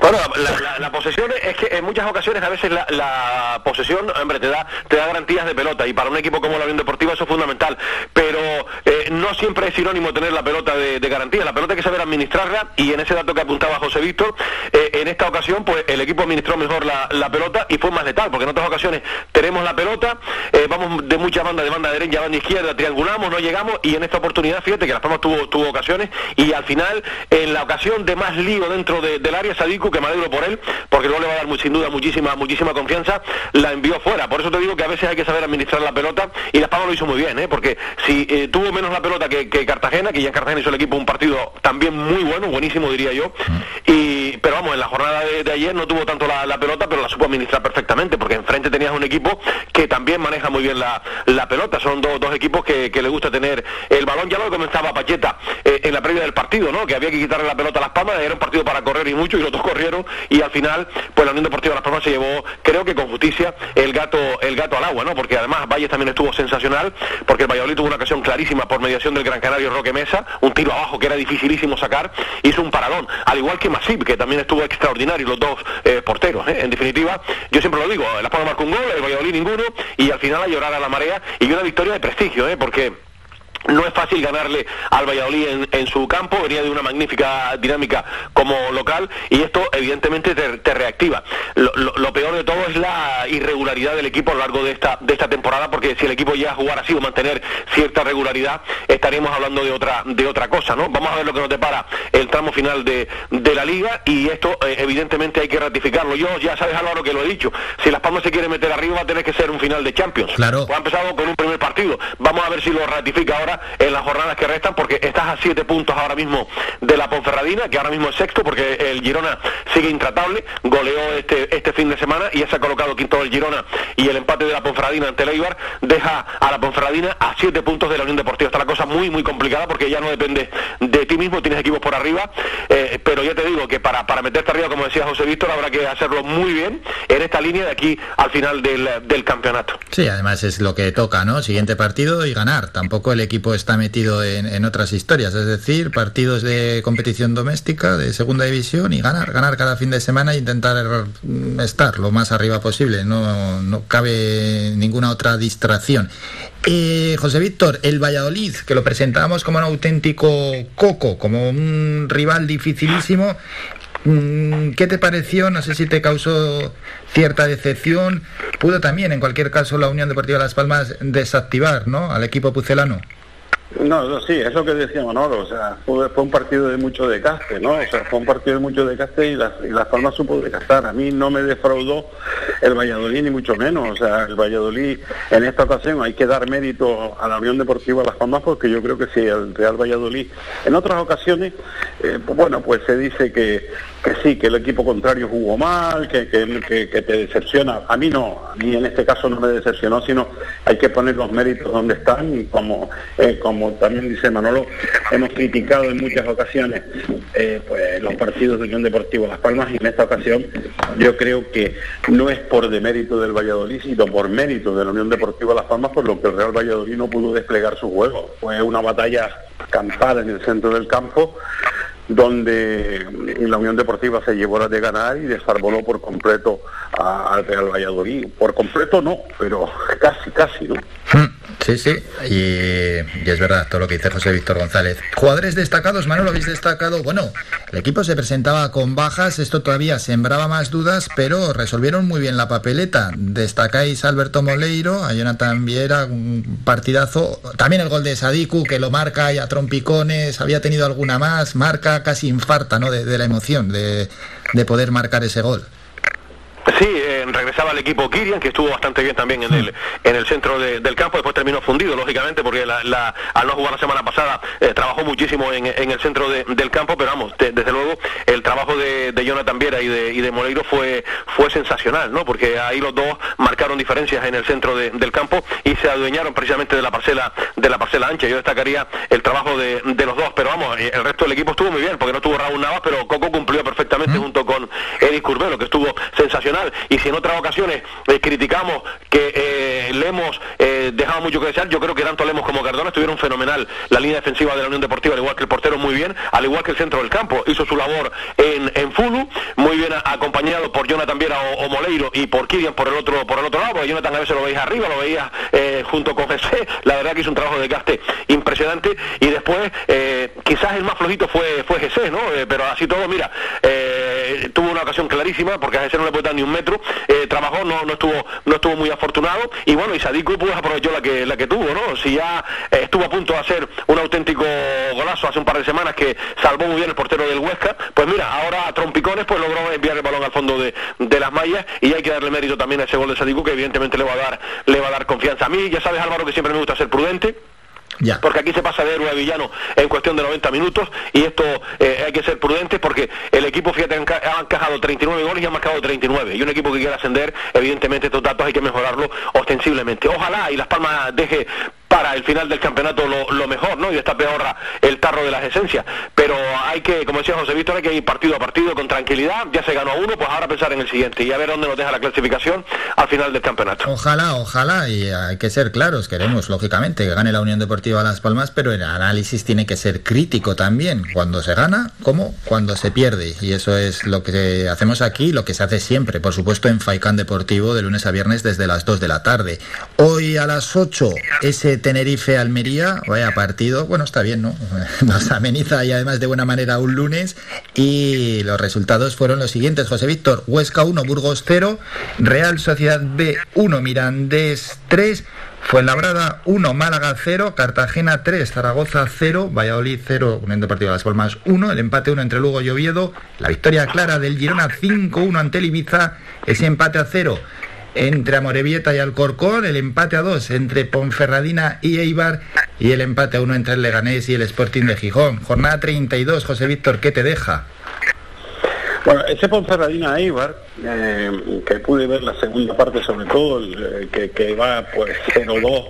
Bueno, la, posesión es que en muchas ocasiones a veces la, posesión, hombre, te da, te da garantías de pelota y para un equipo como la Unión Deportiva eso es fundamental, pero eh, no siempre es sinónimo tener la pelota de, garantía, la pelota hay que saber administrarla y en ese dato que apuntaba José Víctor, eh, en esta ocasión pues el equipo administró mejor la, pelota y fue más letal, porque en otras ocasiones tenemos la pelota, eh, vamos de mucha banda, de banda derecha, banda izquierda, triangulamos, no llegamos y en esta oportunidad, fíjate que Las Palmas tuvo, tuvo ocasiones y al final en la ocasión de más lío dentro del área, Que me alegro por él, porque luego le va a dar sin duda muchísima, muchísima confianza, la envió fuera. Por eso te digo que a veces hay que saber administrar la pelota y Las Palmas lo hizo muy bien, ¿eh? porque si eh, tuvo menos la pelota que, Cartagena, que ya en Cartagena hizo el equipo un partido también muy bueno, buenísimo diría yo, y, pero vamos, en la jornada de, ayer no tuvo tanto la, pelota, pero la supo administrar perfectamente, porque enfrente tenías un equipo que también maneja muy bien la, pelota, son dos, equipos que, le gusta tener el balón, ya lo comenzaba Pacheta eh, en la previa del partido, ¿no? que había que quitarle la pelota a Las Palmas, era un partido para correr y mucho, y los dos corrieron y al final pues la Unión Deportiva Las Palmas se llevó creo que con justicia el gato el gato al agua no porque además Valles también estuvo sensacional porque el Valladolid tuvo una ocasión clarísima por mediación del Gran Canario Roque Mesa un tiro abajo que era dificilísimo sacar hizo un paradón al igual que Masip que también estuvo extraordinario los dos eh, porteros ¿eh? en definitiva yo siempre lo digo Las Palmas marcó un gol el Valladolid ninguno y al final a llorar a la marea y una victoria de prestigio ¿eh? porque no es fácil ganarle al Valladolid en, su campo, venía de una magnífica dinámica como local y esto evidentemente te, reactiva. Lo, peor de todo es la irregularidad del equipo a lo largo de esta, de esta temporada, porque si el equipo ya jugar así o mantener cierta regularidad, estaríamos hablando de otra, de otra cosa, ¿no? Vamos a ver lo que nos depara el tramo final de, la liga y esto eh, evidentemente hay que ratificarlo. Yo ya sabes Álvaro que lo he dicho, si Las Palmas se quiere meter arriba va a tener que ser un final de Champions. Claro. O ha empezado con un primer partido. Vamos a ver si lo ratifica ahora en las jornadas que restan porque estás a siete puntos ahora mismo de la Ponferradina, que ahora mismo es sexto porque el Girona sigue intratable, goleó este, este fin de semana y ya se ha colocado quinto del Girona y el empate de la Ponferradina ante el deja a la Ponferradina a siete puntos de la Unión Deportiva. Está la cosa muy, muy complicada porque ya no depende de ti mismo, tienes equipos por arriba, eh, pero ya te digo que para, para meterte arriba, como decía José Víctor, habrá que hacerlo muy bien en esta línea de aquí al final del, del campeonato. Sí, además es lo que toca, ¿no? Siguiente partido y ganar. Tampoco el equipo está metido en, otras historias, es decir, partidos de competición doméstica, de segunda división y ganar, ganar cada fin de semana e intentar estar lo más arriba posible. No, no cabe ninguna otra distracción. Eh, José Víctor, el Valladolid, que lo presentábamos como un auténtico coco, como un rival dificilísimo, mm, ¿Qué te pareció? No sé si te causó cierta decepción. Pudo también, en cualquier caso, la Unión Deportiva Las Palmas desactivar ¿no? al equipo pucelano. No, no, sí, eso que decía Manolo, o sea, fue, un partido de mucho desgaste, ¿no? O sea, fue un partido de mucho desgaste y las, y las Palmas supo desgastar. A mí no me defraudó el Valladolid ni mucho menos, o sea, el Valladolid en esta ocasión hay que dar mérito a la Unión Deportiva Las Palmas porque yo creo que sí, el Real Valladolid en otras ocasiones, eh, bueno, pues se dice que, que sí, que el equipo contrario jugó mal, que, que, que, te decepciona. A mí no, a mí en este caso no me decepcionó, sino hay que poner los méritos donde están y como, eh, como también dice Manolo, hemos criticado en muchas ocasiones eh, pues, los partidos de Unión Deportivo Las Palmas y en esta ocasión yo creo que no es por demérito del Valladolid, sino por mérito de la Unión Deportiva Las Palmas, por lo que el Real Valladolid no pudo desplegar su juego. Fue una batalla campal en el centro del campo donde la Unión Deportiva se llevó la de ganar y desarboló por completo al Real Valladolid. Por completo no, pero casi, casi, ¿no? Sí, sí, y, es verdad todo lo que dice José Víctor González. Jugadores destacados, Manuel, lo habéis destacado. Bueno, el equipo se presentaba con bajas, esto todavía sembraba más dudas, pero resolvieron muy bien la papeleta. Destacáis a Alberto Moleiro, a Jonathan Viera, un partidazo. También el gol de Sadiku, que lo marca y a trompicones, había tenido alguna más, marca casi infarta ¿no? de, de la emoción de, de poder marcar ese gol. Sí, eh, regresaba el equipo Kirian, que estuvo bastante bien también en el, en el centro de, del campo, después terminó fundido, lógicamente, porque la, la, al no jugar la semana pasada eh, trabajó muchísimo en, en, el centro de, del campo, pero vamos, de, desde luego el trabajo de, de Jonathan Viera y de, y de Moreiro fue, fue sensacional, ¿no? Porque ahí los dos marcaron diferencias en el centro del campo y se adueñaron precisamente de la parcela de la parcela ancha. Yo destacaría el trabajo de, los dos, pero vamos, eh, el resto del equipo estuvo muy bien, porque no tuvo Raúl Navas, pero Coco cumplió perfectamente ¿Mm? junto con Eddie Curbelo, que estuvo sensacional y si en otras ocasiones eh, criticamos que eh, le hemos eh, dejado mucho que desear, yo creo que tanto Lemos como Cardona estuvieron fenomenal. La línea defensiva de la Unión Deportiva, al igual que el portero muy bien, al igual que el centro del campo, hizo su labor en, en Fulu, muy bien acompañado por Jonathan Viera o, Moleiro y por Kirian por el otro por el otro lado, porque Jonathan a veces lo veías arriba, lo veías junto con Jesse, la verdad que hizo un trabajo de gaste impresionante. Y después quizás el más flojito fue fue Jesse, ¿no? pero así todo, mira, tuvo una ocasión clarísima porque a Jesse no le puede dar ni un metro eh, trabajó, no, no estuvo no estuvo muy afortunado y bueno, y Sadiku pues aprovechó la que la que tuvo, ¿no? Si ya eh, estuvo a punto de hacer un auténtico golazo hace un par de semanas que salvó muy bien el portero del Huesca, pues mira, ahora a trompicones pues logró enviar el balón al fondo de, de las mallas y hay que darle mérito también a ese gol de Sadiku que evidentemente le va a dar le va a dar confianza. A mí, ya sabes Álvaro que siempre me gusta ser prudente Porque aquí se pasa de héroe a villano en cuestión de 90 minutos y esto eh, hay que ser prudentes porque el equipo, fíjate, ha encajado 39 goles y ha marcado 39. Y un equipo que quiera ascender, evidentemente estos datos hay que mejorarlo ostensiblemente. Ojalá y Las Palmas deje para el final del campeonato lo, lo, mejor, ¿no? Y esta peorra el tarro de las esencias. Pero hay que, como decía José Víctor, hay que ir partido a partido con tranquilidad. Ya se ganó uno, pues ahora pensar en el siguiente y a ver dónde nos deja la clasificación al final del campeonato. Ojalá, ojalá, y hay que ser claros, queremos, lógicamente, que gane la Unión Deportiva Las Palmas, pero el análisis tiene que ser crítico también, cuando se gana como cuando se pierde. Y eso es lo que hacemos aquí, lo que se hace siempre, por supuesto, en Faicán Deportivo, de lunes a viernes desde las 2 de la tarde. Hoy a las 8, ese Tenerife-Almería, vaya partido, bueno, está bien, ¿no? Nos ameniza y además de buena manera un lunes. Y los resultados fueron los siguientes, José Víctor, Huesca 1, Burgos 0, Real Sociedad B 1, Mirandés 3, Fuenlabrada 1, Málaga 0, Cartagena 3, Zaragoza 0, Valladolid 0, Unión Deportiva Las Palmas 1, el empate 1 entre Lugo y Oviedo, la victoria clara del Girona 5-1 ante el Ibiza, ese empate a 0 entre Amorebieta y Alcorcón, el empate a dos entre Ponferradina y Eibar y el empate a uno entre el Leganés y el Sporting de Gijón. Jornada 32, José Víctor, ¿qué te deja? Bueno, ese Ponferradina Eibar, eh, que pude ver la segunda parte sobre todo, eh, que, que, va pues 0-2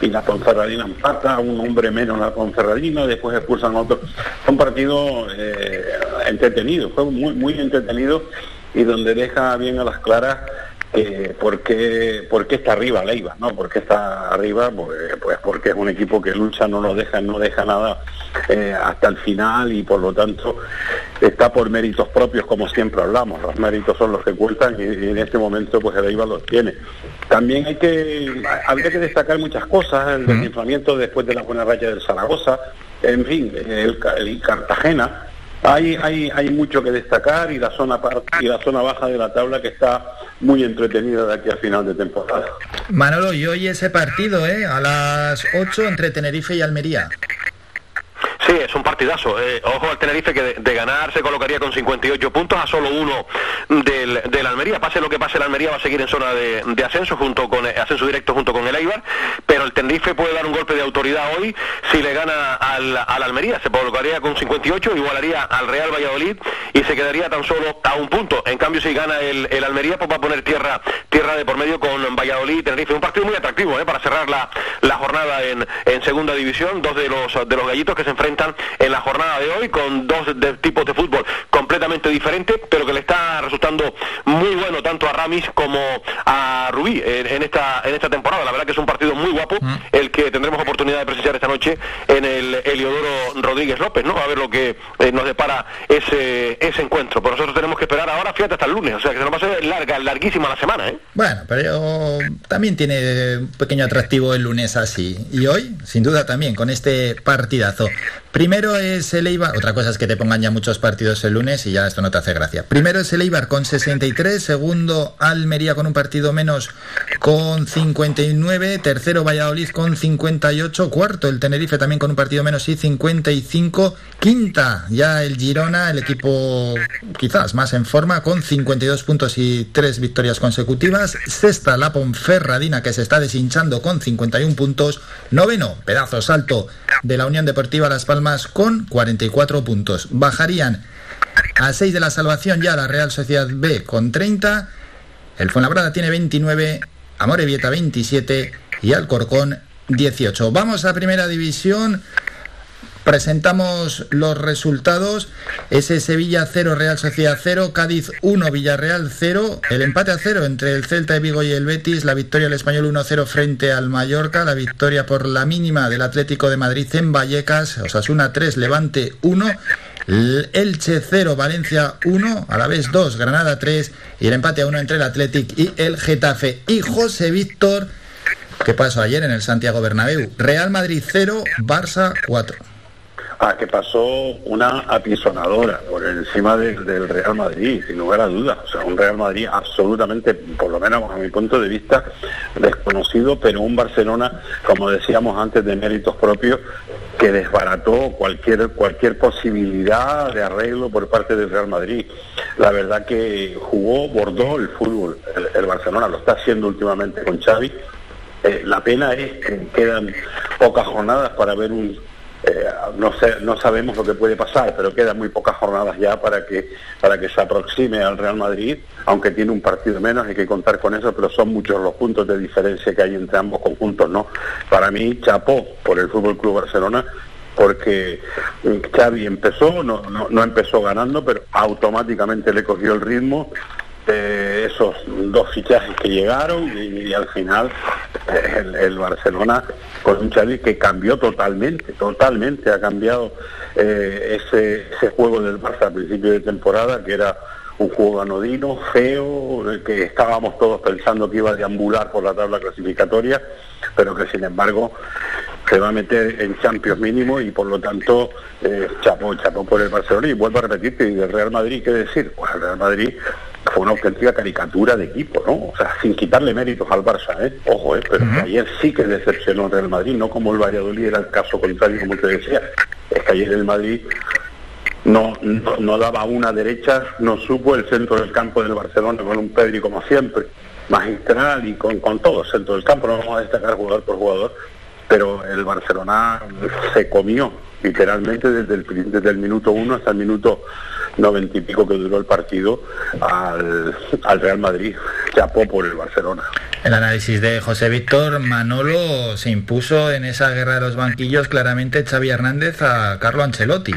y la Ponferradina empata, un hombre menos la Ponferradina, después expulsan otro. Fue un partido eh, entretenido, fue muy, muy entretenido y donde deja bien a las claras eh, ¿por, qué, ¿por, qué, está arriba Leiva? ¿no? ¿Por qué está arriba? Pues, pues, porque es un equipo que lucha, no lo deja, no deja nada eh, hasta el final y por lo tanto está por méritos propios como siempre hablamos. Los méritos son los que cuentan y, en este momento pues el Eibar los tiene. También hay que, habría que destacar muchas cosas, el desinflamiento después de la buena raya del Zaragoza, en fin, el, el Cartagena, hay, hay, hay mucho que destacar y la zona y la zona baja de la tabla que está muy entretenida de aquí a final de temporada. Manolo, y hoy ese partido, ¿eh? A las 8 entre Tenerife y Almería. Es un partidazo. Eh, ojo al Tenerife que de, ganar se colocaría con 58 puntos a solo uno del, del, Almería. Pase lo que pase, el Almería va a seguir en zona de, ascenso junto con ascenso directo junto con el Eibar, pero el Tenerife puede dar un golpe de autoridad hoy si le gana al, al Almería. Se colocaría con 58, igualaría al Real Valladolid y se quedaría tan solo a un punto. En cambio, si gana el, el Almería, pues va a poner tierra tierra de por medio con Valladolid y Tenerife. Un partido muy atractivo ¿eh? para cerrar la, la jornada en, en segunda división. Dos de los de los gallitos que se enfrentan en la jornada de hoy con dos tipos de fútbol completamente diferentes, pero que le está resultando muy bueno tanto a Ramis como a Rubí en, esta en esta temporada. La verdad que es un partido muy guapo mm. el que tendremos oportunidad de presenciar esta noche en el Eliodoro Rodríguez López, ¿no? A ver lo que eh, nos depara ese ese encuentro. Pero nosotros tenemos que esperar ahora, fíjate, hasta el lunes, o sea que se nos va a ser larga, larguísima la semana, ¿eh? Bueno, pero también tiene un pequeño atractivo el lunes así. Y hoy, sin duda también, con este partidazo. Primero es el Eibar, otra cosa es que te pongan ya muchos partidos el lunes y ya esto no te hace gracia. Primero es el Eibar con 63, segundo Almería con un partido menos con 59, tercero Valladolid con 58, cuarto el Tenerife también con un partido menos y 55, quinta ya el Girona, el equipo quizás más en forma con 52 puntos y 3 victorias consecutivas, sexta la Ponferradina que se está deshinchando con 51 puntos, noveno pedazo salto de la Unión Deportiva Las Palmas con 44 puntos. Bajarían a 6 de la salvación ya la Real Sociedad B con 30. El Fuenlabrada tiene 29, Amorebieta 27 y Alcorcón 18. Vamos a primera división. Presentamos los resultados. Ese Sevilla 0, Real Sociedad 0, Cádiz 1, Villarreal 0, el empate a 0 entre el Celta de Vigo y el Betis, la victoria del Español 1-0 frente al Mallorca, la victoria por la mínima del Atlético de Madrid en Vallecas, Osasuna 3, Levante 1, Elche 0, Valencia 1, a la vez 2, Granada 3 y el empate a 1 entre el Athletic y el Getafe. Y José Víctor, ¿qué pasó ayer en el Santiago Bernabéu? Real Madrid 0, Barça 4 a que pasó una apisonadora por encima del Real Madrid, sin lugar a dudas. O sea, un Real Madrid absolutamente, por lo menos a mi punto de vista, desconocido, pero un Barcelona, como decíamos antes, de méritos propios, que desbarató cualquier, cualquier posibilidad de arreglo por parte del Real Madrid. La verdad que jugó, bordó el fútbol. El, Barcelona lo está haciendo últimamente con Xavi. Eh, la pena es que quedan pocas jornadas para ver un eh, no, no sabemos lo que puede pasar, pero quedan muy pocas jornadas ya para que, para que se aproxime al Real Madrid, aunque tiene un partido menos, hay que contar con eso, pero son muchos los puntos de diferencia que hay entre ambos conjuntos, ¿no? Para mí, chapó por el Fútbol Club Barcelona, porque Xavi empezó, no, no, no empezó ganando, pero automáticamente le cogió el ritmo esos dos fichajes que llegaron y, al final eh, el, Barcelona con un Xavi que cambió totalmente, totalmente ha cambiado eh, ese, juego del Barça a principio de temporada que era un juego anodino, feo, que estábamos todos pensando que iba a deambular por la tabla clasificatoria, pero que sin embargo se va a meter en Champions mínimo y por lo tanto eh, chapó, chapó por el Barcelona y vuelvo a repetirte, y del Real Madrid, ¿qué decir? Pues el Real Madrid fue una auténtica caricatura de equipo, ¿no? O sea, sin quitarle méritos al Barça, ¿eh? Ojo, ¿eh? Pero ayer sí que decepcionó el Real Madrid, no como el Valladolid era el caso contrario, como te decía. Es que ayer el Madrid no, no, daba una derecha, no supo el centro del campo del Barcelona con un Pedri como siempre, magistral y con, con todo el centro del campo, no vamos a destacar jugador por jugador, pero el Barcelona se comió literalmente desde el, minuto uno hasta el minuto noventa y pico que duró el partido al, al Real Madrid. Chapó por el Barcelona. El análisis de José Víctor Manolo se impuso en esa guerra de los banquillos claramente Xavi Hernández a Carlo Ancelotti.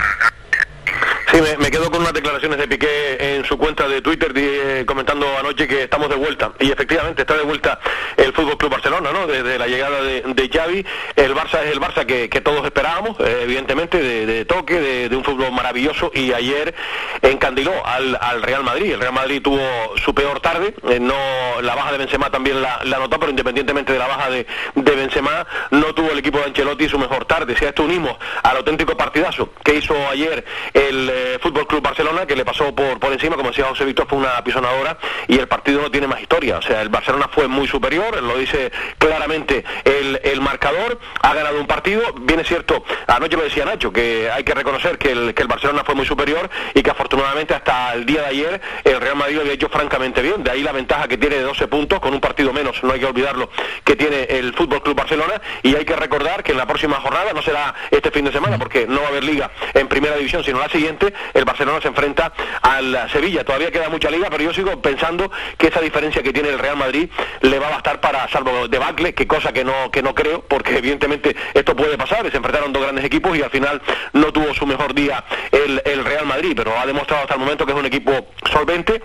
Sí, me, quedo con unas declaraciones de Piqué en su cuenta de Twitter eh, comentando anoche que estamos de vuelta. Y efectivamente está de vuelta el Fútbol Club Barcelona, ¿no? Desde la llegada de, de Xavi, el Barça es el Barça que, todos esperábamos, eh, evidentemente, de, toque, de, un fútbol maravilloso. Y ayer encandiló al, Real Madrid. El Real Madrid tuvo su peor tarde. Eh, no La baja de Benzema también la, la notó, pero independientemente de la baja de, de Benzema, no tuvo el equipo de Ancelotti su mejor tarde. Si a esto unimos al auténtico partidazo que hizo ayer el Fútbol Club Barcelona, que le pasó por, por encima, como decía José Víctor, fue una apisonadora y el partido no tiene más historia. O sea, el Barcelona fue muy superior, lo dice claramente el, el marcador, ha ganado un partido. Bien cierto, anoche me decía Nacho que hay que reconocer que el, que el Barcelona fue muy superior y que afortunadamente hasta el día de ayer el Real Madrid lo había hecho francamente bien. De ahí la ventaja que tiene de 12 puntos, con un partido menos, no hay que olvidarlo, que tiene el Fútbol Club Barcelona. Y hay que recordar que en la próxima jornada, no será este fin de semana, porque no va a haber liga en primera división, sino la siguiente, el Barcelona se enfrenta al Sevilla. Todavía queda mucha liga, pero yo sigo pensando que esa diferencia que tiene el Real Madrid le va a bastar para salvo debacle, que cosa que no, que no creo, porque evidentemente esto puede pasar. Se enfrentaron dos grandes equipos y al final no tuvo su mejor día el, el Real Madrid, pero ha demostrado hasta el momento que es un equipo solvente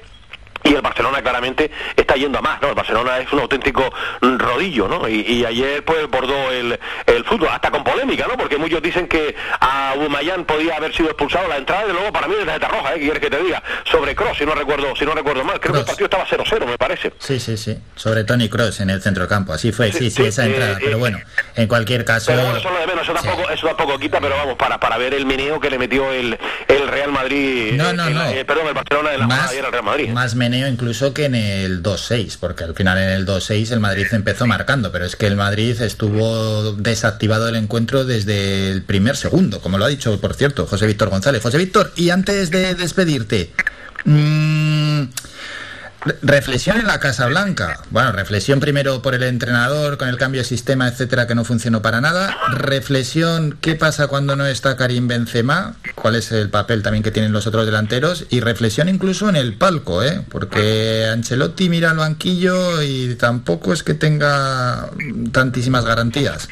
y el Barcelona claramente está yendo a más, ¿no? El Barcelona es un auténtico rodillo, ¿no? Y, ayer pues bordó el, el, fútbol, hasta con polémica, ¿no? Porque muchos dicen que a Bumayán podía haber sido expulsado la entrada y luego para mí es tarjeta roja, ¿eh? ¿Qué quieres que te diga? Sobre Cross, si no recuerdo, si no recuerdo mal. Creo que el partido estaba 0-0, me parece. Sí, sí, sí. Sobre Tony Cross en el centro campo. Así fue, sí, sí, esa entrada. pero bueno, en cualquier caso. Pero bueno, eso de menos, eso tampoco, eso tampoco quita, pero vamos, para, para ver el meneo que le metió el, el Real Madrid. No, no, no. Eh, perdón, el Barcelona de la más, ayer al Real Madrid. Más meneo incluso que en el 2-6, porque al final en el 2-6 el Madrid empezó marcando, pero es que el Madrid estuvo desactivado del encuentro desde el primer segundo, como lo ha dicho, por cierto, José Víctor González. José Víctor, y antes de despedirte, mmm, Reflexión en la Casa Blanca. Bueno, reflexión primero por el entrenador con el cambio de sistema, etcétera, que no funcionó para nada. Reflexión, ¿qué pasa cuando no está Karim Benzema? ¿Cuál es el papel también que tienen los otros delanteros? Y reflexión incluso en el palco, ¿eh? Porque Ancelotti mira al banquillo y tampoco es que tenga tantísimas garantías.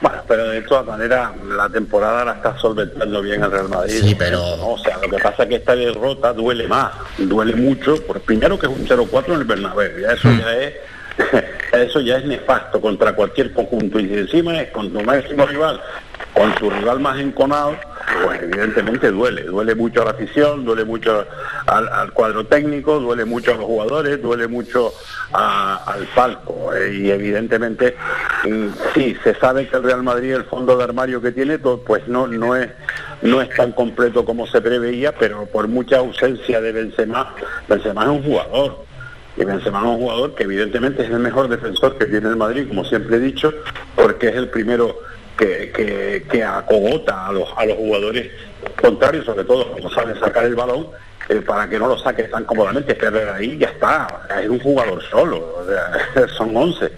Bueno, pero de todas maneras la temporada la está solventando bien el Real Madrid. Sí, pero... O sea, lo que pasa es que esta derrota duele más, duele mucho, por primero que es un 0-4 en el Bernabéu, ya eso mm. ya es eso ya es nefasto contra cualquier conjunto y encima es con tu máximo rival, con su rival más enconado, pues evidentemente duele, duele mucho a la afición, duele mucho al, cuadro técnico, duele mucho a los jugadores, duele mucho al palco eh, y evidentemente mm, sí, se sabe que el Real Madrid el fondo de armario que tiene pues no, no es no es tan completo como se preveía, pero por mucha ausencia de Benzema, Benzema es un jugador, y Benzema es un jugador que evidentemente es el mejor defensor que tiene el Madrid, como siempre he dicho, porque es el primero que, que, acogota a los, a los jugadores contrarios, sobre todo cuando saben sacar el balón, eh, para que no lo saque tan cómodamente, pero ahí ya está, es un jugador solo, son 11.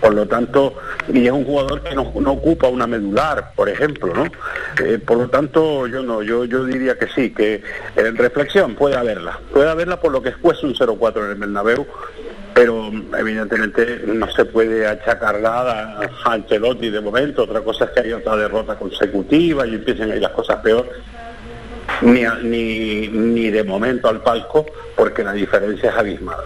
Por lo tanto, y es un jugador que no, ocupa una medular, por ejemplo, ¿no? Eh, por lo tanto, yo no, yo, yo diría que sí, que en reflexión puede haberla, puede haberla por lo que es un 0-4 en el Bernabéu, pero evidentemente no se puede achacar nada a Ancelotti de momento, otra cosa es que haya otra derrota consecutiva y empiecen a ir las cosas peor, ni, ni, ni de momento al palco, porque la diferencia es abismada.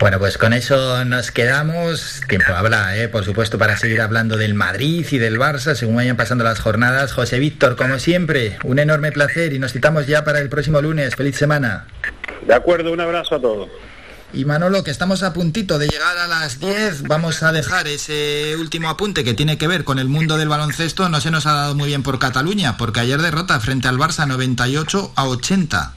Bueno, pues con eso nos quedamos. Tiempo habla, ¿eh? por supuesto, para seguir hablando del Madrid y del Barça según vayan pasando las jornadas. José Víctor, como siempre, un enorme placer y nos citamos ya para el próximo lunes. Feliz semana. De acuerdo, un abrazo a todos. Y Manolo, que estamos a puntito de llegar a las 10, vamos a dejar ese último apunte que tiene que ver con el mundo del baloncesto. No se nos ha dado muy bien por Cataluña, porque ayer derrota frente al Barça 98 a 80.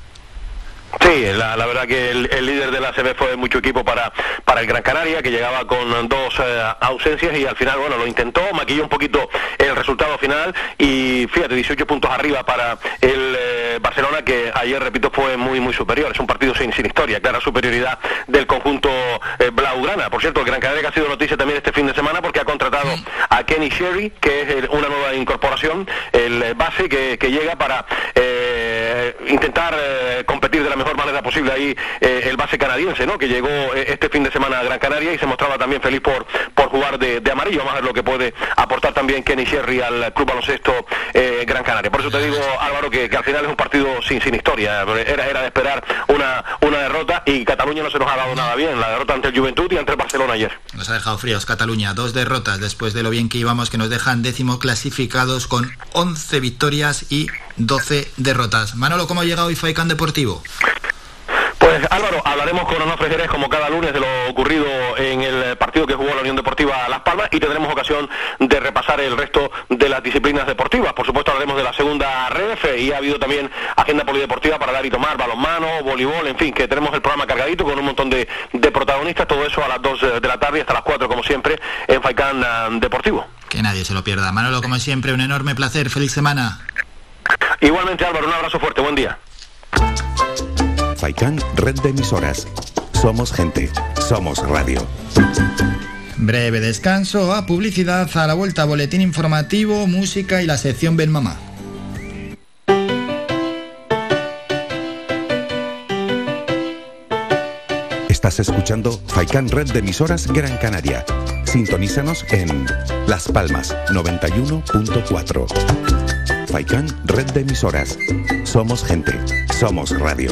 Sí, la, verdad que el, líder de la CB fue mucho equipo para, para el Gran Canaria, que llegaba con dos eh, ausencias y al final, bueno, lo intentó, maquilló un poquito el resultado final y fíjate, 18 puntos arriba para el eh, Barcelona, que ayer, repito, fue muy, muy superior. Es un partido sin, sin historia, clara superioridad del conjunto eh, Blaugrana. Por cierto, el Gran Canaria que ha sido noticia también este fin de semana porque ha contratado a Kenny Sherry, que es una nueva incorporación, el base que, llega para eh, intentar eh, competir de la mejor manera posible ahí el base canadiense, ¿no? que llegó este fin de semana a Gran Canaria y se mostraba también feliz por, por jugar de, amarillo. Vamos a ver lo que puede aportar también Kenny Sherry al Club Baloncesto Gran Canaria. Por eso te digo, Álvaro, que, al final es un partido sin, sin historia. Era, era de esperar una, una derrota y Cataluña no se nos ha dado nada bien. La derrota ante el Juventud y ante el Barcelona ayer. Nos ha dejado fríos Cataluña. Dos derrotas después de lo bien que íbamos, que nos dejan décimo clasificados con 11 victorias y 12 derrotas. Manolo, ¿cómo ha llegado hoy Faikan Deportivo? Pues Álvaro, hablaremos con Onofre Jerez como cada lunes de lo ocurrido en el partido que jugó la Unión Deportiva Las Palmas y tendremos ocasión de repasar el resto de las disciplinas deportivas. Por supuesto hablaremos de la segunda RF y ha habido también agenda polideportiva para dar y tomar, balonmano, voleibol, en fin, que tenemos el programa cargadito con un montón de, protagonistas, todo eso a las 2 de la tarde hasta las 4 como siempre en Faicán ah, Deportivo. Que nadie se lo pierda. Manolo, como siempre, un enorme placer, feliz semana. Igualmente Álvaro, un abrazo fuerte, buen día. Faikán, red de emisoras. Somos gente, somos radio. Breve descanso a publicidad, a la vuelta boletín informativo, música y la sección Ben Mamá. Estás escuchando Faikán Red de Emisoras Gran Canaria. Sintonízanos en Las Palmas 91.4. Faikán Red de Emisoras. Somos gente, somos radio.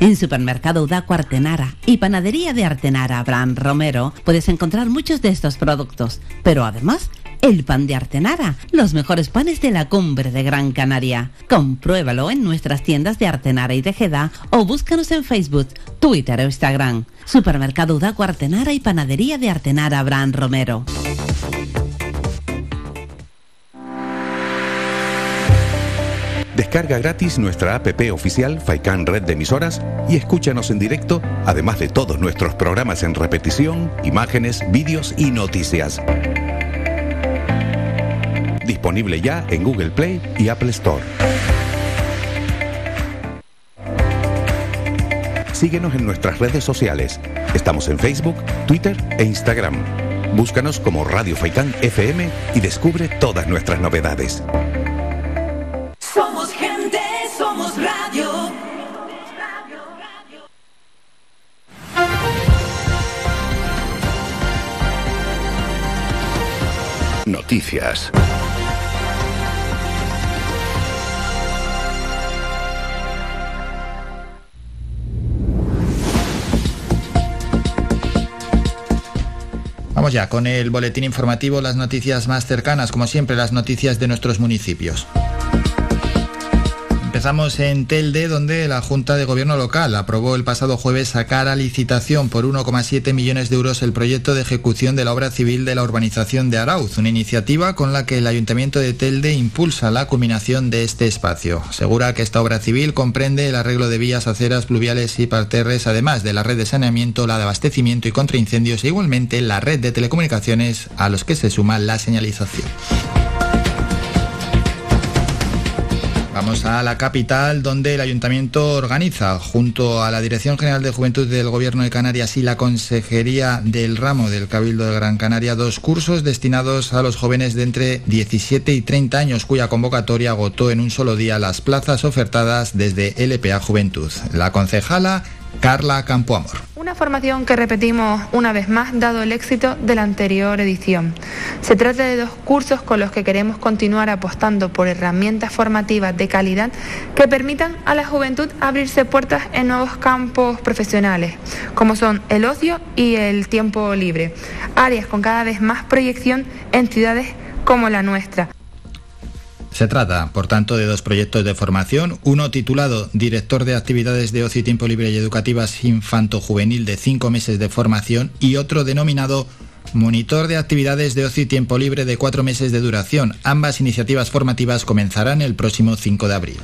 En Supermercado Udaco Artenara y Panadería de Artenara Abraham Romero puedes encontrar muchos de estos productos, pero además el pan de Artenara, los mejores panes de la cumbre de Gran Canaria. Compruébalo en nuestras tiendas de Artenara y Tejeda o búscanos en Facebook, Twitter o Instagram. Supermercado Udaco Artenara y Panadería de Artenara Abraham Romero. Descarga gratis nuestra app oficial Faikan Red de Emisoras y escúchanos en directo, además de todos nuestros programas en repetición, imágenes, vídeos y noticias. Disponible ya en Google Play y Apple Store. Síguenos en nuestras redes sociales. Estamos en Facebook, Twitter e Instagram. Búscanos como Radio Faikán FM y descubre todas nuestras novedades. Somos gente, somos radio. Noticias. Vamos ya con el boletín informativo, las noticias más cercanas, como siempre, las noticias de nuestros municipios. Empezamos en Telde, donde la Junta de Gobierno local aprobó el pasado jueves sacar a licitación por 1,7 millones de euros el proyecto de ejecución de la obra civil de la urbanización de Arauz, una iniciativa con la que el Ayuntamiento de Telde impulsa la culminación de este espacio. Asegura que esta obra civil comprende el arreglo de vías, aceras, pluviales y parterres, además de la red de saneamiento, la de abastecimiento y contra incendios e igualmente la red de telecomunicaciones a los que se suma la señalización. Vamos a la capital, donde el ayuntamiento organiza, junto a la Dirección General de Juventud del Gobierno de Canarias y la Consejería del Ramo del Cabildo de Gran Canaria, dos cursos destinados a los jóvenes de entre 17 y 30 años, cuya convocatoria agotó en un solo día las plazas ofertadas desde LPA Juventud. La concejala Carla Campoamor. Una formación que repetimos una vez más dado el éxito de la anterior edición. Se trata de dos cursos con los que queremos continuar apostando por herramientas formativas de calidad que permitan a la juventud abrirse puertas en nuevos campos profesionales, como son el ocio y el tiempo libre, áreas con cada vez más proyección en ciudades como la nuestra. Se trata, por tanto, de dos proyectos de formación, uno titulado Director de Actividades de Ocio y Tiempo Libre y Educativas Infanto-Juvenil de cinco meses de formación y otro denominado Monitor de Actividades de Ocio y Tiempo Libre de cuatro meses de duración. Ambas iniciativas formativas comenzarán el próximo 5 de abril.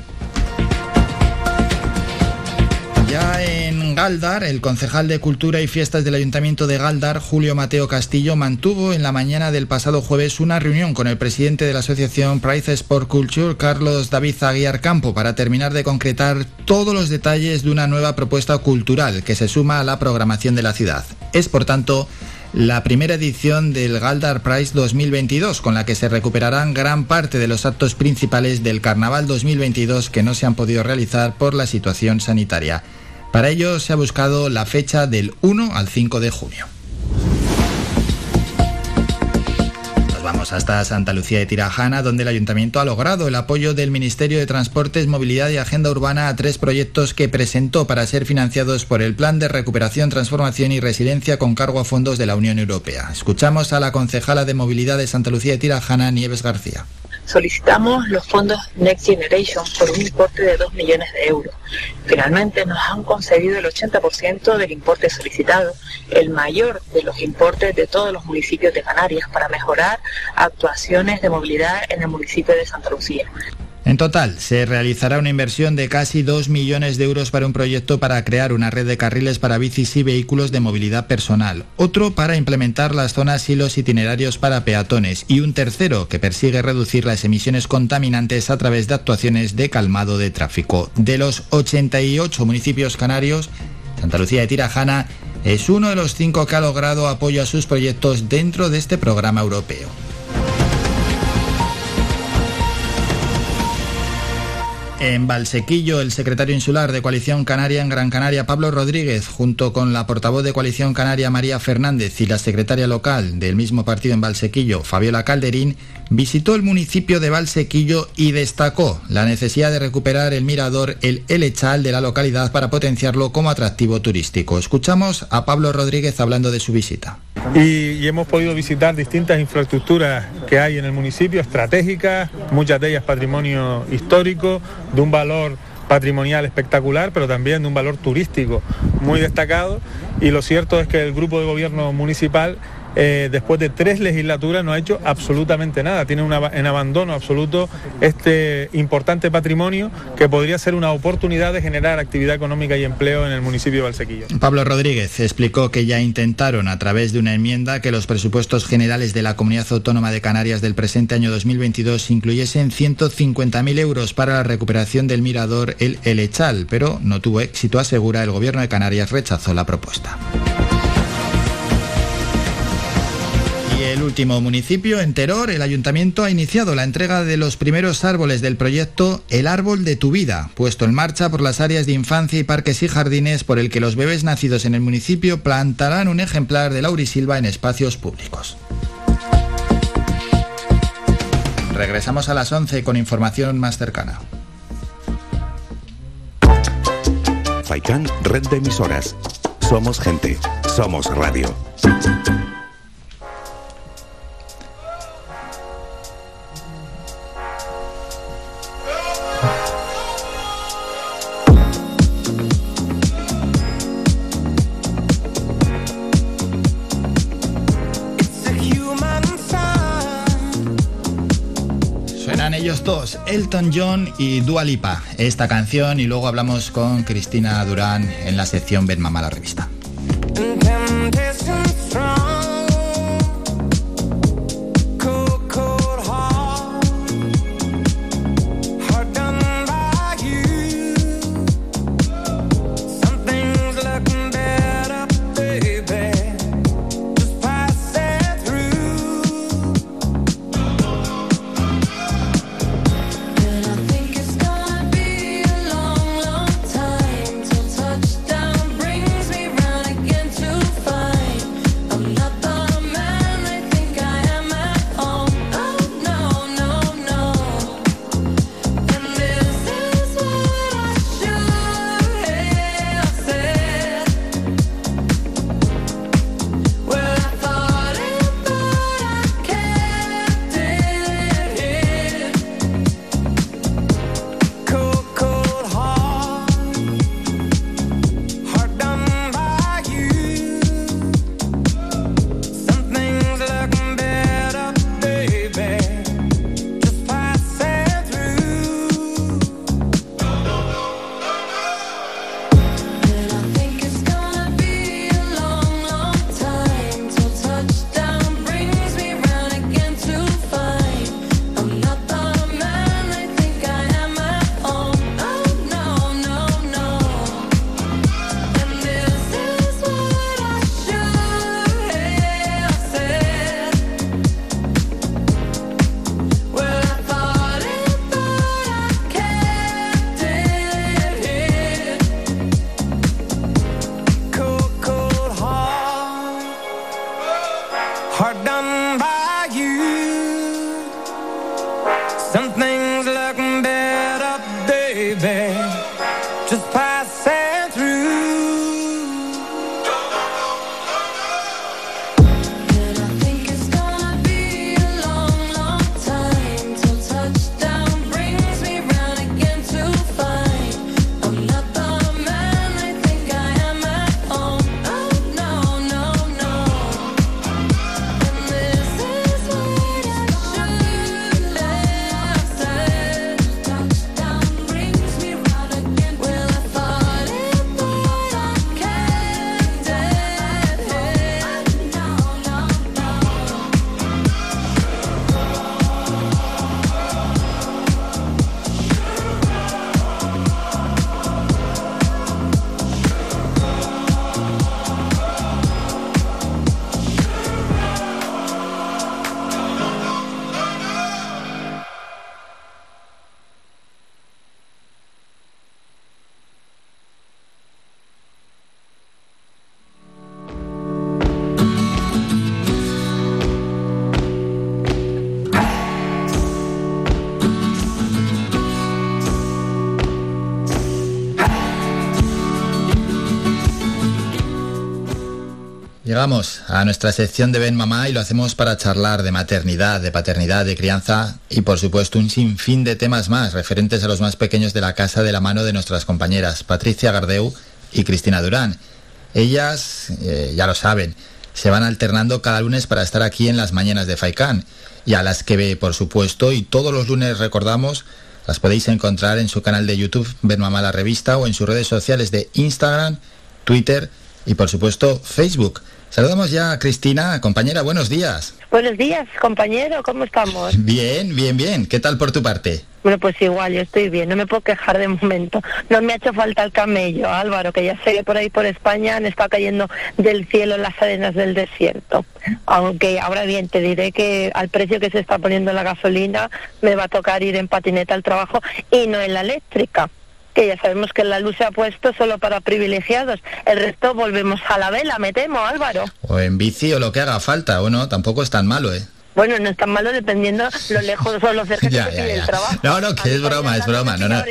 Ya en Galdar, el concejal de Cultura y Fiestas del Ayuntamiento de Galdar, Julio Mateo Castillo, mantuvo en la mañana del pasado jueves una reunión con el presidente de la asociación Price Sport Culture, Carlos David Aguiar Campo, para terminar de concretar todos los detalles de una nueva propuesta cultural que se suma a la programación de la ciudad. Es, por tanto, la primera edición del Galdar Prize 2022, con la que se recuperarán gran parte de los actos principales del Carnaval 2022 que no se han podido realizar por la situación sanitaria. Para ello se ha buscado la fecha del 1 al 5 de junio. Vamos hasta Santa Lucía de Tirajana, donde el ayuntamiento ha logrado el apoyo del Ministerio de Transportes, Movilidad y Agenda Urbana a tres proyectos que presentó para ser financiados por el Plan de Recuperación, Transformación y Resiliencia con cargo a fondos de la Unión Europea. Escuchamos a la concejala de Movilidad de Santa Lucía de Tirajana, Nieves García solicitamos los fondos Next Generation por un importe de 2 millones de euros. Finalmente nos han concedido el 80% del importe solicitado, el mayor de los importes de todos los municipios de Canarias para mejorar actuaciones de movilidad en el municipio de Santa Lucía. En total, se realizará una inversión de casi 2 millones de euros para un proyecto para crear una red de carriles para bicis y vehículos de movilidad personal, otro para implementar las zonas y los itinerarios para peatones y un tercero que persigue reducir las emisiones contaminantes a través de actuaciones de calmado de tráfico. De los 88 municipios canarios, Santa Lucía de Tirajana es uno de los cinco que ha logrado apoyo a sus proyectos dentro de este programa europeo. En Valsequillo, el secretario insular de Coalición Canaria en Gran Canaria, Pablo Rodríguez, junto con la portavoz de Coalición Canaria, María Fernández, y la secretaria local del mismo partido en Valsequillo, Fabiola Calderín, visitó el municipio de Valsequillo y destacó la necesidad de recuperar el mirador El Elechal de la localidad para potenciarlo como atractivo turístico. Escuchamos a Pablo Rodríguez hablando de su visita. Y, hemos podido visitar distintas infraestructuras que hay en el municipio, estratégicas, muchas de ellas patrimonio histórico de un valor patrimonial espectacular, pero también de un valor turístico muy destacado. Y lo cierto es que el grupo de gobierno municipal eh, después de tres legislaturas no ha hecho absolutamente nada. Tiene en abandono absoluto este importante patrimonio que podría ser una oportunidad de generar actividad económica y empleo en el municipio de Valsequillo. Pablo Rodríguez explicó que ya intentaron a través de una enmienda que los presupuestos generales de la Comunidad Autónoma de Canarias del presente año 2022 incluyesen 150.000 euros para la recuperación del mirador El Elechal, pero no tuvo éxito, asegura el Gobierno de Canarias rechazó la propuesta. El último municipio, en Teror, el ayuntamiento ha iniciado la entrega de los primeros árboles del proyecto El Árbol de tu Vida, puesto en marcha por las áreas de infancia y parques y jardines por el que los bebés nacidos en el municipio plantarán un ejemplar de laurisilva en espacios públicos. Regresamos a las 11 con información más cercana. Faikan, red de emisoras. Somos gente, somos radio. Elton John y Dua Lipa, esta canción y luego hablamos con Cristina Durán en la sección Ven Mamá la revista. Llegamos a nuestra sección de Ben Mamá y lo hacemos para charlar de maternidad, de paternidad, de crianza y por supuesto un sinfín de temas más referentes a los más pequeños de la casa de la mano de nuestras compañeras Patricia Gardeu y Cristina Durán. Ellas, eh, ya lo saben, se van alternando cada lunes para estar aquí en las mañanas de Faicán y a las que ve, por supuesto, y todos los lunes recordamos, las podéis encontrar en su canal de YouTube Ben Mamá la revista o en sus redes sociales de Instagram, Twitter y por supuesto Facebook. Saludamos ya a Cristina, compañera, buenos días. Buenos días, compañero, ¿cómo estamos? Bien, bien, bien. ¿Qué tal por tu parte? Bueno, pues igual, yo estoy bien, no me puedo quejar de momento. No me ha hecho falta el camello, Álvaro, que ya sé que por ahí por España han estado cayendo del cielo las arenas del desierto. Aunque ahora bien, te diré que al precio que se está poniendo la gasolina me va a tocar ir en patineta al trabajo y no en la eléctrica que ya sabemos que la luz se ha puesto solo para privilegiados. El resto volvemos a la vela, me temo, Álvaro. O en bici o lo que haga falta, bueno, tampoco es tan malo, ¿eh? Bueno, no es tan malo dependiendo lo lejos o lo cerca Ya, que ya, el trabajo. No, no, que es broma, es broma, no, no.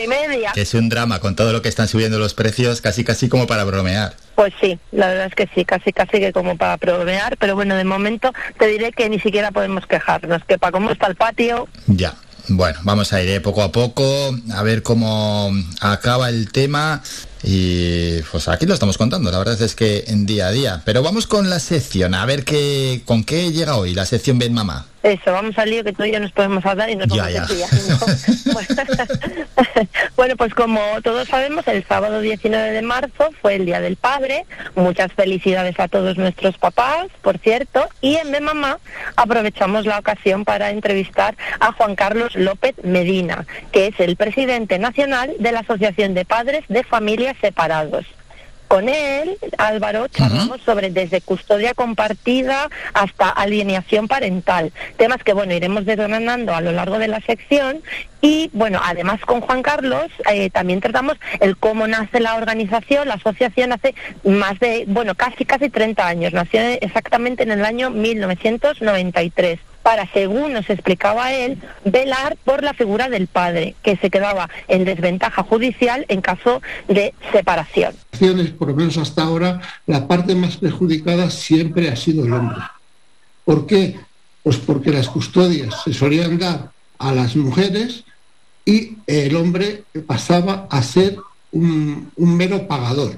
Que es un drama con todo lo que están subiendo los precios, casi casi como para bromear. Pues sí, la verdad es que sí, casi casi que como para bromear, pero bueno, de momento te diré que ni siquiera podemos quejarnos, que para cómo está el patio, Ya. Bueno, vamos a ir ¿eh? poco a poco, a ver cómo acaba el tema y pues aquí lo estamos contando, la verdad es que en día a día. Pero vamos con la sección, a ver qué, con qué llega hoy la sección Ben Mamá. eso, vamos al lío que tú y yo nos podemos hablar y nos Ya, vamos ya. Bueno, pues como todos sabemos, el sábado 19 de marzo fue el Día del Padre. Muchas felicidades a todos nuestros papás, por cierto. Y en De Mamá aprovechamos la ocasión para entrevistar a Juan Carlos López Medina, que es el presidente nacional de la Asociación de Padres de Separados. Con él, Álvaro, charlamos sobre desde custodia compartida hasta alienación parental. Temas que, bueno, iremos desgranando a lo largo de la sección. Y, bueno, además con Juan Carlos eh, también tratamos el cómo nace la organización. La asociación hace más de, bueno, casi, casi 30 años. Nació exactamente en el año 1993 para, según nos explicaba él, velar por la figura del padre, que se quedaba en desventaja judicial en caso de separación. por lo menos hasta ahora, la parte más perjudicada siempre ha sido el hombre. ¿Por qué? Pues porque las custodias se solían dar a las mujeres y el hombre pasaba a ser un, un mero pagador.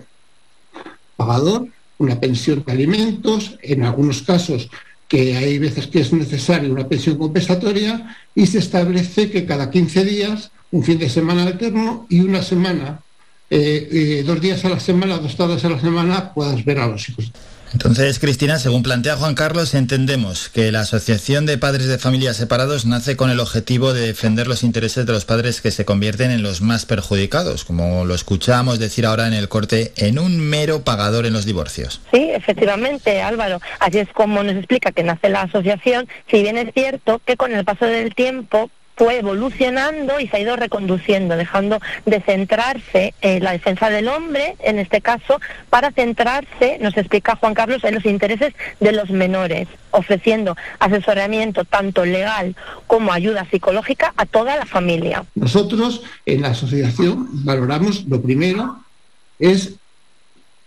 Pagador, una pensión de alimentos, en algunos casos que hay veces que es necesaria una pensión compensatoria y se establece que cada 15 días, un fin de semana alterno y una semana eh, eh, dos días a la semana, dos tardes a la semana, puedas ver a los hijos. Entonces, Cristina, según plantea Juan Carlos, entendemos que la Asociación de Padres de Familias Separados nace con el objetivo de defender los intereses de los padres que se convierten en los más perjudicados, como lo escuchamos decir ahora en el corte, en un mero pagador en los divorcios. Sí, efectivamente, Álvaro. Así es como nos explica que nace la asociación, si bien es cierto que con el paso del tiempo fue evolucionando y se ha ido reconduciendo, dejando de centrarse en la defensa del hombre, en este caso, para centrarse, nos explica Juan Carlos, en los intereses de los menores, ofreciendo asesoramiento tanto legal como ayuda psicológica a toda la familia. Nosotros en la asociación valoramos lo primero es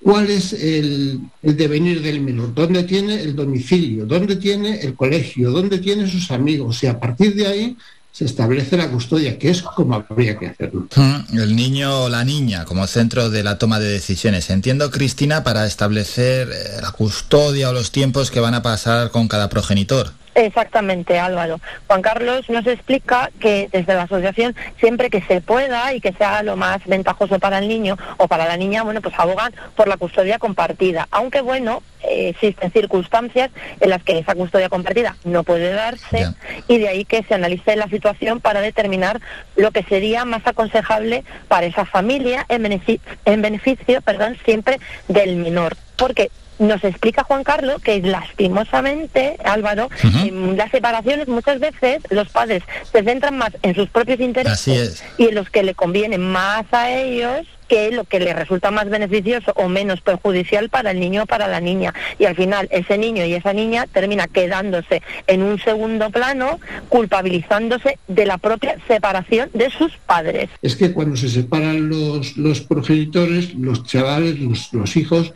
cuál es el devenir del menor, dónde tiene el domicilio, dónde tiene el colegio, dónde tiene sus amigos y a partir de ahí se establece la custodia, que es como habría que hacerlo. Mm, El niño o la niña como centro de la toma de decisiones. Entiendo, Cristina, para establecer eh, la custodia o los tiempos que van a pasar con cada progenitor. Exactamente, Álvaro. Juan Carlos nos explica que desde la asociación, siempre que se pueda y que sea lo más ventajoso para el niño o para la niña, bueno, pues abogan por la custodia compartida. Aunque bueno, eh, existen circunstancias en las que esa custodia compartida no puede darse y de ahí que se analice la situación para determinar lo que sería más aconsejable para esa familia en beneficio, en beneficio perdón, siempre del menor. Porque nos explica Juan Carlos que lastimosamente, Álvaro, en las separaciones muchas veces los padres se centran más en sus propios intereses y en los que le conviene más a ellos que lo que le resulta más beneficioso o menos perjudicial para el niño o para la niña. Y al final ese niño y esa niña termina quedándose en un segundo plano, culpabilizándose de la propia separación de sus padres. Es que cuando se separan los, los progenitores, los chavales, los, los hijos,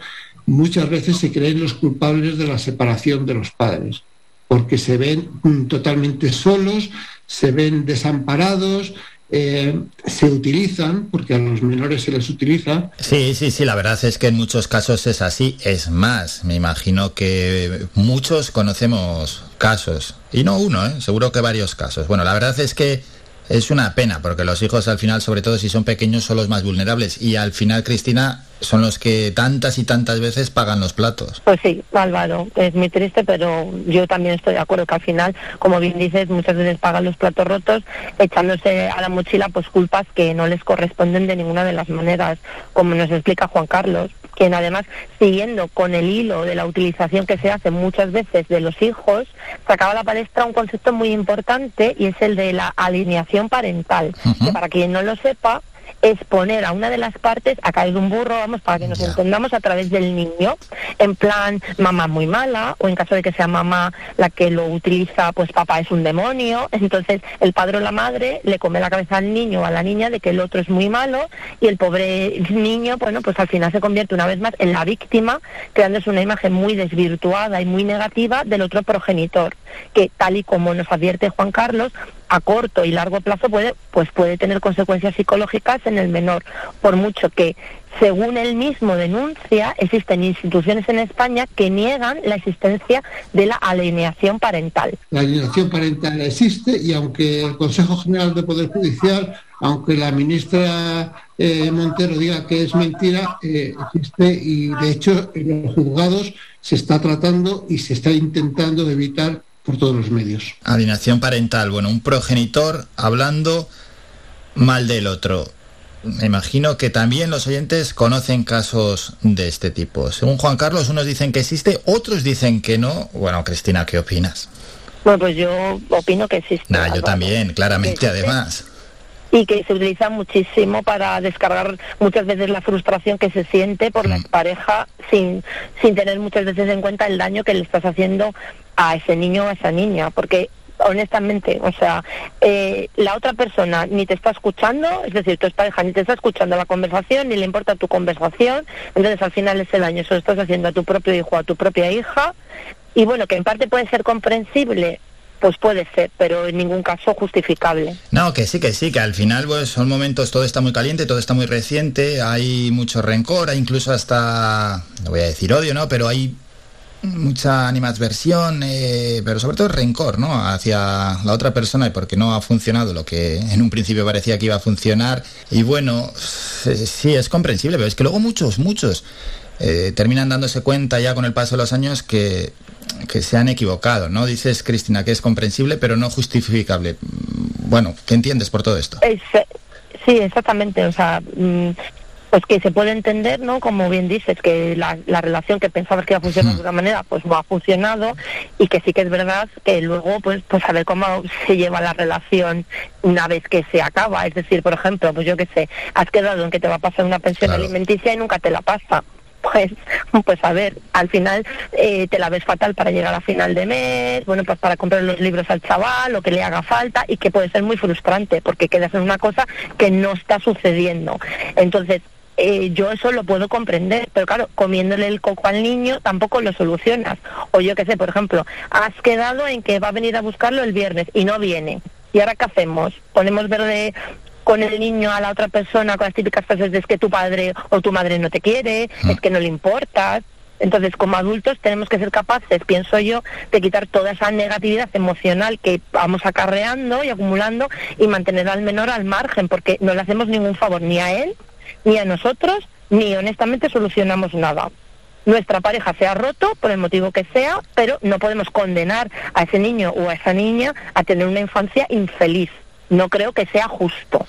muchas veces se creen los culpables de la separación de los padres, porque se ven totalmente solos, se ven desamparados, eh, se utilizan, porque a los menores se les utiliza, Sí, sí, sí, la verdad es que en muchos casos es así. Es más, me imagino que muchos conocemos casos, y no uno, ¿eh? seguro que varios casos. Bueno, la verdad es que es una pena, porque los hijos al final, sobre todo si son pequeños, son los más vulnerables. Y al final, Cristina, son los que tantas y tantas veces pagan los platos. Pues sí, Álvaro, es muy triste, pero yo también estoy de acuerdo que al final, como bien dices, muchas veces pagan los platos rotos, echándose a la mochila pues culpas que no les corresponden de ninguna de las maneras, como nos explica Juan Carlos, quien además, siguiendo con el hilo de la utilización que se hace muchas veces de los hijos, sacaba a la palestra un concepto muy importante y es el de la alineación parental, que para quien no lo sepa, es poner a una de las partes a caer de un burro, vamos, para que nos entendamos a través del niño, en plan mamá muy mala, o en caso de que sea mamá la que lo utiliza, pues papá es un demonio, entonces el padre o la madre le come la cabeza al niño o a la niña de que el otro es muy malo y el pobre niño, bueno, pues al final se convierte una vez más en la víctima, creándose una imagen muy desvirtuada y muy negativa del otro progenitor, que tal y como nos advierte Juan Carlos, a corto y largo plazo puede pues puede tener consecuencias psicológicas en el menor por mucho que según él mismo denuncia existen instituciones en España que niegan la existencia de la alineación parental. La alienación parental existe y aunque el Consejo General de Poder Judicial, aunque la ministra eh, Montero diga que es mentira, eh, existe y de hecho en los juzgados se está tratando y se está intentando evitar por todos los medios. Alienación parental, bueno, un progenitor hablando mal del otro. Me imagino que también los oyentes conocen casos de este tipo. Según Juan Carlos, unos dicen que existe, otros dicen que no. Bueno, Cristina, ¿qué opinas? bueno pues yo opino que existe Nah, yo también, claramente, además. y que se utiliza muchísimo para descargar muchas veces la frustración que se siente por la pareja sin, sin tener muchas veces en cuenta el daño que le estás haciendo a ese niño o a esa niña, porque honestamente, o sea, eh, la otra persona ni te está escuchando, es decir, tu pareja ni te está escuchando la conversación, ni le importa tu conversación, entonces al final ese daño se lo estás haciendo a tu propio hijo, a tu propia hija, y bueno, que en parte puede ser comprensible, pues puede ser, pero en ningún caso justificable. No, que sí, que sí, que al final pues son momentos, todo está muy caliente, todo está muy reciente, hay mucho rencor, hay incluso hasta, no voy a decir odio, ¿no? Pero hay mucha animadversión, eh, pero sobre todo rencor, ¿no? Hacia la otra persona y porque no ha funcionado lo que en un principio parecía que iba a funcionar. Y bueno, eh, sí, es comprensible, pero es que luego muchos, muchos eh, terminan dándose cuenta ya con el paso de los años que, que se han equivocado, ¿no? Dices, Cristina, que es comprensible, pero no justificable. Mm, Bueno, ¿qué entiendes por todo esto? Es- sí, exactamente. O sea, mm, pues que se puede entender, ¿no? Como bien dices, que la, la relación que pensabas que iba a funcionar de una manera, pues no ha funcionado y que sí que es verdad que luego, pues, pues a ver cómo se lleva la relación una vez que se acaba. Es decir, por ejemplo, pues yo qué sé, has quedado en que te va a pasar una pensión alimenticia y nunca te la pasa. Pues, pues a ver, al final eh, te la ves fatal para llegar a final de mes, bueno, pues para comprar los libros al chaval, lo que le haga falta, y que puede ser muy frustrante, porque quedas en una cosa que no está sucediendo. Entonces, eh, yo eso lo puedo comprender, pero claro, comiéndole el coco al niño tampoco lo solucionas. O yo qué sé, por ejemplo, has quedado en que va a venir a buscarlo el viernes y no viene. ¿Y ahora qué hacemos? ¿Ponemos verde con el niño a la otra persona con las típicas frases de es que tu padre o tu madre no te quiere, es que no le importas? Entonces, como adultos tenemos que ser capaces, pienso yo, de quitar toda esa negatividad emocional que vamos acarreando y acumulando y mantener al menor al margen, porque no le hacemos ningún favor ni a él, ni a nosotros, ni honestamente solucionamos nada. Nuestra pareja se ha roto por el motivo que sea, pero no podemos condenar a ese niño o a esa niña a tener una infancia infeliz. No creo que sea justo.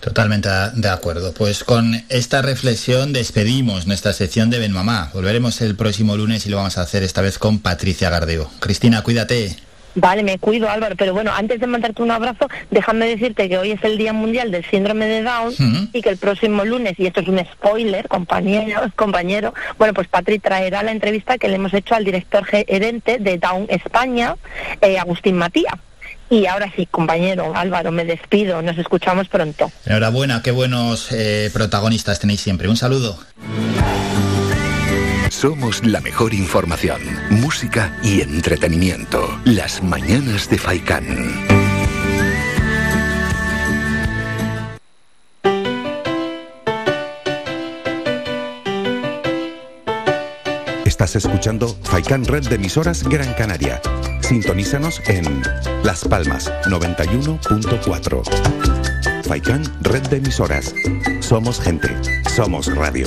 Totalmente de acuerdo. Pues con esta reflexión despedimos nuestra sección de Ben Mamá. Volveremos el próximo lunes y lo vamos a hacer esta vez con Patricia Gardeo. Cristina, cuídate. Vale, me cuido Álvaro, pero bueno, antes de mandarte un abrazo, déjame decirte que hoy es el Día Mundial del Síndrome de Down y que el próximo lunes, y esto es un spoiler, compañero, compañero, bueno, pues Patri traerá la entrevista que le hemos hecho al director gerente de Down España, eh, Agustín Matías. Y ahora sí, compañero Álvaro, me despido, nos escuchamos pronto. Enhorabuena, qué buenos eh, protagonistas tenéis siempre. Un saludo. Somos la mejor información, música y entretenimiento. Las mañanas de Faikán. Estás escuchando Faikan Red de emisoras Gran Canaria. Sintonízanos en Las Palmas 91.4. Faikan Red de emisoras. Somos gente. Somos radio.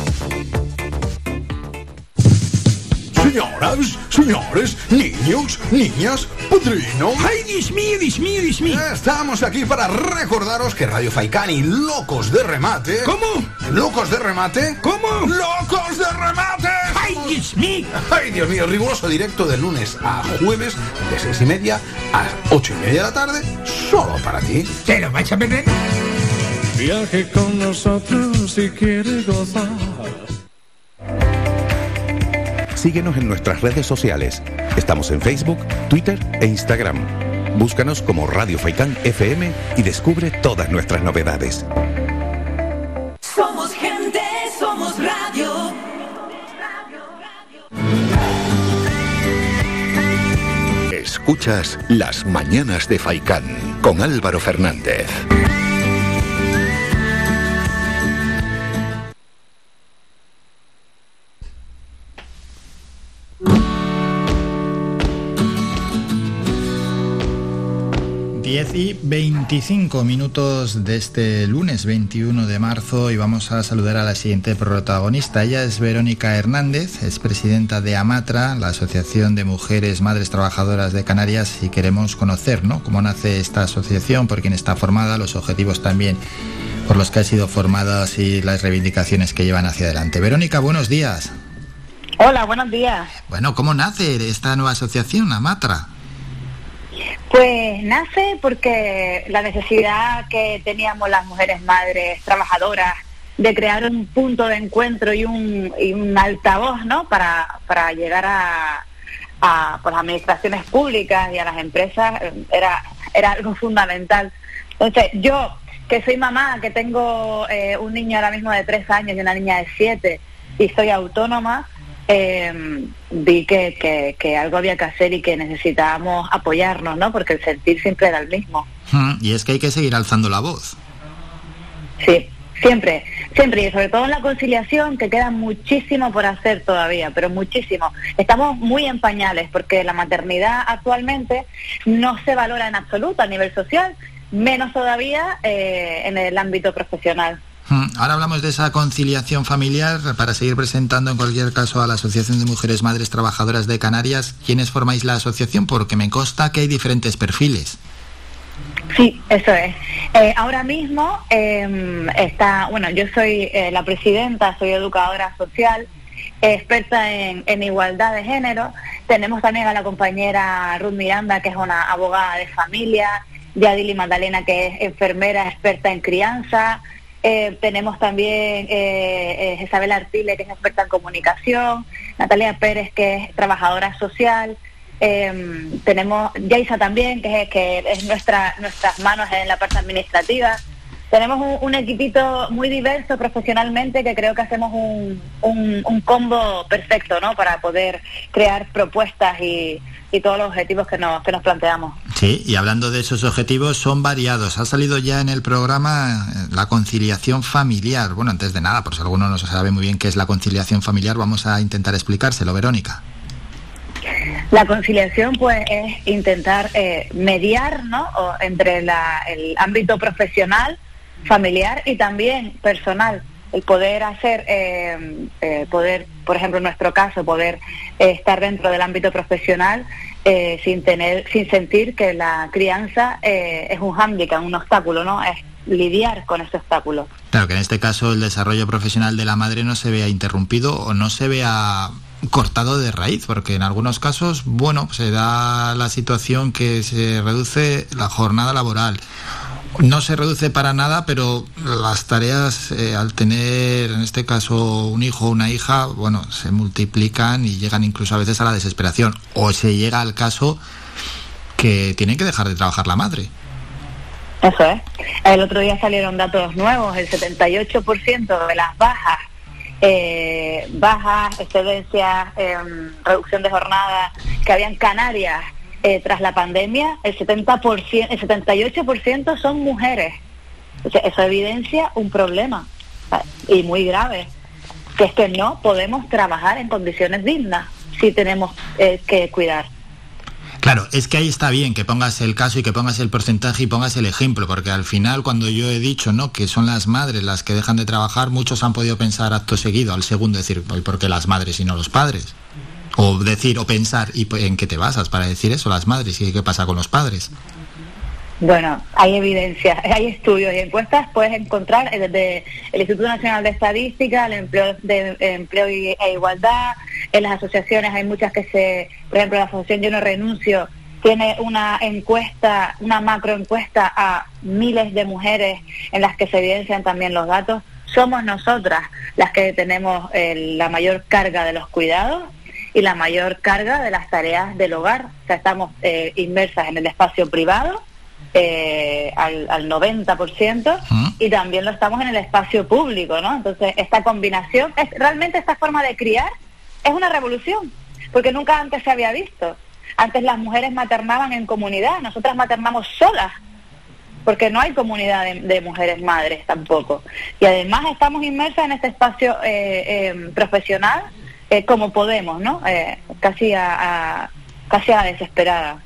Señoras, señores, niños, niñas, padrinos. ¡Ay, Dios mío, Dios mío, Dios mío! Estamos aquí para recordaros que Radio Faikán y Locos de Remate. ¿Cómo? ¿Locos de Remate? ¿Cómo? ¡Locos de Remate! ¡Ay, Dios mío! ¡Ay, Dios mío! Riguroso directo de lunes a jueves, de seis y media a ocho y media de la tarde, solo para ti. ¿Te lo vais a perder? Viaje con nosotros si quiere gozar. Síguenos en nuestras redes sociales. Estamos en Facebook, Twitter e Instagram. Búscanos como Radio Faikán FM y descubre todas nuestras novedades. Somos gente, somos radio. Escuchas Las mañanas de Faikán con Álvaro Fernández. Diez y 25 minutos de este lunes 21 de marzo y vamos a saludar a la siguiente protagonista. Ella es Verónica Hernández, es presidenta de AMATRA, la Asociación de Mujeres Madres Trabajadoras de Canarias y queremos conocer ¿no? cómo nace esta asociación, por quién está formada, los objetivos también por los que ha sido formada y las reivindicaciones que llevan hacia adelante. Verónica, buenos días. Hola, buenos días. Bueno, ¿cómo nace esta nueva asociación, AMATRA? Pues nace porque la necesidad que teníamos las mujeres madres trabajadoras de crear un punto de encuentro y un, y un altavoz, ¿no? Para, para llegar a, a pues, administraciones públicas y a las empresas era, era algo fundamental. Entonces, yo, que soy mamá, que tengo eh, un niño ahora mismo de tres años y una niña de siete, y soy autónoma, eh, vi que, que, que algo había que hacer y que necesitábamos apoyarnos, ¿no? Porque el sentir siempre era el mismo. Mm, Y es que hay que seguir alzando la voz. Sí, siempre, siempre, y sobre todo en la conciliación, que queda muchísimo por hacer todavía, pero muchísimo. Estamos muy en pañales porque la maternidad actualmente no se valora en absoluto a nivel social, menos todavía eh, en el ámbito profesional. Mm, Ahora hablamos de esa conciliación familiar para seguir presentando en cualquier caso a la Asociación de Mujeres Madres Trabajadoras de Canarias. ¿Quiénes formáis la asociación? Porque me consta que hay diferentes perfiles. Sí, eso es. Eh, ahora mismo eh, está, bueno, yo soy eh, la presidenta, soy educadora social, experta en, igualdad de género. Tenemos también a la compañera Ruth Miranda, que es una abogada de familia, Yadili Magdalena, que es enfermera experta en crianza. Eh, tenemos también eh, eh, Isabel Artile, que es experta en comunicación, Natalia Pérez, que es trabajadora social. Eh, tenemos Yaisa también, que es, que es nuestra, nuestras manos en la parte administrativa. Tenemos un, un equipito muy diverso profesionalmente que creo que hacemos un, un, un combo perfecto ¿no? para poder crear propuestas y, y todos los objetivos que nos, que nos planteamos. Sí, y hablando de esos objetivos, son variados. Ha salido ya en el programa eh, la conciliación familiar. Bueno, antes de nada, por si alguno no sabe muy bien qué es la conciliación familiar, vamos a intentar explicárselo, Verónica. La conciliación, pues, es intentar eh, mediar, ¿no? O entre la- el ámbito profesional, familiar y también personal. El poder hacer, eh, eh, poder, por ejemplo, en nuestro caso, poder eh, estar dentro del ámbito profesional eh, sin tener, sin sentir que la crianza es un hándicap, un obstáculo, ¿no? Es lidiar con ese obstáculo. Claro que en este caso el desarrollo profesional de la madre no se vea interrumpido o no se vea cortado de raíz, porque en algunos casos, bueno, se da la situación que se reduce la jornada laboral. No se reduce para nada, pero las tareas eh, al tener, en este caso, un hijo o una hija, bueno, se multiplican y llegan incluso a veces a la desesperación. O se llega al caso que tiene que dejar de trabajar la madre. Eso es. El otro día salieron datos nuevos, el 78% de las bajas, eh, bajas, excedencias, em, reducción de jornada que había en Canarias eh, tras la pandemia, el 70%, el 78% son mujeres. O sea, eso evidencia un problema y muy grave, que es que no podemos trabajar en condiciones dignas si tenemos eh, que cuidar. Claro, es que ahí está bien que pongas el caso y que pongas el porcentaje y pongas el ejemplo, porque al final cuando yo he dicho no que son las madres las que dejan de trabajar, muchos han podido pensar acto seguido, al segundo decir, "Oye, ¿por qué las madres y no los padres? O decir o pensar, ¿y en qué te basas para decir eso, las madres? ¿Y qué pasa con los padres? Bueno, hay evidencia, hay estudios y encuestas, puedes encontrar eh, desde el Instituto Nacional de Estadística, el empleo de empleo e igualdad, en las asociaciones hay muchas que se, por ejemplo, la asociación Yo no renuncio tiene una encuesta, una macro encuesta a miles de mujeres en las que se evidencian también los datos. Somos nosotras las que tenemos eh, la mayor carga de los cuidados y la mayor carga de las tareas del hogar. O sea, estamos eh, inmersas en el espacio privado eh, al, al 90% y también lo estamos en el espacio público, ¿no? Entonces, esta combinación, es, realmente esta forma de criar es una revolución, porque nunca antes se había visto. Antes las mujeres maternaban en comunidad, nosotras maternamos solas, porque no hay comunidad de, de mujeres madres tampoco. Y además estamos inmersas en este espacio eh, eh, profesional eh, como podemos, ¿no? Eh, casi a, casi a desesperada.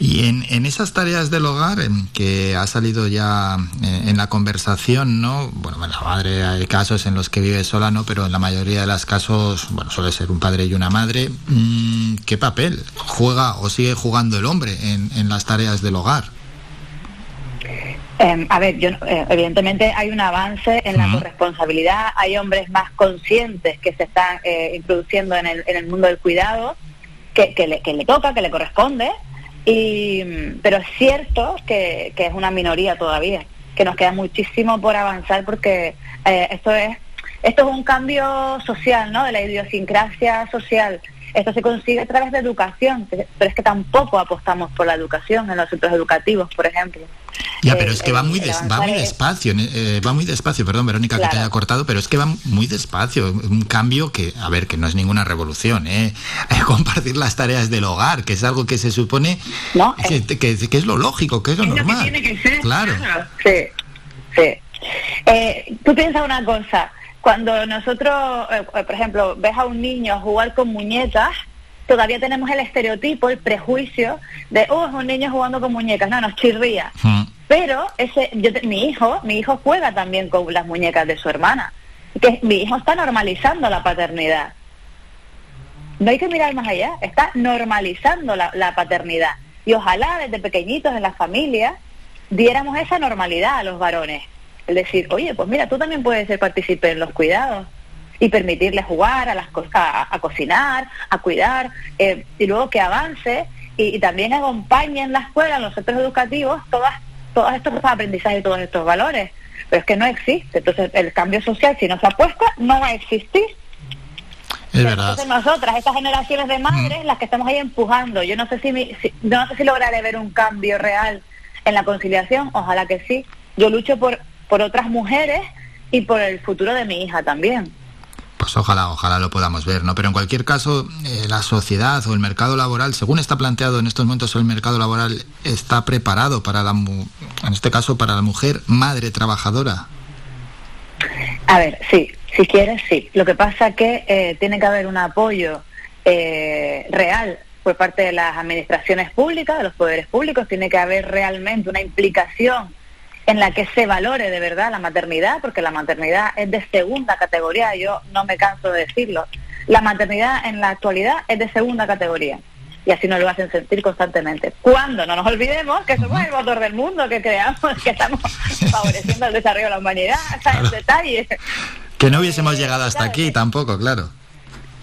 Y en, en esas tareas del hogar en que ha salido ya eh, en la conversación, ¿no? Bueno, bueno, la madre hay casos en los que vive sola, ¿no? Pero en la mayoría de los casos, bueno, suele ser un padre y una madre. Mm, ¿Qué papel juega o sigue jugando el hombre en, en las tareas del hogar? Eh, a ver, yo, eh, evidentemente hay un avance en la corresponsabilidad, hay hombres más conscientes que se están eh, introduciendo en el, en el mundo del cuidado, que, que le, que le toca, que le corresponde, y, mm, pero es cierto que, que es una minoría todavía, que nos queda muchísimo por avanzar porque eh, esto es esto es un cambio social, ¿no? De la idiosincrasia social Esto se consigue a través de educación, pero es que tampoco apostamos por la educación en los centros educativos, por ejemplo. Ya, Eh, pero es que va el- muy, des- va muy es- despacio, eh, va muy despacio, perdón Verónica que te haya cortado, pero es que va muy despacio, un cambio que, a ver, que no es ninguna revolución, ¿eh? compartir las tareas del hogar, que es algo que se supone que, que- que es lo lógico, que es lo Es lo que normal. tiene que ser, Claro. Sí, sí. Eh, tú piensas una cosa, cuando nosotros, eh, por ejemplo, ves a un niño jugar con muñecas, todavía tenemos el estereotipo, el prejuicio de, oh, es un niño jugando con muñecas, no, nos chirría. Pero ese, yo mi hijo, mi hijo juega también con las muñecas de su hermana. Que mi hijo está normalizando la paternidad. No hay que mirar más allá, está normalizando la, la paternidad. Y ojalá desde pequeñitos en la familia diéramos esa normalidad a los varones. Es decir, oye, pues mira, tú también puedes ser partícipe en los cuidados y permitirle jugar, a, las co- a, a cocinar, a cuidar, eh, y luego que avance y, y también acompañe en la escuela, en los centros educativos, todas, todos estos aprendizajes y todos estos valores. Pero es que no existe. Entonces, el cambio social, si no se apuesta, no va a existir. Es verdad. Entonces nosotras, estas generaciones de madres, las que estamos ahí empujando, yo no sé si, mi- si- no sé si lograré ver un cambio real en la conciliación, ojalá que sí. Yo lucho por, por otras mujeres y por el futuro de mi hija también. Pues ojalá, ojalá lo podamos ver, ¿no? Pero en cualquier caso, eh, la sociedad o el mercado laboral, según está planteado en estos momentos, el mercado laboral está preparado para la, mu- en este caso, para la mujer madre trabajadora. A ver, sí, si quieres, sí. Lo que pasa que eh, tiene que haber un apoyo eh, real por parte de las administraciones públicas, de los poderes públicos, tiene que haber realmente una implicación en la que se valore de verdad la maternidad, porque la maternidad es de segunda categoría, yo no me canso de decirlo. La maternidad en la actualidad es de segunda categoría y así nos lo hacen sentir constantemente. Cuando no nos olvidemos que somos el motor del mundo, que creamos, que estamos favoreciendo el desarrollo de la humanidad, ¿sabes? Detalles. Que no hubiésemos llegado hasta aquí tampoco, claro.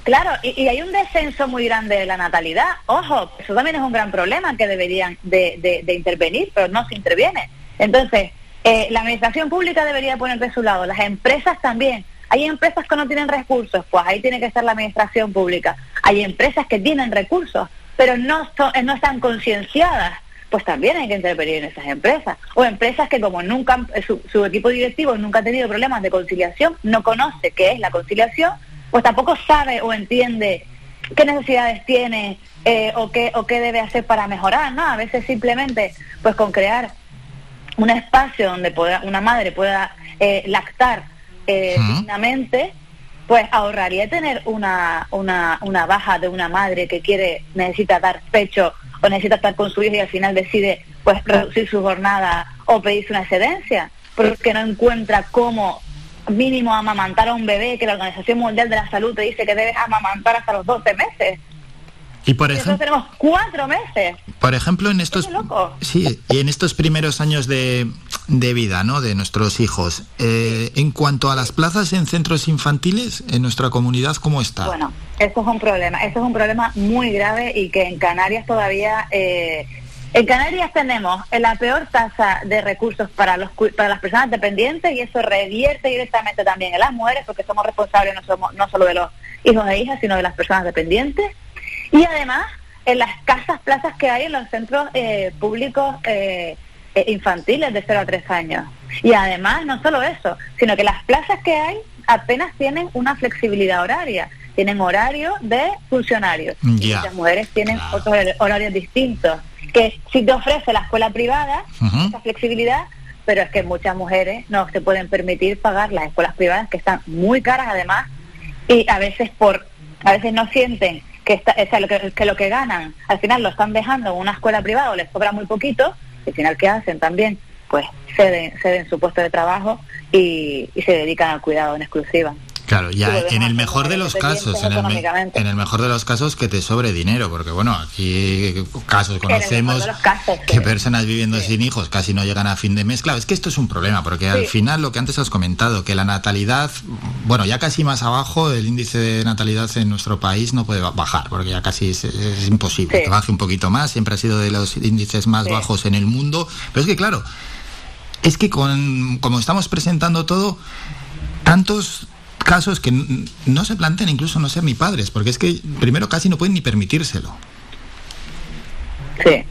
Claro, y, y hay un descenso muy grande de la natalidad. Ojo, eso también es un gran problema que deberían de, de- de intervenir, pero no se interviene. Entonces, eh, la administración pública debería poner de su lado, las empresas también. Hay empresas que no tienen recursos, pues ahí tiene que estar la administración pública. Hay empresas que tienen recursos, pero no, son- eh, no están concienciadas, pues también hay que intervenir en esas empresas. O empresas que como nunca, eh, su, su equipo directivo nunca ha tenido problemas de conciliación, no conoce qué es la conciliación, pues tampoco sabe o entiende qué necesidades tiene eh, o, qué, o qué debe hacer para mejorar, ¿no? A veces simplemente, pues con crear un espacio donde pueda, una madre pueda eh, lactar eh, dignamente, pues ahorraría tener una, una, una baja de una madre que quiere, necesita dar pecho o necesita estar con su hijo y al final decide pues reducir su jornada o pedirse una excedencia, porque no encuentra cómo mínimo amamantar a un bebé que la Organización Mundial de la Salud te dice que debes amamantar hasta los 12 meses. Y por ejemplo, tenemos cuatro meses. por ejemplo, en estos sí, y en estos primeros años de, de vida, ¿no? De nuestros hijos, eh, en cuanto a las plazas en centros infantiles, en nuestra comunidad, ¿cómo está? Bueno, eso es un problema, eso es un problema muy grave y que en Canarias todavía, eh, en Canarias tenemos la peor tasa de recursos para los para las personas dependientes y eso revierte directamente también en las mujeres porque somos responsables no somos no solo de los hijos e hijas sino de las personas dependientes y además en las escasas plazas que hay en los centros eh, públicos eh, eh, infantiles de 0 a 3 años. Y además, no solo eso, sino que las plazas que hay apenas tienen una flexibilidad horaria. Tienen horario de funcionarios. Y Ya. Muchas mujeres tienen otros hor- horarios distintos. Que sí te ofrece la escuela privada esa flexibilidad, pero es que muchas mujeres no se pueden permitir pagar las escuelas privadas que están muy caras además y a veces por a veces no sienten que, está, o sea, lo que, lo que ganan al final lo están dejando en una escuela privada o les sobra muy poquito y al final qué hacen también pues ceden, ceden su puesto de trabajo y, y se dedican al cuidado en exclusiva Claro, ya en el mejor de los casos, en el, en mejor de los casos que te sobre dinero, porque bueno, aquí casos conocemos casos, que sí. personas viviendo sin hijos casi no llegan a fin de mes. Claro, es que esto es un problema, porque al final lo que antes has comentado, que la natalidad, bueno, ya casi más abajo, el índice de natalidad en nuestro país no puede ba- bajar, porque ya casi es, es imposible que baje un poquito más, siempre ha sido de los índices más bajos en el mundo, pero es que claro, es que con, como estamos presentando todo, tantos casos que no se plantean incluso no ser ni padres, porque es que primero casi no pueden ni permitírselo. Sí.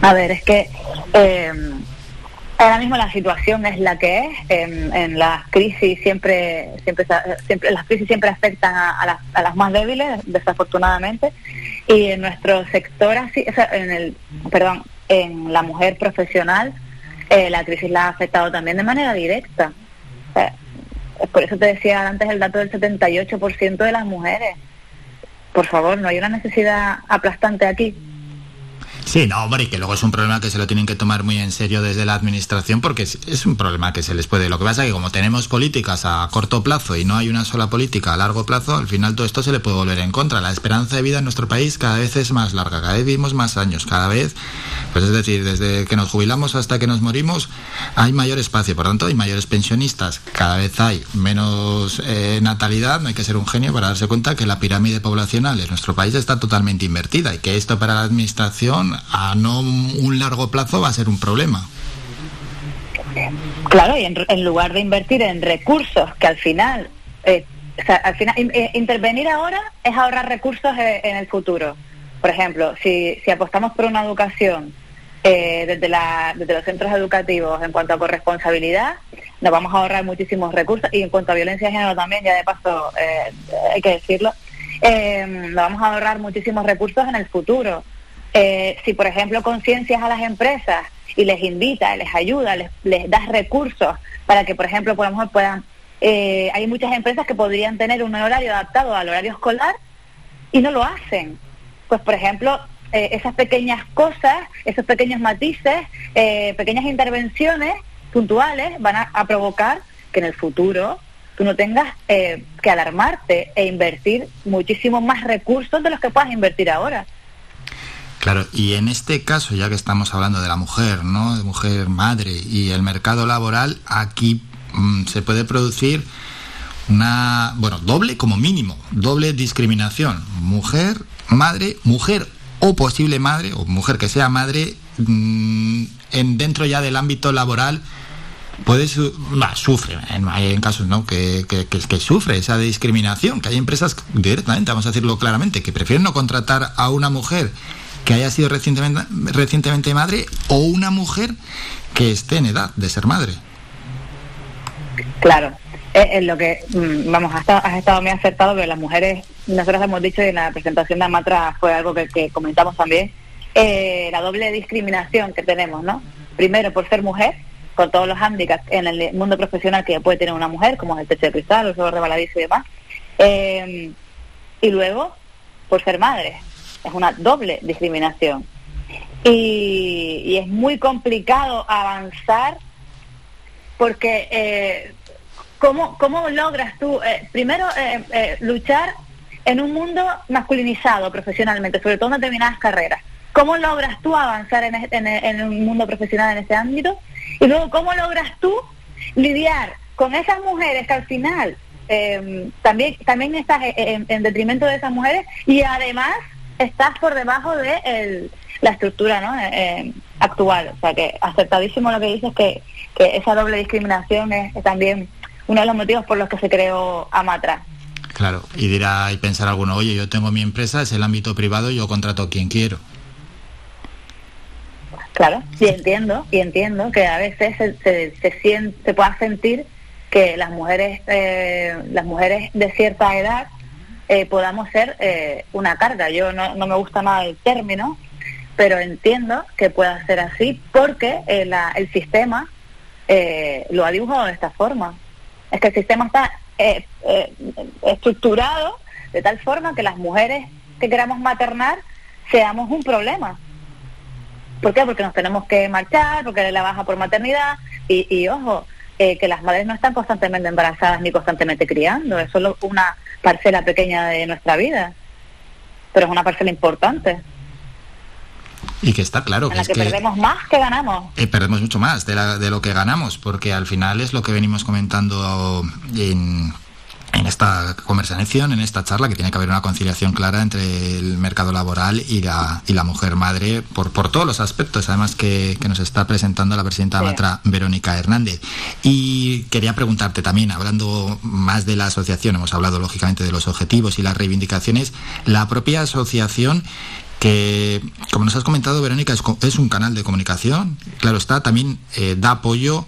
A ver, es que eh, ahora mismo la situación es la que es. En, en las crisis siempre, siempre, siempre, las crisis siempre afectan a, las, a las más débiles, desafortunadamente. Y en nuestro sector, así, o sea, en el, perdón, en la mujer profesional, eh, la crisis la ha afectado también de manera directa. Por eso te decía antes el dato del 78% de las mujeres. Por favor, no hay una necesidad aplastante aquí. Sí, no, hombre, y que luego es un problema que se lo tienen que tomar muy en serio desde la administración porque es, un problema que se les puede. Lo que pasa es que como tenemos políticas a corto plazo y no hay una sola política a largo plazo, al final todo esto se le puede volver en contra. La esperanza de vida en nuestro país cada vez es más larga, cada vez vivimos más años, cada vez, pues es decir, desde que nos jubilamos hasta que nos morimos hay mayor espacio, por tanto hay mayores pensionistas, cada vez hay menos eh, natalidad, no hay que ser un genio para darse cuenta que la pirámide poblacional en nuestro país está totalmente invertida y que esto para la administración a no un largo plazo va a ser un problema. Claro, y en, en lugar de invertir en recursos que al final, eh, al final in- eh, intervenir ahora es ahorrar recursos eh, en el futuro. Por ejemplo, si, si apostamos por una educación eh, desde, la, desde los centros educativos en cuanto a corresponsabilidad, nos vamos a ahorrar muchísimos recursos y en cuanto a violencia de género también, ya de paso eh, hay que decirlo, eh, nos vamos a ahorrar muchísimos recursos en el futuro. Eh, si, por ejemplo, conciencias a las empresas y les invita, les ayuda, les, les das recursos para que, por ejemplo, podamos, puedan... eh, hay muchas empresas que podrían tener un horario adaptado al horario escolar y no lo hacen. Pues, por ejemplo, eh, esas pequeñas cosas, esos pequeños matices, eh, pequeñas intervenciones puntuales van a, a provocar que en el futuro tú no tengas eh, que alarmarte e invertir muchísimos más recursos de los que puedas invertir ahora. Claro, y en este caso, ya que estamos hablando de la mujer, ¿no? De mujer madre y el mercado laboral, aquí mm, se puede producir una, bueno, doble como mínimo, doble discriminación. Mujer, madre, mujer o posible madre, o mujer que sea madre, mm, en dentro ya del ámbito laboral, puede sufre en, hay en casos no que, que, que, que sufre esa discriminación que hay empresas directamente vamos a decirlo claramente que prefieren no contratar a una mujer que haya sido recientemente recientemente madre o una mujer que esté en edad de ser madre. Claro, es, lo que, mm, vamos, has estado, estado muy acertado, pero las mujeres, nosotros hemos dicho y en la presentación de Amatra fue algo que, comentamos también, eh, la doble discriminación que tenemos, ¿no? Primero por ser mujer, con todos los hándicaps en el mundo profesional que puede tener una mujer, como el techo de cristal, el suelo rebaladizo y demás, eh, y luego por ser madre, es una doble discriminación. Y, y es muy complicado avanzar porque eh, ¿cómo, ¿cómo logras tú, eh, primero, eh, eh, luchar en un mundo masculinizado profesionalmente, sobre todo en determinadas carreras? ¿Cómo logras tú avanzar en, en, en un mundo profesional en ese ámbito? Y luego, ¿cómo logras tú lidiar con esas mujeres que al final eh, también, también estás en detrimento de esas mujeres y además estás por debajo de el- la estructura ¿no? Eh, eh, actual? O sea, que acertadísimo lo que dices, que, que esa doble discriminación es, es también uno de los motivos por los que se creó Amatra. claro y dirá y pensar alguno oye yo tengo mi empresa es el ámbito privado y yo contrato a quien quiero Claro, y entiendo, y entiendo que a veces se, se, se, se pueda sentir que las mujeres, eh, las mujeres de cierta edad eh, podamos ser eh, una carga. Yo no, no me gusta nada el término, pero entiendo que pueda ser así porque eh, la- el sistema eh, lo ha dibujado de esta forma. Es que el sistema está eh, eh, estructurado de tal forma que las mujeres que queramos maternar seamos un problema. ¿Por qué? Porque nos tenemos que marchar, porque la baja por maternidad y, y ojo, eh, que las madres no están constantemente embarazadas ni constantemente criando, es solo una parcela pequeña de nuestra vida, pero es una parcela importante, y que está claro en que la es que perdemos más que ganamos. Eh, perdemos mucho más de, la- de lo que ganamos, porque al final es lo que venimos comentando en, en esta conversación, en esta charla, que tiene que haber una conciliación clara entre el mercado laboral y la, y la mujer madre por, por todos los aspectos, además que, que nos está presentando la presidenta Sí. Matra Verónica Hernández. Y quería preguntarte también, hablando más de la asociación, hemos hablado lógicamente de los objetivos y las reivindicaciones, la propia asociación que, como nos has comentado, Verónica, es, es un canal de comunicación, claro está, también eh, da apoyo,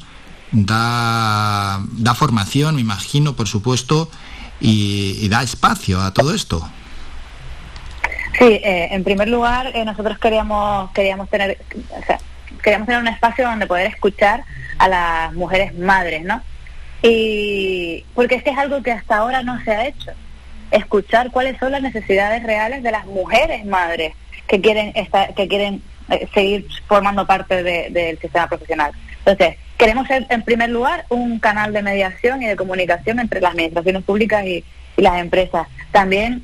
da, da formación, me imagino, por supuesto, y, y da espacio a todo esto. Sí, eh, en primer lugar, eh, nosotros queríamos queríamos tener, queríamos tener un espacio donde poder escuchar a las mujeres madres, ¿no? Y porque es que es algo que hasta ahora no se ha hecho, escuchar cuáles son las necesidades reales de las mujeres madres que quieren estar, que quieren eh, seguir formando parte de- del sistema profesional. Entonces, queremos ser en primer lugar un canal de mediación y de comunicación entre las administraciones públicas y, las empresas. También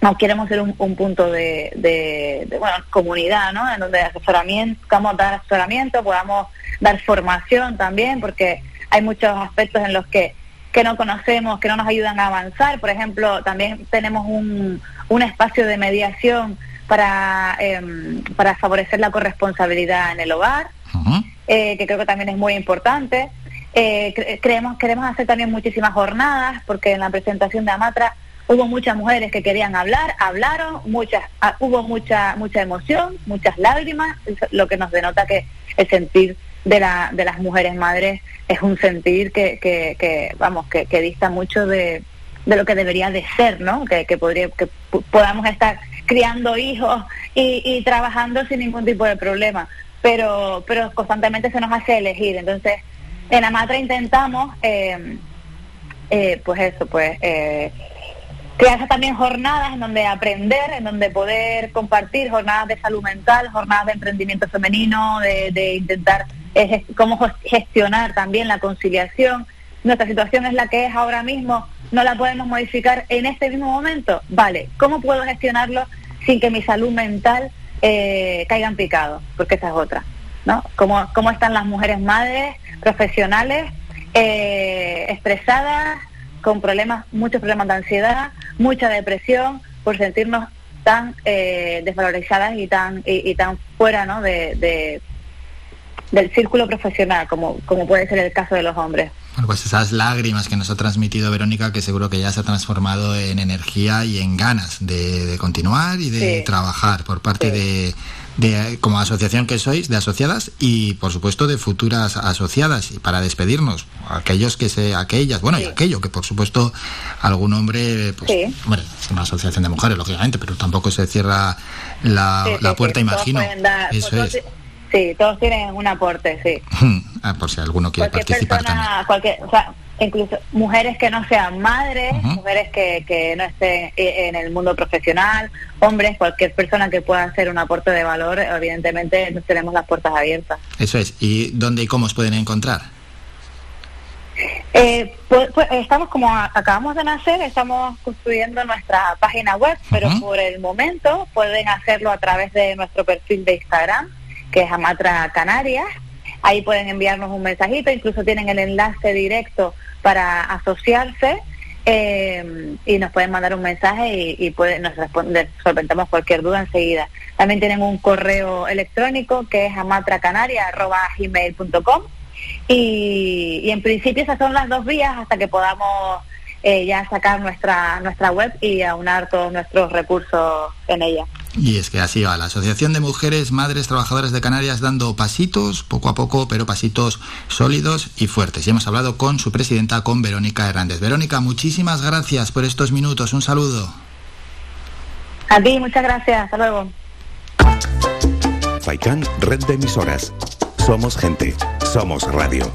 no queremos ser un, un punto de, de- de, bueno comunidad no en donde asesoramiento podamos dar asesoramiento podamos dar formación también porque hay muchos aspectos en los que que no conocemos que no nos ayudan a avanzar. Por ejemplo también tenemos un, un espacio de mediación para em, para favorecer la corresponsabilidad en el hogar eh, que creo que también es muy importante. Eh, cre- creemos, queremos hacer también muchísimas jornadas, porque en la presentación de Amatra hubo muchas mujeres que querían hablar, hablaron, muchas, ah, hubo mucha, mucha emoción, muchas lágrimas, lo que nos denota que el sentir de, la, de las mujeres madres es un sentir que, que, vamos, que, que dista mucho de, de lo que debería de ser, ¿no? Que, que podría, que podamos estar criando hijos y, y trabajando sin ningún tipo de problema, pero, pero constantemente se nos hace elegir. Entonces, en Amatra intentamos, eh, eh, pues eso, pues eh, crear también jornadas en donde aprender, en donde poder compartir jornadas de salud mental, jornadas de emprendimiento femenino, de, de intentar eh, cómo gestionar también la conciliación. Nuestra situación es la que es ahora mismo, no la podemos modificar en este mismo momento. Vale, ¿cómo puedo gestionarlo sin que mi salud mental eh, caiga en picado? Porque esa es otra. ¿no? ¿Cómo, cómo están las mujeres madres profesionales eh, estresadas, con problemas, muchos problemas de ansiedad, mucha depresión, por sentirnos tan eh, desvalorizadas y tan y, tan fuera ¿no? de- del círculo profesional, como, como puede ser el caso de los hombres. Bueno, pues esas lágrimas que nos ha transmitido Verónica, que seguro que ya se ha transformado en energía y en ganas de, de continuar y de Sí. trabajar por parte de, de, como asociación que sois, de asociadas y por supuesto de futuras asociadas. Y para despedirnos, aquellos que se, aquellas, bueno, y aquello que por supuesto algún hombre, pues, bueno, es una asociación de mujeres, lógicamente, pero tampoco se cierra la, la puerta, imagino. dar- Eso es. Sí, todos tienen un aporte, sí. Ah, por si alguno quiere cualquier participar también. cualquier, o sea, incluso mujeres que no sean madres, mujeres que, que no estén eh, en el mundo profesional, hombres, cualquier persona que pueda hacer un aporte de valor, evidentemente tenemos las puertas abiertas. Eso es. ¿Y dónde y cómo os pueden encontrar? Eh, pues, pues, estamos como acabamos de nacer, estamos construyendo nuestra página web, pero por el momento pueden hacerlo a través de nuestro perfil de Instagram, que es Amatra Canarias. Ahí pueden enviarnos un mensajito, incluso tienen el enlace directo para asociarse eh, y nos pueden mandar un mensaje y, pueden, nos solventamos cualquier duda enseguida. También tienen un correo electrónico que es amatracanaria.gmail.com y, y en principio esas son las dos vías hasta que podamos eh, ya sacar nuestra nuestra web y aunar todos nuestros recursos en ella. Y es que así va, la Asociación de Mujeres Madres Trabajadoras de Canarias dando pasitos, poco a poco, pero pasitos sólidos y fuertes. Y hemos hablado con su presidenta, con Verónica Hernández. Verónica, muchísimas gracias por estos minutos. Un saludo. A ti, muchas gracias. Hasta luego. Faikan, red de emisoras. Somos gente, somos radio.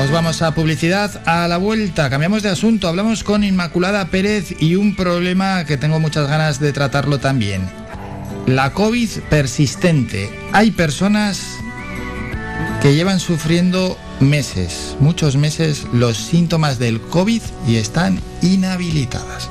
Nos vamos a publicidad a la vuelta. Cambiamos de asunto. Hablamos con Inmaculada Pérez y un problema que tengo muchas ganas de tratarlo también. La COVID persistente. Hay personas que llevan sufriendo meses, muchos meses, los síntomas del COVID y están inhabilitadas.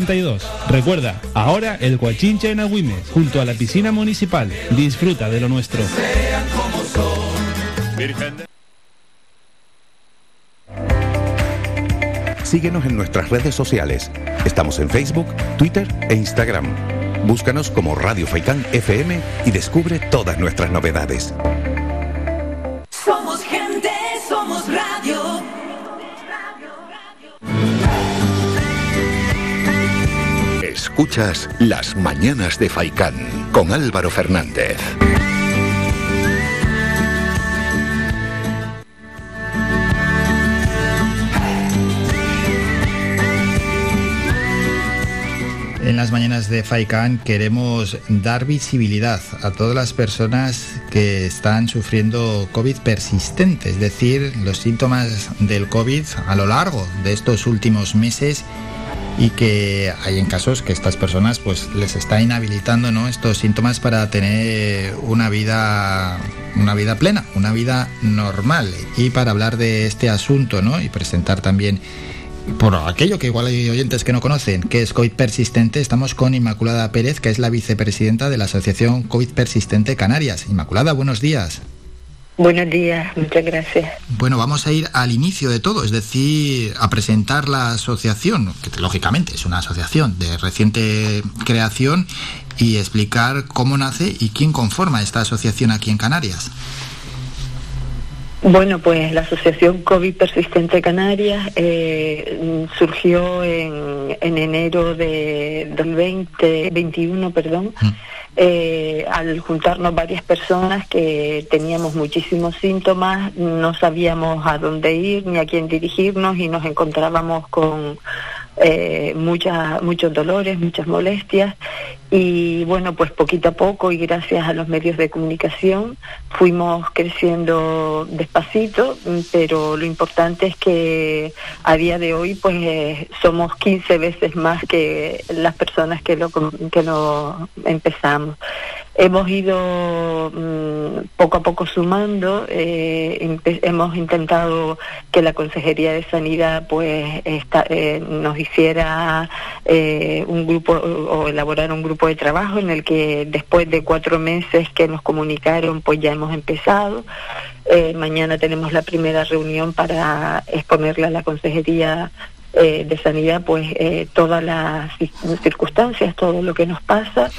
72. Recuerda, ahora el Guachinche en Agüimes, junto a la piscina municipal. Disfruta de lo nuestro. Síguenos en nuestras redes sociales. Estamos en Facebook, Twitter e Instagram. Búscanos como Radio Faikán FM y descubre todas nuestras novedades. Escuchas Las Mañanas de Faikán con Álvaro Fernández. En las mañanas de FAICAN queremos dar visibilidad a todas las personas que están sufriendo COVID persistente, es decir, los síntomas del COVID a lo largo de estos últimos meses y que hay en casos que estas personas pues les está inhabilitando ¿no? estos síntomas para tener una vida una vida plena, una vida normal y para hablar de este asunto ¿no? y presentar también por aquello que igual hay oyentes que no conocen, que es COVID persistente, estamos con Inmaculada Pérez, que es la vicepresidenta de la Asociación COVID Persistente Canarias. Inmaculada, buenos días. Buenos días, muchas gracias. Bueno, vamos a ir al inicio de todo, es decir, a presentar la asociación, que lógicamente es una asociación de reciente creación, y explicar cómo nace y quién conforma esta asociación aquí en Canarias. Bueno, pues la Asociación COVID Persistente Canarias eh, surgió en, en enero de, del 2021, perdón, eh, al juntarnos varias personas que teníamos muchísimos síntomas, no sabíamos a dónde ir ni a quién dirigirnos y nos encontrábamos con eh, muchas, muchos dolores, muchas molestias y bueno, pues poquito a poco y gracias a los medios de comunicación fuimos creciendo despacito, pero lo importante es que a día de hoy pues eh, somos 15 veces más que las personas que lo, que lo empezamos. Hemos ido mm, poco a poco sumando, eh, hemos intentado que la Consejería de Sanidad pues esta- eh, nos hiciera eh, un grupo o elaborar un grupo de trabajo en el que después de cuatro meses que nos comunicaron pues ya hemos empezado. Eh, mañana tenemos la primera reunión para exponerle a la Consejería eh, de Sanidad pues eh, todas las ci- circunstancias, todo lo que nos pasa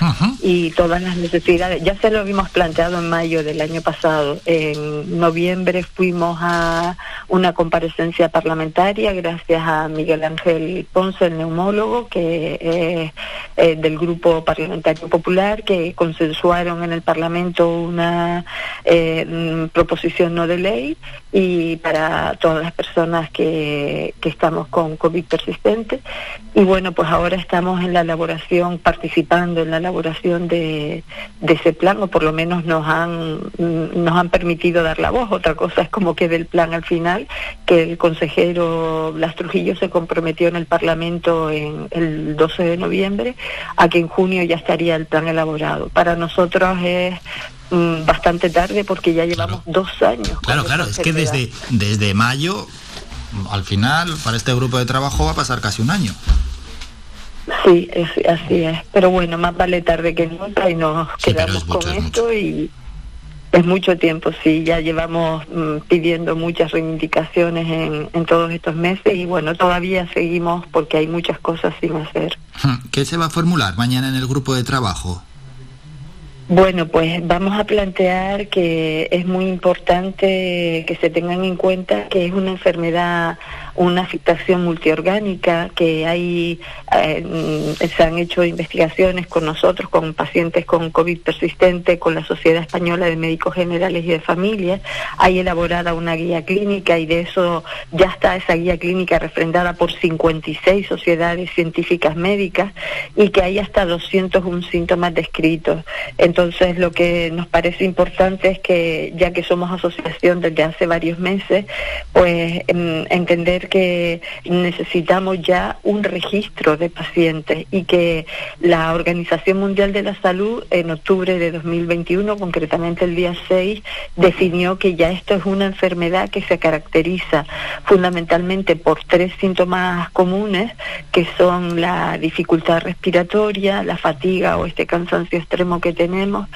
y todas las necesidades. Ya se lo habíamos planteado en mayo del año pasado. En noviembre fuimos a una comparecencia parlamentaria gracias a Miguel Ángel Ponce, el neumólogo, que es eh, del Grupo Parlamentario Popular, que consensuaron en el Parlamento una eh, mm, proposición no de ley y para todas las personas que, que estamos con COVID persistente. Y bueno, pues ahora estamos en la elaboración, participando en la elaboración de, de ese plan, o por lo menos nos han, mm, nos han permitido dar la voz. Otra cosa es como quede el plan al final, que el consejero Blas Trujillo se comprometió en el Parlamento en el 12 de noviembre a que en junio ya estaría el plan elaborado. Para nosotros es mm, bastante tarde porque ya llevamos dos años. Claro, claro, es que desde, desde mayo, al final, para este grupo de trabajo va a pasar casi un año. Sí, es, así es. Pero bueno, más vale tarde que nunca y nos quedamos con esto y es mucho tiempo, sí. Ya llevamos mm, pidiendo muchas reivindicaciones en, en todos estos meses y bueno, todavía seguimos porque hay muchas cosas sin hacer. ¿Qué se va a formular mañana en el grupo de trabajo? Bueno, pues vamos a plantear que es muy importante que se tengan en cuenta que es una enfermedad una afectación multiorgánica, que hay, eh, mm, se han hecho investigaciones con nosotros, con pacientes con COVID persistente, con la Sociedad Española de Médicos Generales y de Familia. Hay elaborada una guía clínica y de eso ya está esa guía clínica refrendada por 56 sociedades científicas médicas y que hay hasta 201 síntomas descritos. Entonces, lo que nos parece importante es que, ya que somos asociación desde hace varios meses, pues em, entender que necesitamos ya un registro de pacientes y que la Organización Mundial de la Salud en octubre de 2021, concretamente el día 6, definió que ya esto es una enfermedad que se caracteriza fundamentalmente por tres síntomas comunes, que son la dificultad respiratoria, la fatiga o este cansancio extremo que tenemos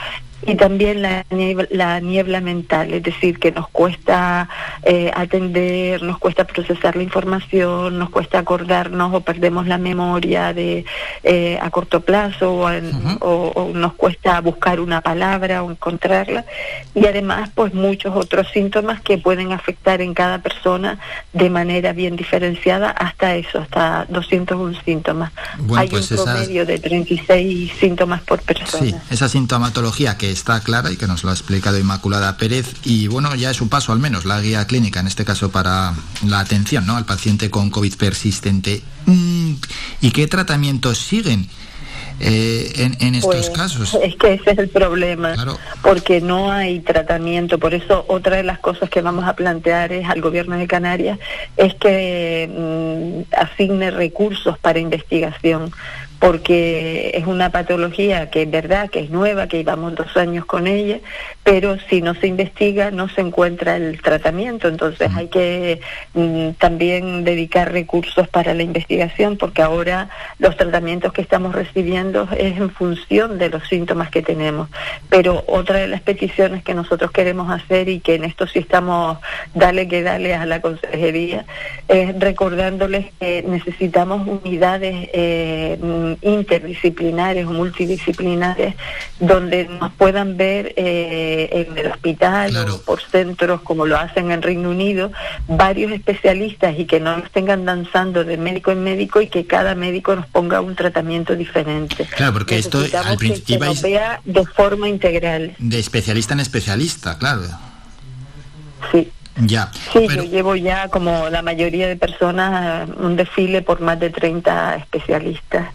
y también la niebla, la niebla mental, es decir, que nos cuesta eh, atender, nos cuesta procesar la información, nos cuesta acordarnos o perdemos la memoria de eh, a corto plazo o, en- o- o nos cuesta buscar una palabra o encontrarla y además pues muchos otros síntomas que pueden afectar en cada persona de manera bien diferenciada hasta eso, hasta 201 síntomas. Bueno, Hay pues un esas- promedio de 36 síntomas por persona. Sí, esa sintomatología que está clara y que nos lo ha explicado Inmaculada Pérez y bueno, ya es un paso al menos la guía clínica, en este caso para la atención ¿no? al paciente con COVID persistente. Mm, ¿Y qué tratamientos siguen eh, en, en estos Pues, casos? Es que ese es el problema, porque no hay tratamiento. Por eso otra de las cosas que vamos a plantear es al gobierno de Canarias es que mm, asigne recursos para investigación porque es una patología que es verdad que es nueva, que llevamos dos años con ella, pero si no se investiga no se encuentra el tratamiento, entonces hay que mm, también dedicar recursos para la investigación, porque ahora los tratamientos que estamos recibiendo es en función de los síntomas que tenemos. Pero otra de las peticiones que nosotros queremos hacer y que en esto sí estamos, dale que dale a la consejería, es recordándoles que necesitamos unidades eh, interdisciplinares o multidisciplinares donde nos puedan ver eh, en el hospital o por centros como lo hacen en Reino Unido varios especialistas y que no nos tengan danzando de médico en médico y que cada médico nos ponga un tratamiento diferente. Claro, porque esto al que principio se nos ibais vea de forma integral. de especialista en especialista, claro. Sí. Ya. Sí, yo llevo ya como la mayoría de personas un desfile por más de 30 especialistas.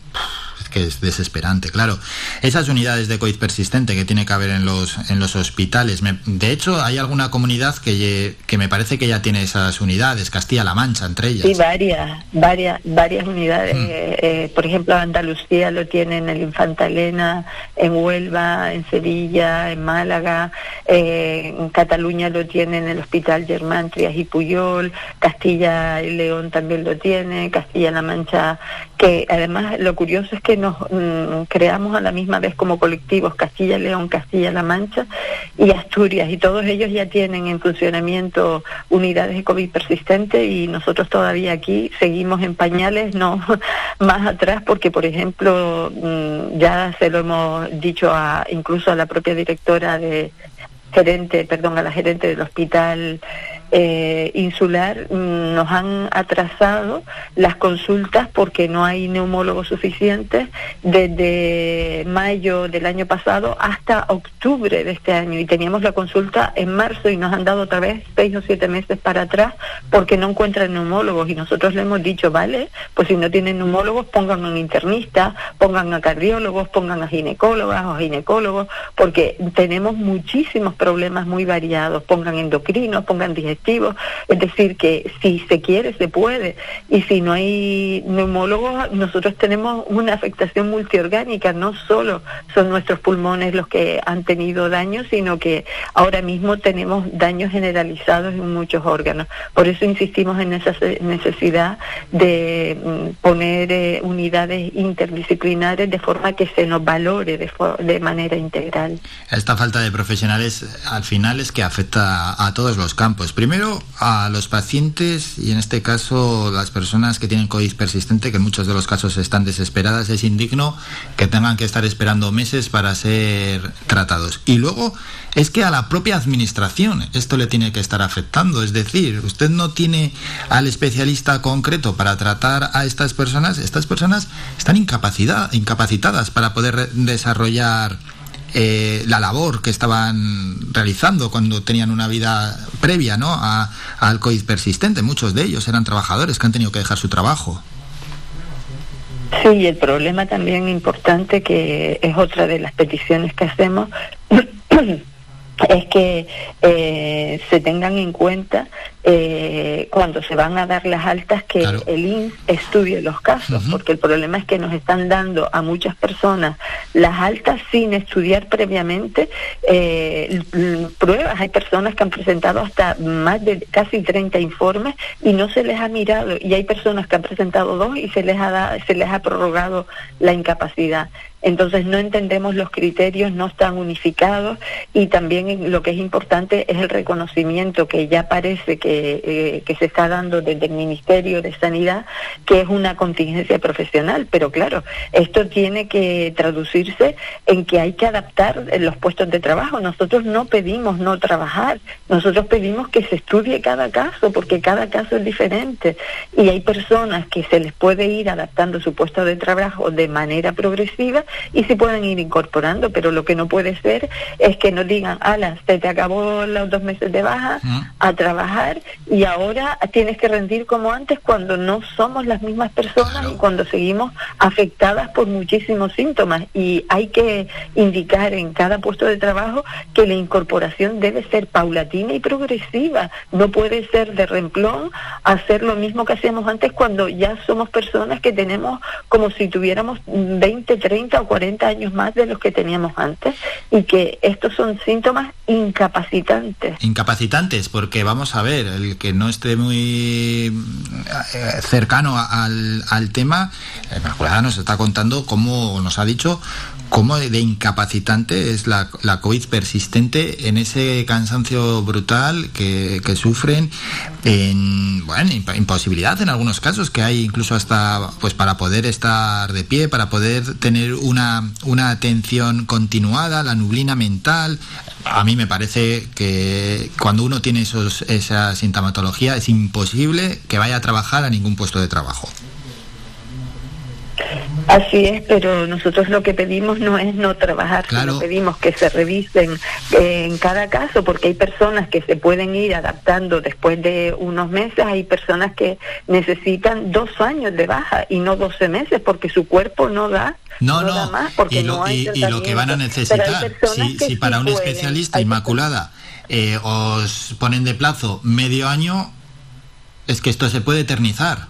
Es que es desesperante, claro. Esas unidades de COVID persistente que tiene que haber en los, en los hospitales. me- de hecho, hay alguna comunidad que, que me parece que ya tiene esas unidades, Castilla-La Mancha entre ellas. Sí, varias, varias, varias unidades. Eh, eh, por ejemplo, Andalucía lo tiene en el Infanta Elena, en Huelva, en Sevilla, en Málaga, eh, en Cataluña lo tiene en el Hospital Germán Trias y Puyol, Castilla y León también lo tiene, Castilla-La Mancha, que además lo curioso es que nos mm, creamos a la misma vez como colectivos Castilla León, Castilla-La Mancha y Asturias, y todos ellos ya tienen en funcionamiento unidades de COVID persistente y nosotros todavía aquí seguimos en pañales, no más atrás, porque por ejemplo mm, ya se lo hemos dicho a, incluso a la propia directora de gerente, perdón, a la gerente del hospital eh, insular, mm, nos han atrasado las consultas porque no hay neumólogos suficientes desde mayo del año pasado hasta octubre de este año. Y teníamos la consulta en marzo y nos han dado otra vez seis o siete meses para atrás porque no encuentran neumólogos. Y nosotros le hemos dicho, vale, pues si no tienen neumólogos pongan a un internista, pongan a cardiólogos, pongan a ginecólogas o ginecólogos porque tenemos muchísimos problemas muy variados, pongan endocrinos, pongan digestivos, es decir que si se quiere se puede y si no hay neumólogos nosotros tenemos una afectación multiorgánica, no solo son nuestros pulmones los que han tenido daños, sino que ahora mismo tenemos daños generalizados en muchos órganos. Por eso insistimos en esa necesidad de mm, poner eh, unidades interdisciplinares de forma que se nos valore de, de manera integral. Esta falta de profesionales al final es que afecta a todos los campos. Primero, a los pacientes y en este caso las personas que tienen COVID persistente, que en muchos de los casos están desesperadas, es indigno que tengan que estar esperando meses para ser tratados. Y luego es que a la propia administración esto le tiene que estar afectando. Es decir, usted no tiene al especialista concreto para tratar a estas personas. Estas personas están incapacitadas para poder desarrollar eh, la labor que estaban realizando cuando tenían una vida previa ¿no? a, al COVID persistente. Muchos de ellos eran trabajadores que han tenido que dejar su trabajo. Sí, y el problema también importante, que es otra de las peticiones que hacemos, es que eh, se tengan en cuenta eh, cuando se van a dar las altas que el INS estudie los casos, porque el problema es que nos están dando a muchas personas las altas sin estudiar previamente eh, pruebas. Hay personas que han presentado hasta más de casi 30 informes y no se les ha mirado, y hay personas que han presentado dos y se les ha, da- se les ha prorrogado la incapacidad. Entonces no entendemos los criterios, no están unificados y también lo que es importante es el reconocimiento que ya parece que, eh, que se está dando desde el Ministerio de Sanidad, que es una contingencia profesional. Pero claro, esto tiene que traducirse en que hay que adaptar los puestos de trabajo. Nosotros no pedimos no trabajar, nosotros pedimos que se estudie cada caso, porque cada caso es diferente. Y hay personas que se les puede ir adaptando su puesto de trabajo de manera progresiva y se pueden ir incorporando, pero lo que no puede ser es que nos digan, ala, se te acabó los dos meses de baja a trabajar y ahora tienes que rendir como antes cuando no somos las mismas personas y cuando seguimos afectadas por muchísimos síntomas. Y hay que indicar en cada puesto de trabajo que la incorporación debe ser paulatina y progresiva. No puede ser de remplón hacer lo mismo que hacíamos antes cuando ya somos personas que tenemos como si tuviéramos 20, 30 o 40 años más de los que teníamos antes y que estos son síntomas incapacitantes. Incapacitantes, porque vamos a ver, el que no esté muy eh, cercano a- al, al tema, eh, Inmaculada nos está contando cómo, nos ha dicho, cómo de incapacitante es la, la COVID persistente en ese cansancio brutal que, que sufren, en bueno, imp- imposibilidad en algunos casos, que hay incluso hasta pues para poder estar de pie, para poder tener una, una atención continuada, la nublina mental. A mí me parece que cuando uno tiene esos, esa sintomatología es imposible que vaya a trabajar a ningún puesto de trabajo. Así es, pero nosotros lo que pedimos no es no trabajar, sino pedimos que se revisen eh, en cada caso, porque hay personas que se pueden ir adaptando después de unos meses, hay personas que necesitan dos años de baja y no 12 meses, porque su cuerpo no da. No, no, más porque y lo, no hay y- y lo que van a necesitar, si, si sí para un pueden. especialista Inmaculada eh, os ponen de plazo medio año, es que esto se puede eternizar.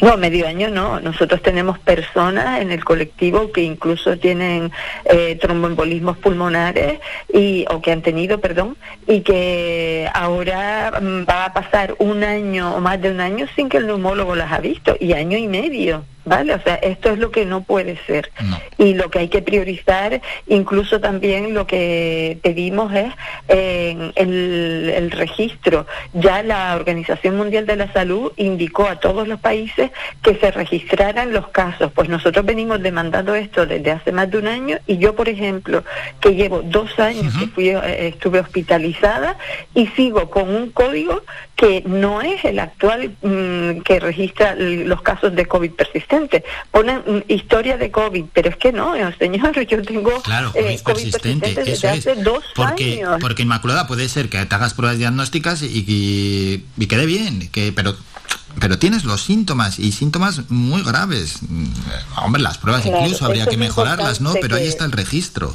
No, medio año no. Nosotros tenemos personas en el colectivo que incluso tienen eh, tromboembolismos pulmonares y o que han tenido, perdón, y que ahora mm, va a pasar un año o más de un año sin que el neumólogo las ha visto y año y medio. ¿Vale? O sea, esto es lo que no puede ser. Y lo que hay que priorizar, incluso también lo que pedimos es eh, el, el registro. Ya la Organización Mundial de la Salud indicó a todos los países que se registraran los casos. Pues nosotros venimos demandando esto desde hace más de un año y yo, por ejemplo, que llevo dos años que fui, eh, estuve hospitalizada y sigo con un código que no es el actual mm, que registra los casos de COVID persistente. Ponen mm, historia de COVID, pero es que no, eh, señor, yo tengo Claro, eh, COVID persistente, desde eso es. hace dos Porque, años. porque Inmaculada puede ser que te hagas pruebas diagnósticas y, y, y quede bien, que, pero, pero tienes los síntomas y síntomas muy graves. Mm, Hombre, las pruebas Claro, incluso habría que es mejorarlas, ¿no? Pero ahí está el registro.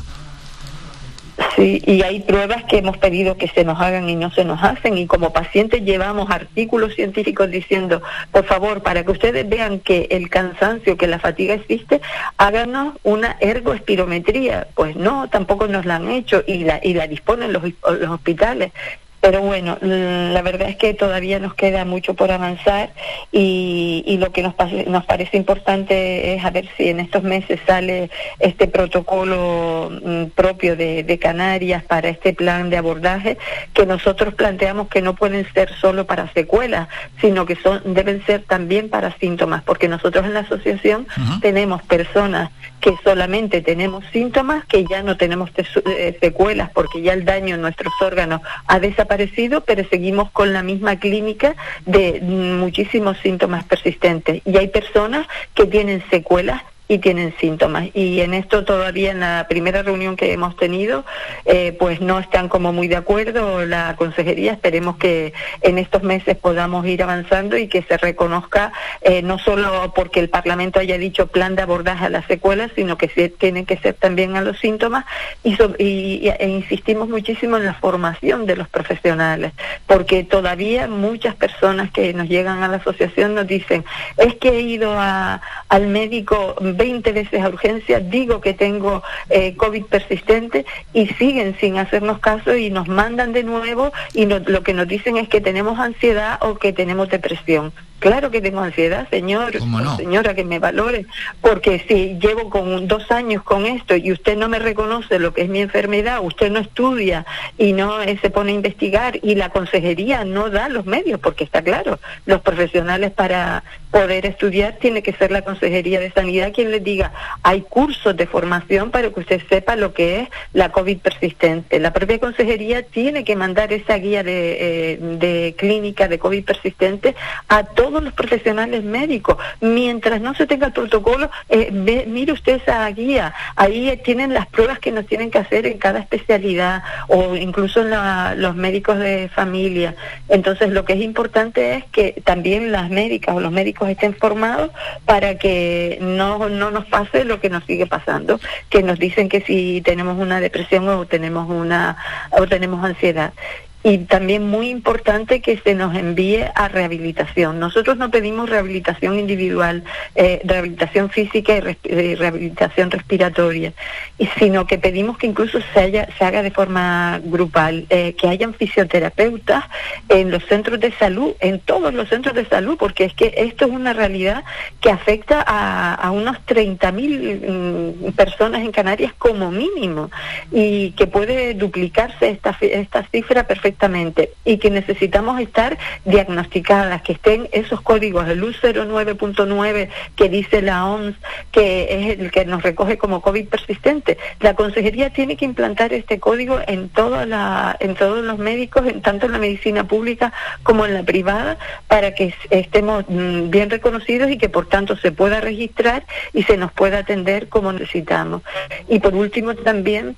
Sí, y hay pruebas que hemos pedido que se nos hagan y no se nos hacen. Y como pacientes llevamos artículos científicos diciendo, por favor, para que ustedes vean que el cansancio, que la fatiga existe, háganos una ergoespirometría. Pues no, tampoco nos la han hecho y la, y la disponen los, los hospitales. Pero bueno, l- la verdad es que todavía nos queda mucho por avanzar y, y lo que nos, pase- nos parece importante es a ver si en estos meses sale este protocolo mm, propio de, de Canarias para este plan de abordaje que nosotros planteamos que no pueden ser solo para secuelas, sino que son deben ser también para síntomas, porque nosotros en la asociación tenemos personas que solamente tenemos síntomas, que ya no tenemos eh, secuelas porque ya el daño en nuestros órganos ha desaparecido, pero seguimos con la misma clínica de muchísimos síntomas persistentes. Y hay personas que tienen secuelas y tienen síntomas. Y en esto todavía en la primera reunión que hemos tenido, eh, pues no están como muy de acuerdo la consejería. Esperemos que en estos meses podamos ir avanzando y que se reconozca eh, no solo porque el Parlamento haya dicho plan de abordaje a las secuelas, sino que se, tienen que ser también a los síntomas y, so- y- e insistimos muchísimo en la formación de los profesionales, porque todavía muchas personas que nos llegan a la asociación nos dicen, es que he ido al médico 20 veces a urgencia, digo que tengo eh, COVID persistente y siguen sin hacernos caso y nos mandan de nuevo y no- lo que nos dicen es que tenemos ansiedad o que tenemos depresión. Claro que tengo ansiedad, señor, o señora, que me valore, porque si llevo con dos años con esto y usted no me reconoce lo que es mi enfermedad, usted no estudia y no eh, se pone a investigar y la consejería no da los medios, porque está claro, los profesionales para poder estudiar tiene que ser la consejería de sanidad quien les diga, hay cursos de formación para que usted sepa lo que es la COVID persistente. La propia consejería tiene que mandar esa guía de, eh, de clínica de COVID persistente a todos los profesionales médicos. Mientras no se tenga el protocolo, eh, ve- mire usted esa guía. Ahí eh, tienen las pruebas que nos tienen que hacer en cada especialidad o incluso la- los médicos de familia. Entonces, lo que es importante es que también las médicas o los médicos estén formados para que no, no nos pase lo que nos sigue pasando, que nos dicen que si tenemos una depresión o tenemos una o tenemos ansiedad. Y también muy importante que se nos envíe a rehabilitación. Nosotros no pedimos rehabilitación individual, eh, rehabilitación física y eh, rehabilitación respiratoria, sino que pedimos que incluso se, haya- se haga de forma grupal, eh, que hayan fisioterapeutas en los centros de salud, en todos los centros de salud, porque es que esto es una realidad que afecta a, unos 30.000 mm, personas en Canarias como mínimo y que puede duplicarse esta, esta cifra perfectamente y que necesitamos estar diagnosticadas, que estén esos códigos, el U09.9 que dice la OMS, que es el que nos recoge como COVID persistente. La consejería tiene que implantar este código en, toda la, en todos los médicos, en tanto en la medicina pública como en la privada, para que estemos mm, bien reconocidos y que por tanto se pueda registrar y se nos pueda atender como necesitamos. Y por último también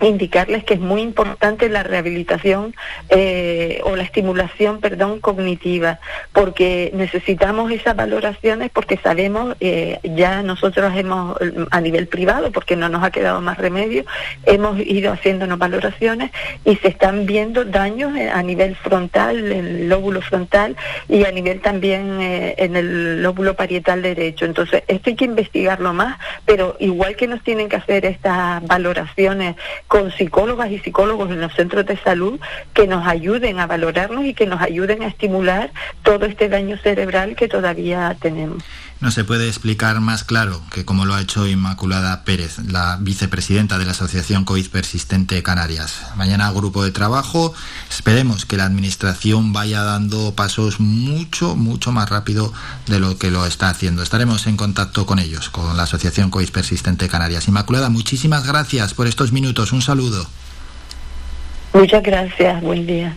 indicarles que es muy importante la rehabilitación eh, o la estimulación, perdón, cognitiva, porque necesitamos esas valoraciones porque sabemos, eh, ya nosotros hemos, a nivel privado, porque no nos ha quedado más remedio, hemos ido haciéndonos valoraciones y se están viendo daños eh, a nivel frontal, en el lóbulo frontal y a nivel también en el lóbulo parietal derecho. Entonces, esto hay que investigarlo más, pero igual que nos tienen que hacer estas valoraciones con psicólogas y psicólogos en los centros de salud que nos ayuden a valorarnos y que nos ayuden a estimular todo este daño cerebral que todavía tenemos. No se puede explicar más claro que como lo ha hecho Inmaculada Pérez, la vicepresidenta de la Asociación COVID Persistente Canarias. Mañana grupo de trabajo. Esperemos que la Administración vaya dando pasos mucho, mucho más rápido de lo que lo está haciendo. Estaremos en contacto con ellos, con la Asociación COVID Persistente Canarias. Inmaculada, muchísimas gracias por estos minutos. Un saludo. Muchas gracias, buen día.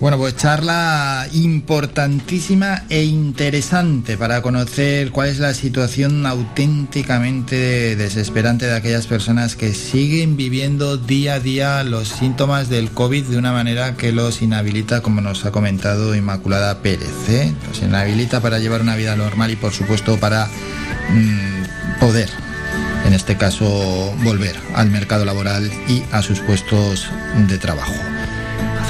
Bueno, pues charla importantísima e interesante para conocer cuál es la situación auténticamente desesperante de aquellas personas que siguen viviendo día a día los síntomas del COVID de una manera que los inhabilita, como nos ha comentado Inmaculada Pérez. ¿eh? Los inhabilita para llevar una vida normal y por supuesto para mm, poder, en este caso, volver al mercado laboral y a sus puestos de trabajo.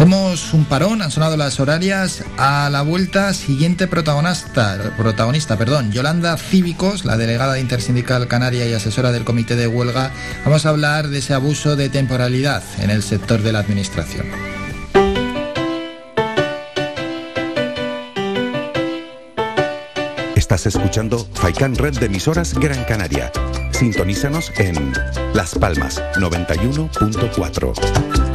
Hacemos un parón, han sonado las horarias. A la vuelta, siguiente protagonista, protagonista perdón, Yolanda Cívicos, la delegada intersindical canaria y asesora del comité de huelga. Vamos a hablar de ese abuso de temporalidad en el sector de la administración. Estás escuchando Faikan Red de emisoras Gran Canaria. Sintonízanos en Las Palmas 91.4.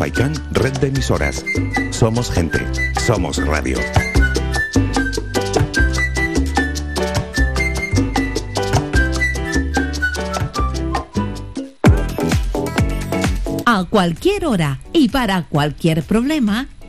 Faikan Red de emisoras. Somos gente. Somos radio. A cualquier hora y para cualquier problema,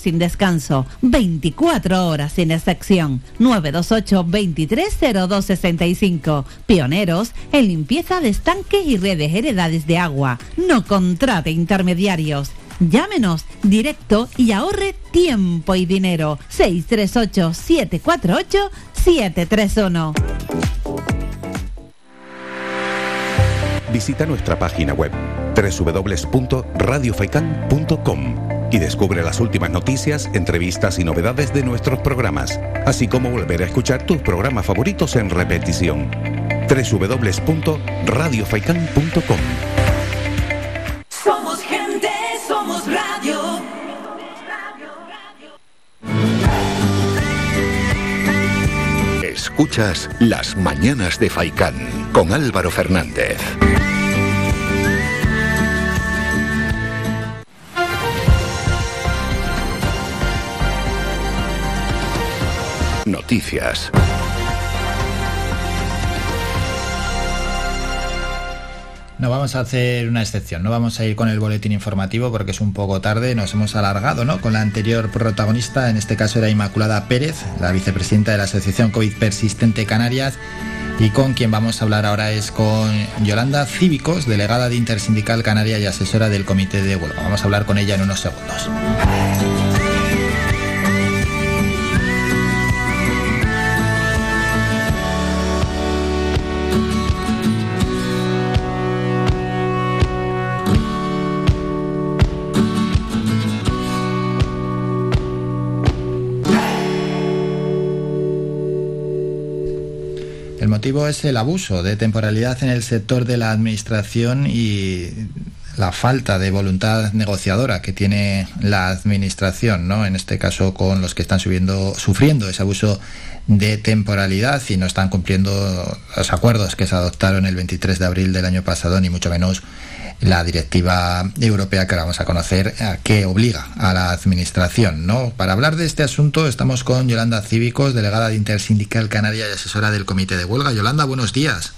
sin descanso. 24 horas sin excepción. 928 230265. Pioneros en limpieza de estanques y redes heredades de agua. No contrate intermediarios. Llámenos directo y ahorre tiempo y dinero. 638 748 731. Visita nuestra página web www.radiofaikan.com y descubre las últimas noticias, entrevistas y novedades de nuestros programas, así como volver a escuchar tus programas favoritos en repetición. www.radiofaikan.com Somos gente, somos radio. Escuchas Las Mañanas de Faicán con Álvaro Fernández. Noticias. No vamos a hacer una excepción, no vamos a ir con el boletín informativo porque es un poco tarde, nos hemos alargado ¿no? con la anterior protagonista, en este caso era Inmaculada Pérez, la vicepresidenta de la Asociación COVID Persistente Canarias, y con quien vamos a hablar ahora es con Yolanda Cívicos, delegada de Intersindical Canaria y asesora del Comité de Huelga. Vamos a hablar con ella en unos segundos. Motivo es el abuso de temporalidad en el sector de la administración y la falta de voluntad negociadora que tiene la administración, ¿no? En este caso con los que están subiendo, sufriendo ese abuso de temporalidad y no están cumpliendo los acuerdos que se adoptaron el 23 de abril del año pasado, ni mucho menos la directiva europea que ahora vamos a conocer, que obliga a la administración. ¿no? Para hablar de este asunto estamos con Yolanda Cívicos, delegada de Intersindical Canaria y asesora del Comité de Huelga. Yolanda, buenos días.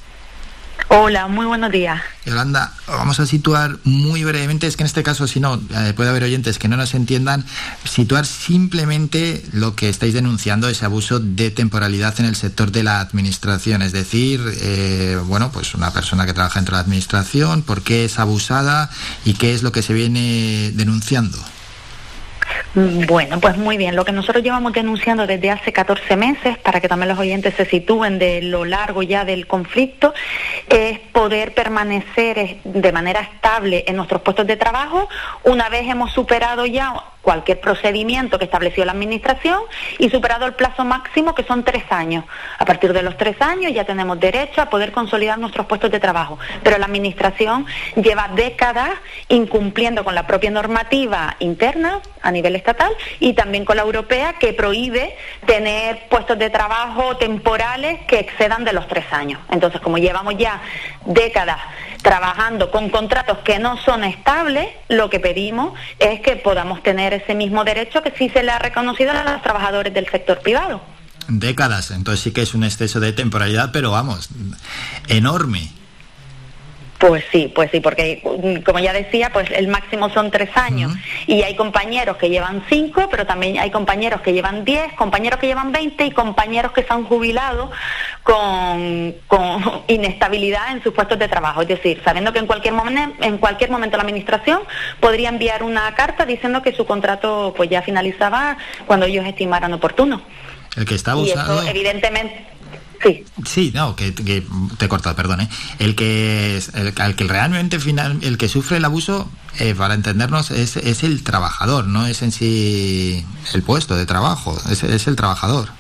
Hola, muy buenos días. Yolanda, vamos a situar muy brevemente, es que en este caso, si no, eh, puede haber oyentes que no nos entiendan, situar simplemente lo que estáis denunciando, ese abuso de temporalidad en el sector de la administración, es decir, eh, bueno, pues una persona que trabaja dentro de la administración, por qué es abusada y qué es lo que se viene denunciando. Bueno, pues muy bien. Lo que nosotros llevamos denunciando desde hace 14 meses, para que también los oyentes se sitúen de lo largo ya del conflicto, es poder permanecer de manera estable en nuestros puestos de trabajo una vez hemos superado ya cualquier procedimiento que estableció la Administración y superado el plazo máximo que son tres años. A partir de los tres años ya tenemos derecho a poder consolidar nuestros puestos de trabajo. Pero la Administración lleva décadas incumpliendo con la propia normativa interna a nivel estatal y también con la europea que prohíbe tener puestos de trabajo temporales que excedan de los tres años. Entonces, como llevamos ya décadas trabajando con contratos que no son estables, lo que pedimos es que podamos tener ese mismo derecho que sí se le ha reconocido a los trabajadores del sector privado. Décadas, entonces sí que es un exceso de temporalidad, pero vamos, enorme. Pues sí, pues sí, porque mm, como ya decía, pues el máximo son tres años y hay compañeros que llevan cinco, pero también hay compañeros que llevan diez, compañeros que llevan veinte y compañeros que se han jubilado con, con inestabilidad en sus puestos de trabajo. Es decir, sabiendo que en cualquier momento, en cualquier momento la administración podría enviar una carta diciendo que su contrato pues ya finalizaba cuando ellos estimaran oportuno. El que está Y abusado... eso evidentemente Sí, no, que, te he cortado, perdón. ¿eh? El que el, que realmente final, el que sufre el abuso, eh, para entendernos, es, es el trabajador, no es en sí el puesto de trabajo, es el trabajador.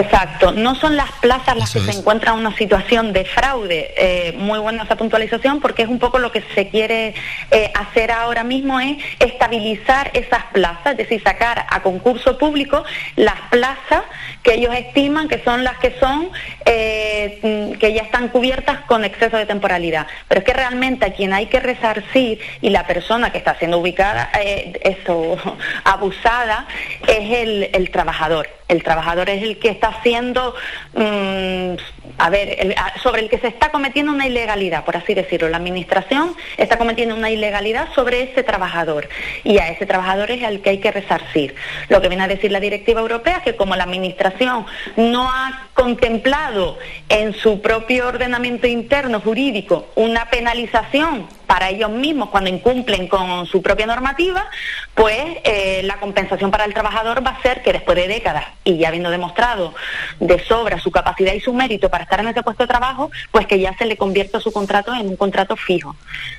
Exacto, no son las plazas las Eso que es. se encuentran en una situación de fraude. Eh, muy buena esa puntualización porque es un poco lo que se quiere eh, hacer ahora mismo es estabilizar esas plazas, es decir, sacar a concurso público las plazas que ellos estiman que son las que son, eh, mm, que ya están cubiertas con exceso de temporalidad. Pero es que realmente a quien hay que resarcir y la persona que está siendo ubicada, eh, eso, abusada, es el, el trabajador. El trabajador es el que está haciendo, mm, a ver, el- sobre el que se está cometiendo una ilegalidad, por así decirlo. La administración está cometiendo una ilegalidad sobre ese trabajador y a ese trabajador es al que hay que resarcir. Lo que viene a decir la directiva europea es que como la administración no ha contemplado en su propio ordenamiento interno jurídico una penalización para ellos mismos cuando incumplen con su propia normativa, pues eh, la compensación para el trabajador va a ser que después de décadas y ya habiendo demostrado de sobra su capacidad y su mérito para estar en ese puesto de trabajo, pues que ya se le convierta su contrato en un contrato fijo.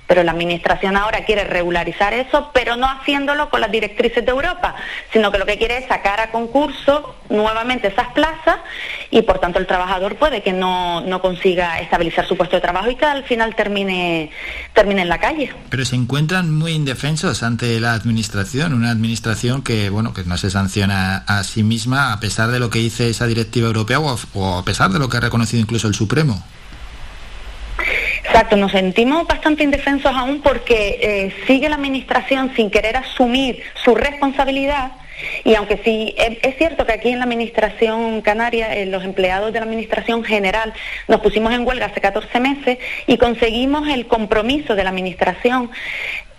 Pero la Administración ahora quiere regularizar eso, pero no haciéndolo con las directrices de Europa, sino que lo que quiere es sacar a concurso nuevamente esas plazas y por tanto el trabajador puede que no, no consiga estabilizar su puesto de trabajo y que al final termine, termine en la calle. Pero se encuentran muy indefensos ante la administración, una administración que, bueno, que no se sanciona a sí misma a pesar de lo que dice esa directiva europea o a, o a pesar de lo que ha reconocido incluso el Supremo. Exacto, nos sentimos bastante indefensos aún porque eh, sigue la Administración sin querer asumir su responsabilidad. Y aunque sí, es, cierto que aquí en la Administración Canaria, eh, los empleados de la Administración General, nos pusimos en huelga hace 14 meses y conseguimos el compromiso de la Administración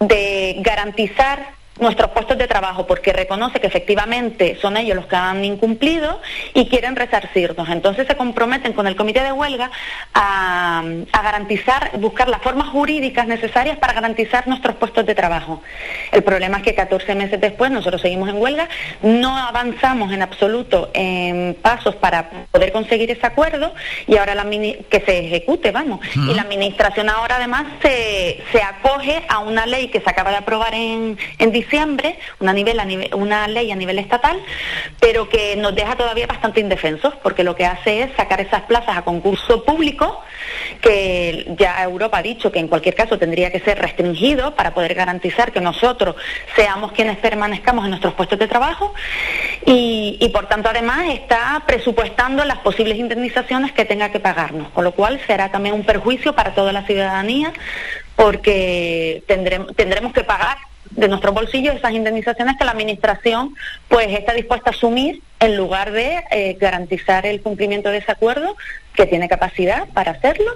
de garantizar nuestros puestos de trabajo porque reconoce que efectivamente son ellos los que han incumplido y quieren resarcirnos. Entonces se comprometen con el comité de huelga a, a garantizar, buscar las formas jurídicas necesarias para garantizar nuestros puestos de trabajo. El problema es que 14 meses después nosotros seguimos en huelga, no avanzamos en absoluto en pasos para poder conseguir ese acuerdo y ahora la mini- que se ejecute, vamos. Y la administración ahora además se, se acoge a una ley que se acaba de aprobar en, en diciembre, una, nivel, a nivel- una ley a nivel estatal, pero que nos deja todavía bastante indefensos, porque lo que hace es sacar esas plazas a concurso público, que ya Europa ha dicho que en cualquier caso tendría que ser restringido para poder garantizar que nosotros seamos quienes permanezcamos en nuestros puestos de trabajo. Y, y, por tanto además está presupuestando las posibles indemnizaciones que tenga que pagarnos, con lo cual será también un perjuicio para toda la ciudadanía porque tendremos, tendremos que pagar de nuestros bolsillos esas indemnizaciones que la administración pues está dispuesta a asumir en lugar de eh, garantizar el cumplimiento de ese acuerdo que tiene capacidad para hacerlo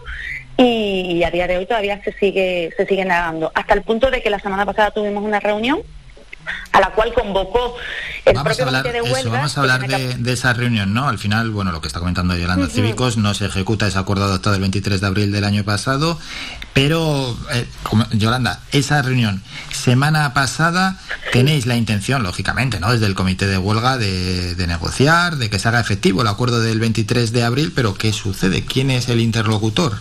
y, a día de hoy todavía se sigue se sigue negando. Hasta el punto de que la semana pasada tuvimos una reunión a la cual convocó el Vamos a hablar, de eso, huelga vamos a hablar de, de esa reunión, ¿no? Al final, bueno, lo que está comentando Yolanda. Cívicos no se ejecuta ese acuerdo adoptado el 23 de abril del año pasado, pero, eh, como- Yolanda, esa reunión, semana pasada, tenéis la intención, lógicamente, ¿no? Desde el comité de huelga de, de negociar, de que se haga efectivo el acuerdo del 23 de abril, pero ¿qué sucede? ¿Quién es el interlocutor?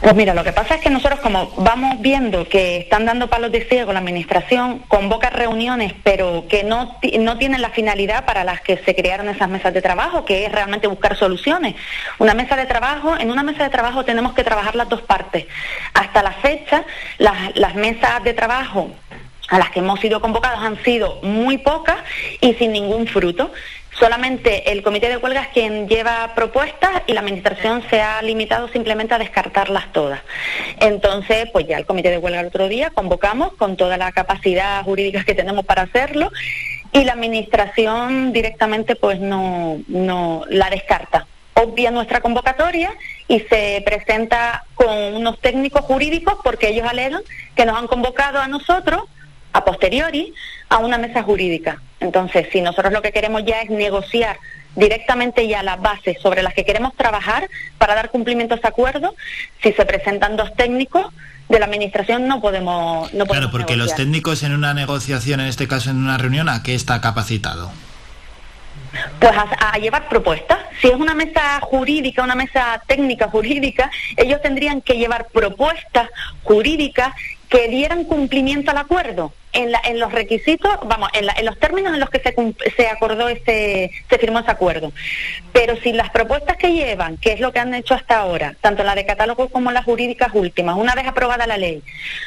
Pues mira, lo que pasa es que nosotros como vamos viendo que están dando palos de ciego la administración, convoca reuniones, pero que no, no tienen la finalidad para las que se crearon esas mesas de trabajo, que es realmente buscar soluciones. Una mesa de trabajo, en una mesa de trabajo tenemos que trabajar las dos partes. Hasta la fecha, las, las mesas de trabajo a las que hemos sido convocados han sido muy pocas y sin ningún fruto. Solamente el comité de huelga es quien lleva propuestas y la administración se ha limitado simplemente a descartarlas todas. Entonces, pues ya el comité de huelga el otro día convocamos con toda la capacidad jurídica que tenemos para hacerlo y la administración directamente pues no, no la descarta obvia nuestra convocatoria y se presenta con unos técnicos jurídicos porque ellos alegan que nos han convocado a nosotros a posteriori a una mesa jurídica. Entonces, si nosotros lo que queremos ya es negociar directamente ya las bases sobre las que queremos trabajar para dar cumplimiento a ese acuerdo, si se presentan dos técnicos de la administración no podemos no podemos Claro, porque los técnicos en una negociación, en este caso en una reunión, ¿a qué está capacitado? Pues a, a llevar propuestas. Si es una mesa jurídica, una mesa técnica jurídica, ellos tendrían que llevar propuestas jurídicas que dieran cumplimiento al acuerdo. En, la- en los requisitos, vamos, en, la- en los términos en los que se, se acordó ese, se firmó ese acuerdo. Pero si las propuestas que llevan, que es lo que han hecho hasta ahora, tanto la de catálogo como las jurídicas últimas, una vez aprobada la ley,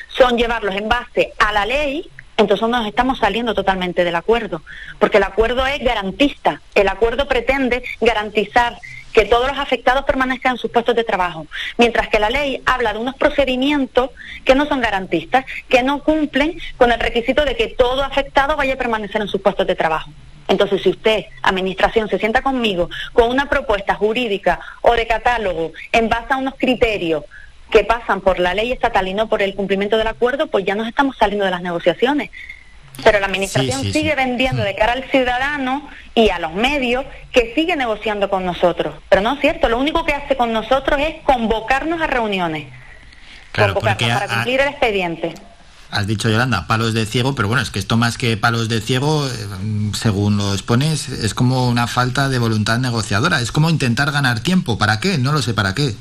son llevarlos en base a la ley, entonces nos estamos saliendo totalmente del acuerdo, porque el acuerdo es garantista, el acuerdo pretende garantizar que todos los afectados permanezcan en sus puestos de trabajo, mientras que la ley habla de unos procedimientos que no son garantistas, que no cumplen con el requisito de que todo afectado vaya a permanecer en sus puestos de trabajo. Entonces, si usted, administración, se sienta conmigo con una propuesta jurídica o de catálogo en base a unos criterios que pasan por la ley estatal y no por el cumplimiento del acuerdo, pues ya nos estamos saliendo de las negociaciones. Pero la administración Sí, sí, sigue sí. vendiendo de cara al ciudadano y a los medios que sigue negociando con nosotros. Pero no es cierto, lo único que hace con nosotros es convocarnos a reuniones, Claro, convocarnos para cumplir el expediente. has dicho Yolanda, palos de ciego, pero bueno, es que esto más que palos de ciego, eh, según lo expones, es como una falta de voluntad negociadora, es como intentar ganar tiempo. ¿Para qué? No lo sé para qué.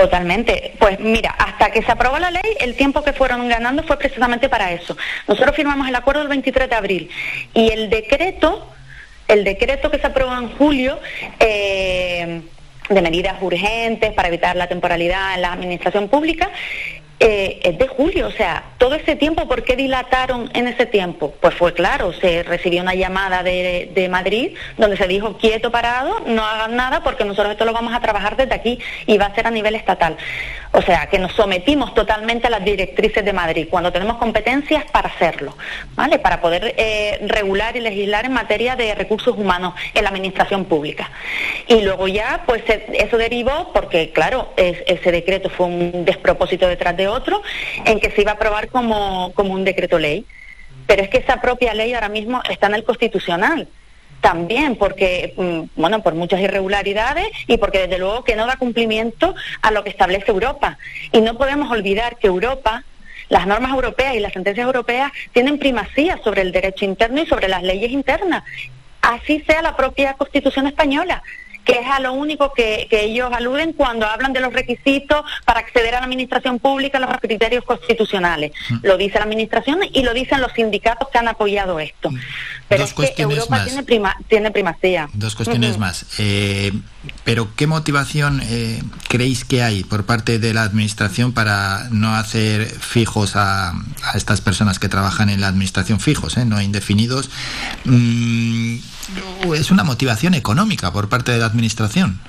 Totalmente. Pues mira, hasta que se aprobó la ley, el tiempo que fueron ganando fue precisamente para eso. Nosotros firmamos el acuerdo el 23 de abril y el decreto, el decreto que se aprobó en julio, eh, de medidas urgentes para evitar la temporalidad en la administración pública, eh, es de julio, o sea, todo ese tiempo, ¿por qué dilataron en ese tiempo? Pues fue claro, se recibió una llamada de, de Madrid donde se dijo quieto, parado, no hagan nada porque nosotros esto lo vamos a trabajar desde aquí y va a ser a nivel estatal. O sea, que nos sometimos totalmente a las directrices de Madrid cuando tenemos competencias para hacerlo, ¿vale? Para poder eh, regular y legislar en materia de recursos humanos en la administración pública. Y luego ya, pues se- eso derivó, porque claro, es- ese decreto fue un despropósito detrás de otro, en que se iba a aprobar como, como un decreto ley. Pero es que esa propia ley ahora mismo está en el constitucional. También porque, mm, bueno, por muchas irregularidades y porque desde luego que no da cumplimiento a lo que establece Europa. Y no podemos olvidar que Europa, las normas europeas y las sentencias europeas tienen primacía sobre el derecho interno y sobre las leyes internas. Así sea la propia Constitución española que es a lo único que, que ellos aluden cuando hablan de los requisitos para acceder a la administración pública, los criterios constitucionales. Lo dice la administración y lo dicen los sindicatos que han apoyado esto. Pero Dos es que Europa más. tiene, prima- tiene primacía. Dos cuestiones más. Eh, pero ¿qué motivación eh, creéis que hay por parte de la Administración para no hacer fijos a, a estas personas que trabajan en la Administración fijos, eh, no indefinidos? Mm, es una motivación económica por parte de la Administración.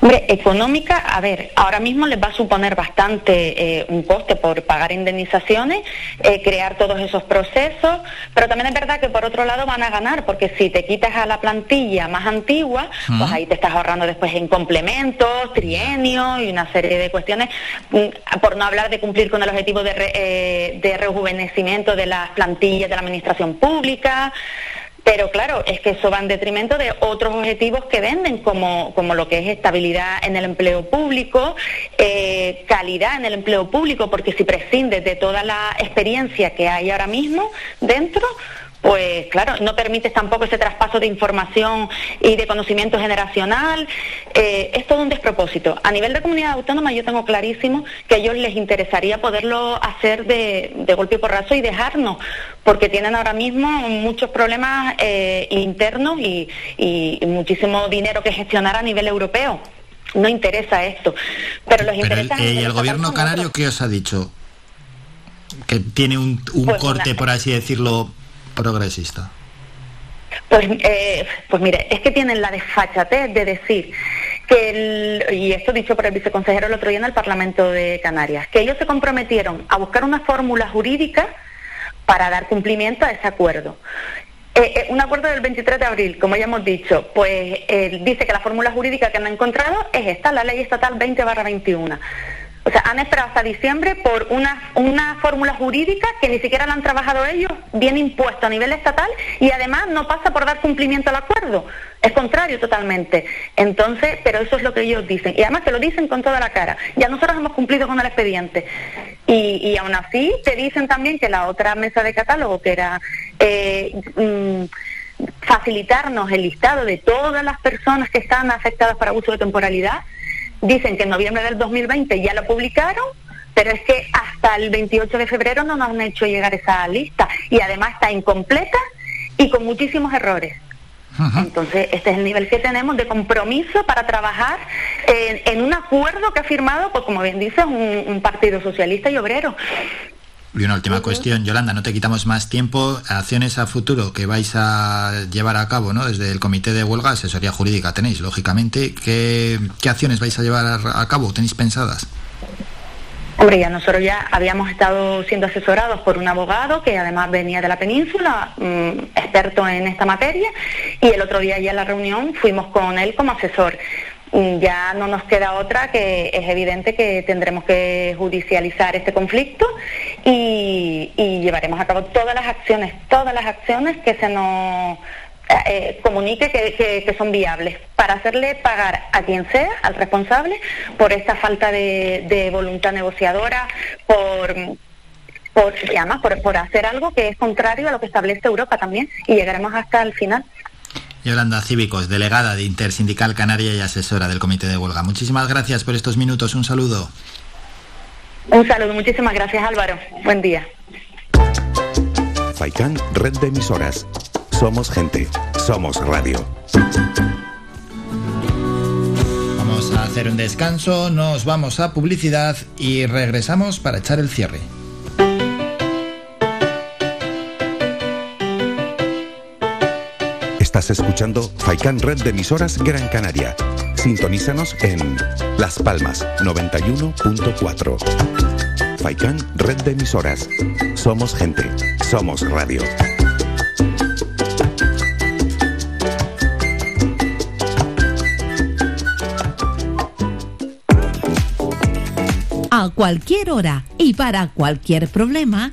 Hombre, económica, a ver, ahora mismo les va a suponer bastante eh, un coste por pagar indemnizaciones, eh, crear todos esos procesos, pero también es verdad que por otro lado van a ganar, porque si te quitas a la plantilla más antigua, pues ahí te estás ahorrando después en complementos, trienios y una serie de cuestiones, mm, por no hablar de cumplir con el objetivo de, re- eh, de rejuvenecimiento de las plantillas de la administración pública. Pero claro, es que eso va en detrimento de otros objetivos que venden, como, como lo que es estabilidad en el empleo público, eh, calidad en el empleo público, porque si prescindes de toda la experiencia que hay ahora mismo dentro, pues claro, no permites tampoco ese traspaso de información y de conocimiento generacional. Eh, es todo un despropósito. A nivel de comunidad autónoma yo tengo clarísimo que a ellos les interesaría poderlo hacer de, de golpe y porrazo y dejarnos, porque tienen ahora mismo muchos problemas eh, internos y, muchísimo dinero que gestionar a nivel europeo. No interesa esto, pero los Pero el, interesa... eh, ¿y el gobierno canario qué os ha dicho? Que tiene un, un Pues corte, una- por así decirlo, progresista. Pues, eh, pues mire, es que tienen la desfachatez de decir que, el- y esto dicho por el viceconsejero el otro día en el Parlamento de Canarias, que ellos se comprometieron a buscar una fórmula jurídica para dar cumplimiento a ese acuerdo. Eh, eh, un acuerdo del 23 de abril, como ya hemos dicho, pues eh, dice que la fórmula jurídica que han encontrado es esta, la ley estatal 20 21. O sea, han esperado hasta diciembre por una, una fórmula jurídica que ni siquiera la han trabajado ellos, bien impuesto a nivel estatal y además no pasa por dar cumplimiento al acuerdo. Es contrario totalmente. Entonces, pero eso es lo que ellos dicen. Y además te lo dicen con toda la cara. Ya nosotros hemos cumplido con el expediente. Y, y aún así te dicen también que la otra mesa de catálogo, que era... eh, mm, facilitarnos el listado de todas las personas que están afectadas por abuso de temporalidad. Dicen que en noviembre del 2020 ya lo publicaron, pero es que hasta el 28 de febrero no nos han hecho llegar esa lista y además está incompleta y con muchísimos errores. Entonces, este es el nivel que tenemos de compromiso para trabajar en, en un acuerdo que ha firmado, pues como bien dices, un, un partido socialista y obrero. Y una última cuestión, Yolanda, no te quitamos más tiempo. Acciones a futuro que vais a llevar a cabo, ¿no? Desde el Comité de Huelga, asesoría jurídica tenéis, lógicamente. ¿Qué, qué acciones vais a llevar a, a cabo? ¿Tenéis pensadas? Hombre, ya nosotros ya habíamos estado siendo asesorados por un abogado que además venía de la península, mm, experto en esta materia, y el otro día ya en la reunión fuimos con él como asesor. Mm, Ya no nos queda otra que es evidente que tendremos que judicializar este conflicto y, llevaremos a cabo todas las acciones, todas las acciones que se nos eh, comunique que, son viables para hacerle pagar a quien sea, al responsable, por esta falta de, voluntad negociadora, por, además por hacer algo que es contrario a lo que establece Europa también y llegaremos hasta el final. Yolanda Cívicos, delegada de Intersindical Canaria y asesora del Comité de Huelga. Muchísimas gracias por estos minutos. Un saludo. Un saludo, muchísimas gracias Álvaro. Buen día. Faikan, red de emisoras. Somos gente, somos radio. Vamos a hacer un descanso, nos vamos a publicidad y regresamos para echar el cierre. Escuchando Faikan Red de Emisoras Gran Canaria. Sintonízanos en Las Palmas 91.4. Faikan Red de Emisoras. Somos gente, somos radio. A cualquier hora y para cualquier problema,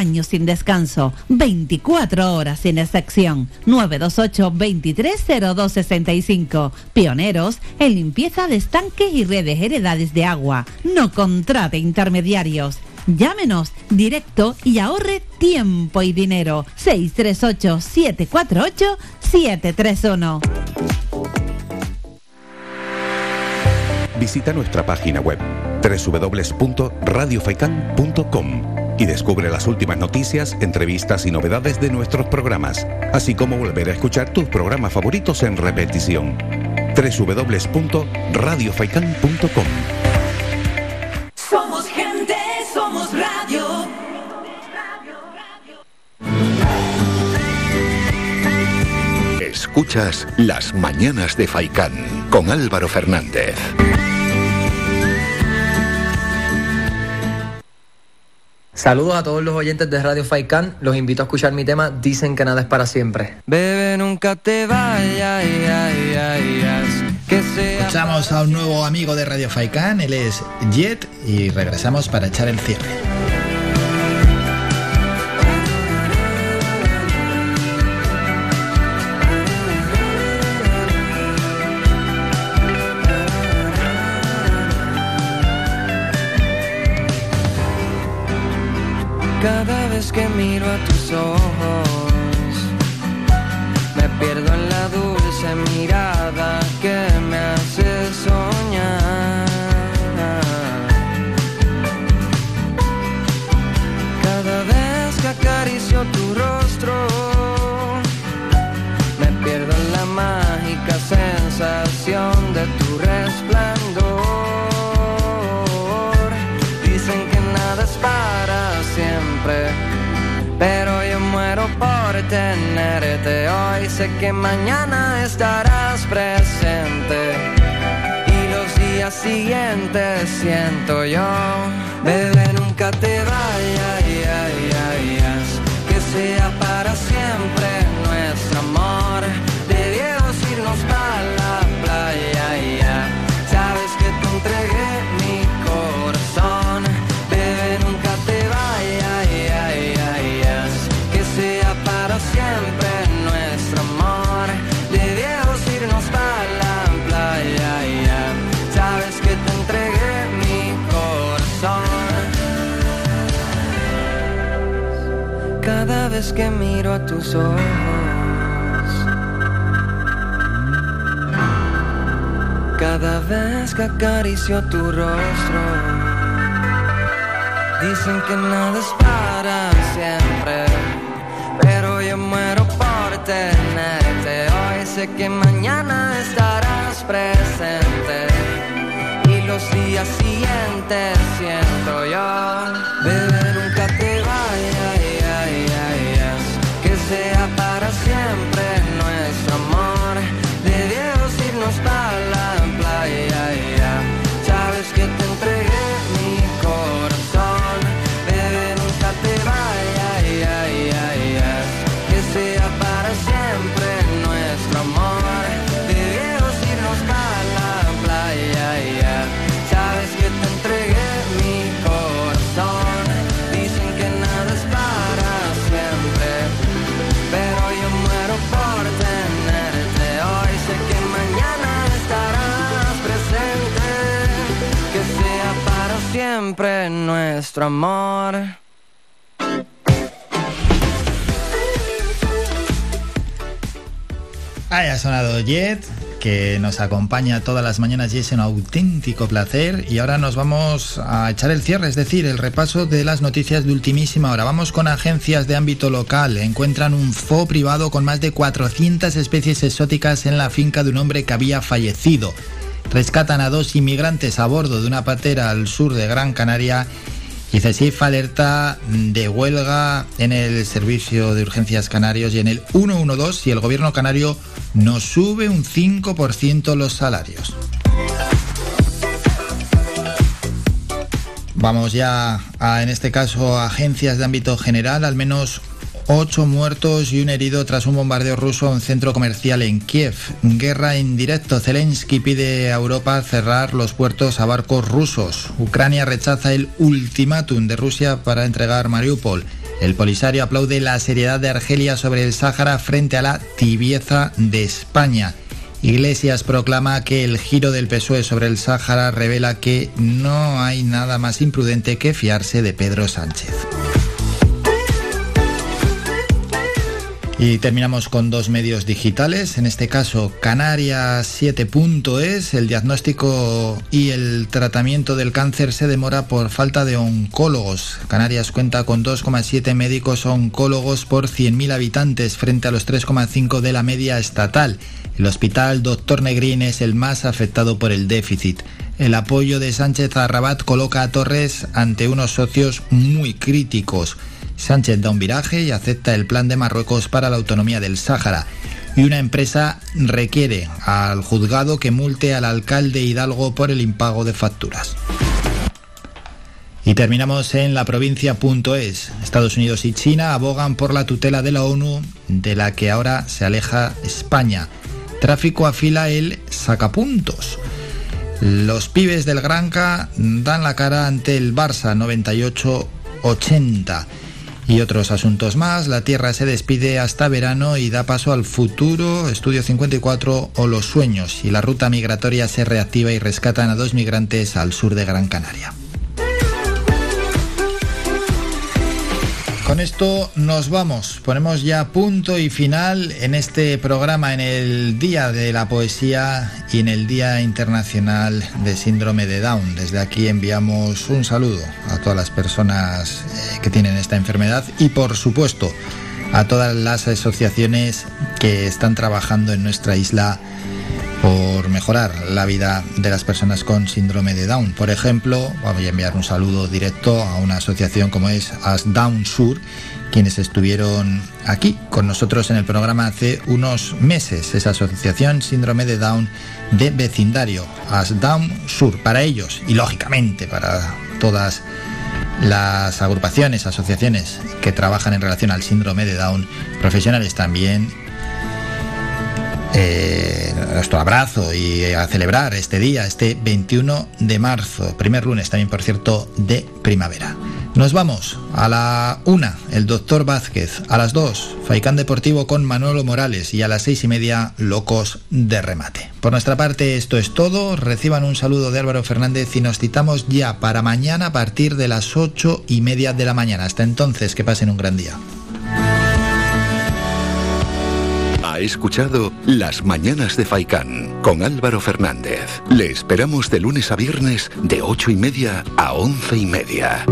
sin descanso. 24 horas sin excepción. 928 230265. Pioneros en limpieza de estanques y redes heredades de agua. No contrate intermediarios. Llámenos directo y ahorre tiempo y dinero. 638 748 731. Visita nuestra página web www.radiofaikan.com y descubre las últimas noticias, entrevistas y novedades de nuestros programas, así como volver a escuchar tus programas favoritos en repetición. www.radiofaikan.com Somos gente, somos radio. Escuchas Las Mañanas de Faicán con Álvaro Fernández. Saludos a todos los oyentes de Radio Faikan. Los invito a escuchar mi tema Dicen que nada es para siempre. Bebé, nunca te vayas. Escuchamos a un nuevo amigo de Radio Faikán, él es Jet y regresamos para echar el cierre. Cada vez que miro a tus ojos, me pierdo en la dulce mirada que me hace soñar. Cada vez que acaricio tu rostro, me pierdo en la mágica sensación de tu resto. Pero yo muero por tenerte hoy. Sé que mañana estarás presente y los días siguientes siento yo. Bebé, nunca te vayas, que sea para siempre tus ojos. Cada vez que acaricio tu rostro, dicen que nada es para siempre, pero yo muero por tenerte. Hoy sé que mañana estarás presente y los días siguientes siento yo. Bebé, nunca nuestro amor. Ha sonado Jet, que nos acompaña todas las mañanas y es un auténtico placer. Y ahora nos vamos a echar el cierre, es decir, el repaso de las noticias de ultimísima hora. Vamos con agencias de ámbito local. Encuentran un fo privado con más de 400 especies exóticas en la finca de un hombre que había fallecido. Rescatan a dos inmigrantes a bordo de una patera al sur de Gran Canaria y CESIF alerta de huelga en el Servicio de Urgencias Canarios y en el 112 si el gobierno canario nos sube un 5% los salarios. Vamos ya a, en este caso, agencias de ámbito general, al menos ocho muertos y un herido tras un bombardeo ruso a un centro comercial en Kiev. Guerra en directo. Zelensky pide a Europa cerrar los puertos a barcos rusos. Ucrania rechaza el ultimátum de Rusia para entregar Mariupol. El Polisario aplaude la seriedad de Argelia sobre el Sáhara frente a la tibieza de España. Iglesias proclama que el giro del PSOE sobre el Sáhara revela que no hay nada más imprudente que fiarse de Pedro Sánchez. Y terminamos con dos medios digitales, en este caso Canarias 7.es, el diagnóstico y el tratamiento del cáncer se demora por falta de oncólogos. Canarias cuenta con 2,7 médicos oncólogos por 100.000 habitantes frente a los 3,5 de la media estatal. El hospital Dr. Negrín es el más afectado por el déficit. El apoyo de Sánchez a Rabat coloca a Torres ante unos socios muy críticos. Sánchez da un viraje y acepta el plan de Marruecos para la autonomía del Sáhara. Y una empresa requiere al juzgado que multe al alcalde Hidalgo por el impago de facturas. Y terminamos en la provincia.es. Estados Unidos y China abogan por la tutela de la ONU, de la que ahora se aleja España. Tráfico afila el sacapuntos. Los pibes del Granca dan la cara ante el Barça 98-80. Y otros asuntos más, la Tierra se despide hasta verano y da paso al futuro, Estudio 54 o Los Sueños, y la ruta migratoria se reactiva y rescatan a dos migrantes al sur de Gran Canaria. Con esto nos vamos, ponemos ya punto y final en este programa en el Día de la Poesía y en el Día Internacional de Síndrome de Down. Desde aquí enviamos un saludo a todas las personas eh, que tienen esta enfermedad y por supuesto a todas las asociaciones que están trabajando en nuestra isla por mejorar la vida de las personas con síndrome de Down. Por ejemplo, voy a enviar un saludo directo a una asociación como es As Down Sur, quienes estuvieron aquí con nosotros en el programa hace unos meses. Esa asociación Síndrome de Down de vecindario, As Down Sur, para ellos y lógicamente para todas las agrupaciones, asociaciones que trabajan en relación al síndrome de Down, profesionales también eh, nuestro abrazo y a celebrar este día, este 21 de marzo, primer lunes también, por cierto, de primavera. Nos vamos a la una, el doctor Vázquez, a las dos, Faicán Deportivo con Manolo Morales y a las seis y media, Locos de Remate. Por nuestra parte, esto es todo. Reciban un saludo de Álvaro Fernández y nos citamos ya para mañana a partir de las ocho y media de la mañana. Hasta entonces, que pasen un gran día. Ha escuchado Las Mañanas de Faicán con Álvaro Fernández. Le esperamos de lunes a viernes de ocho y media a once y media.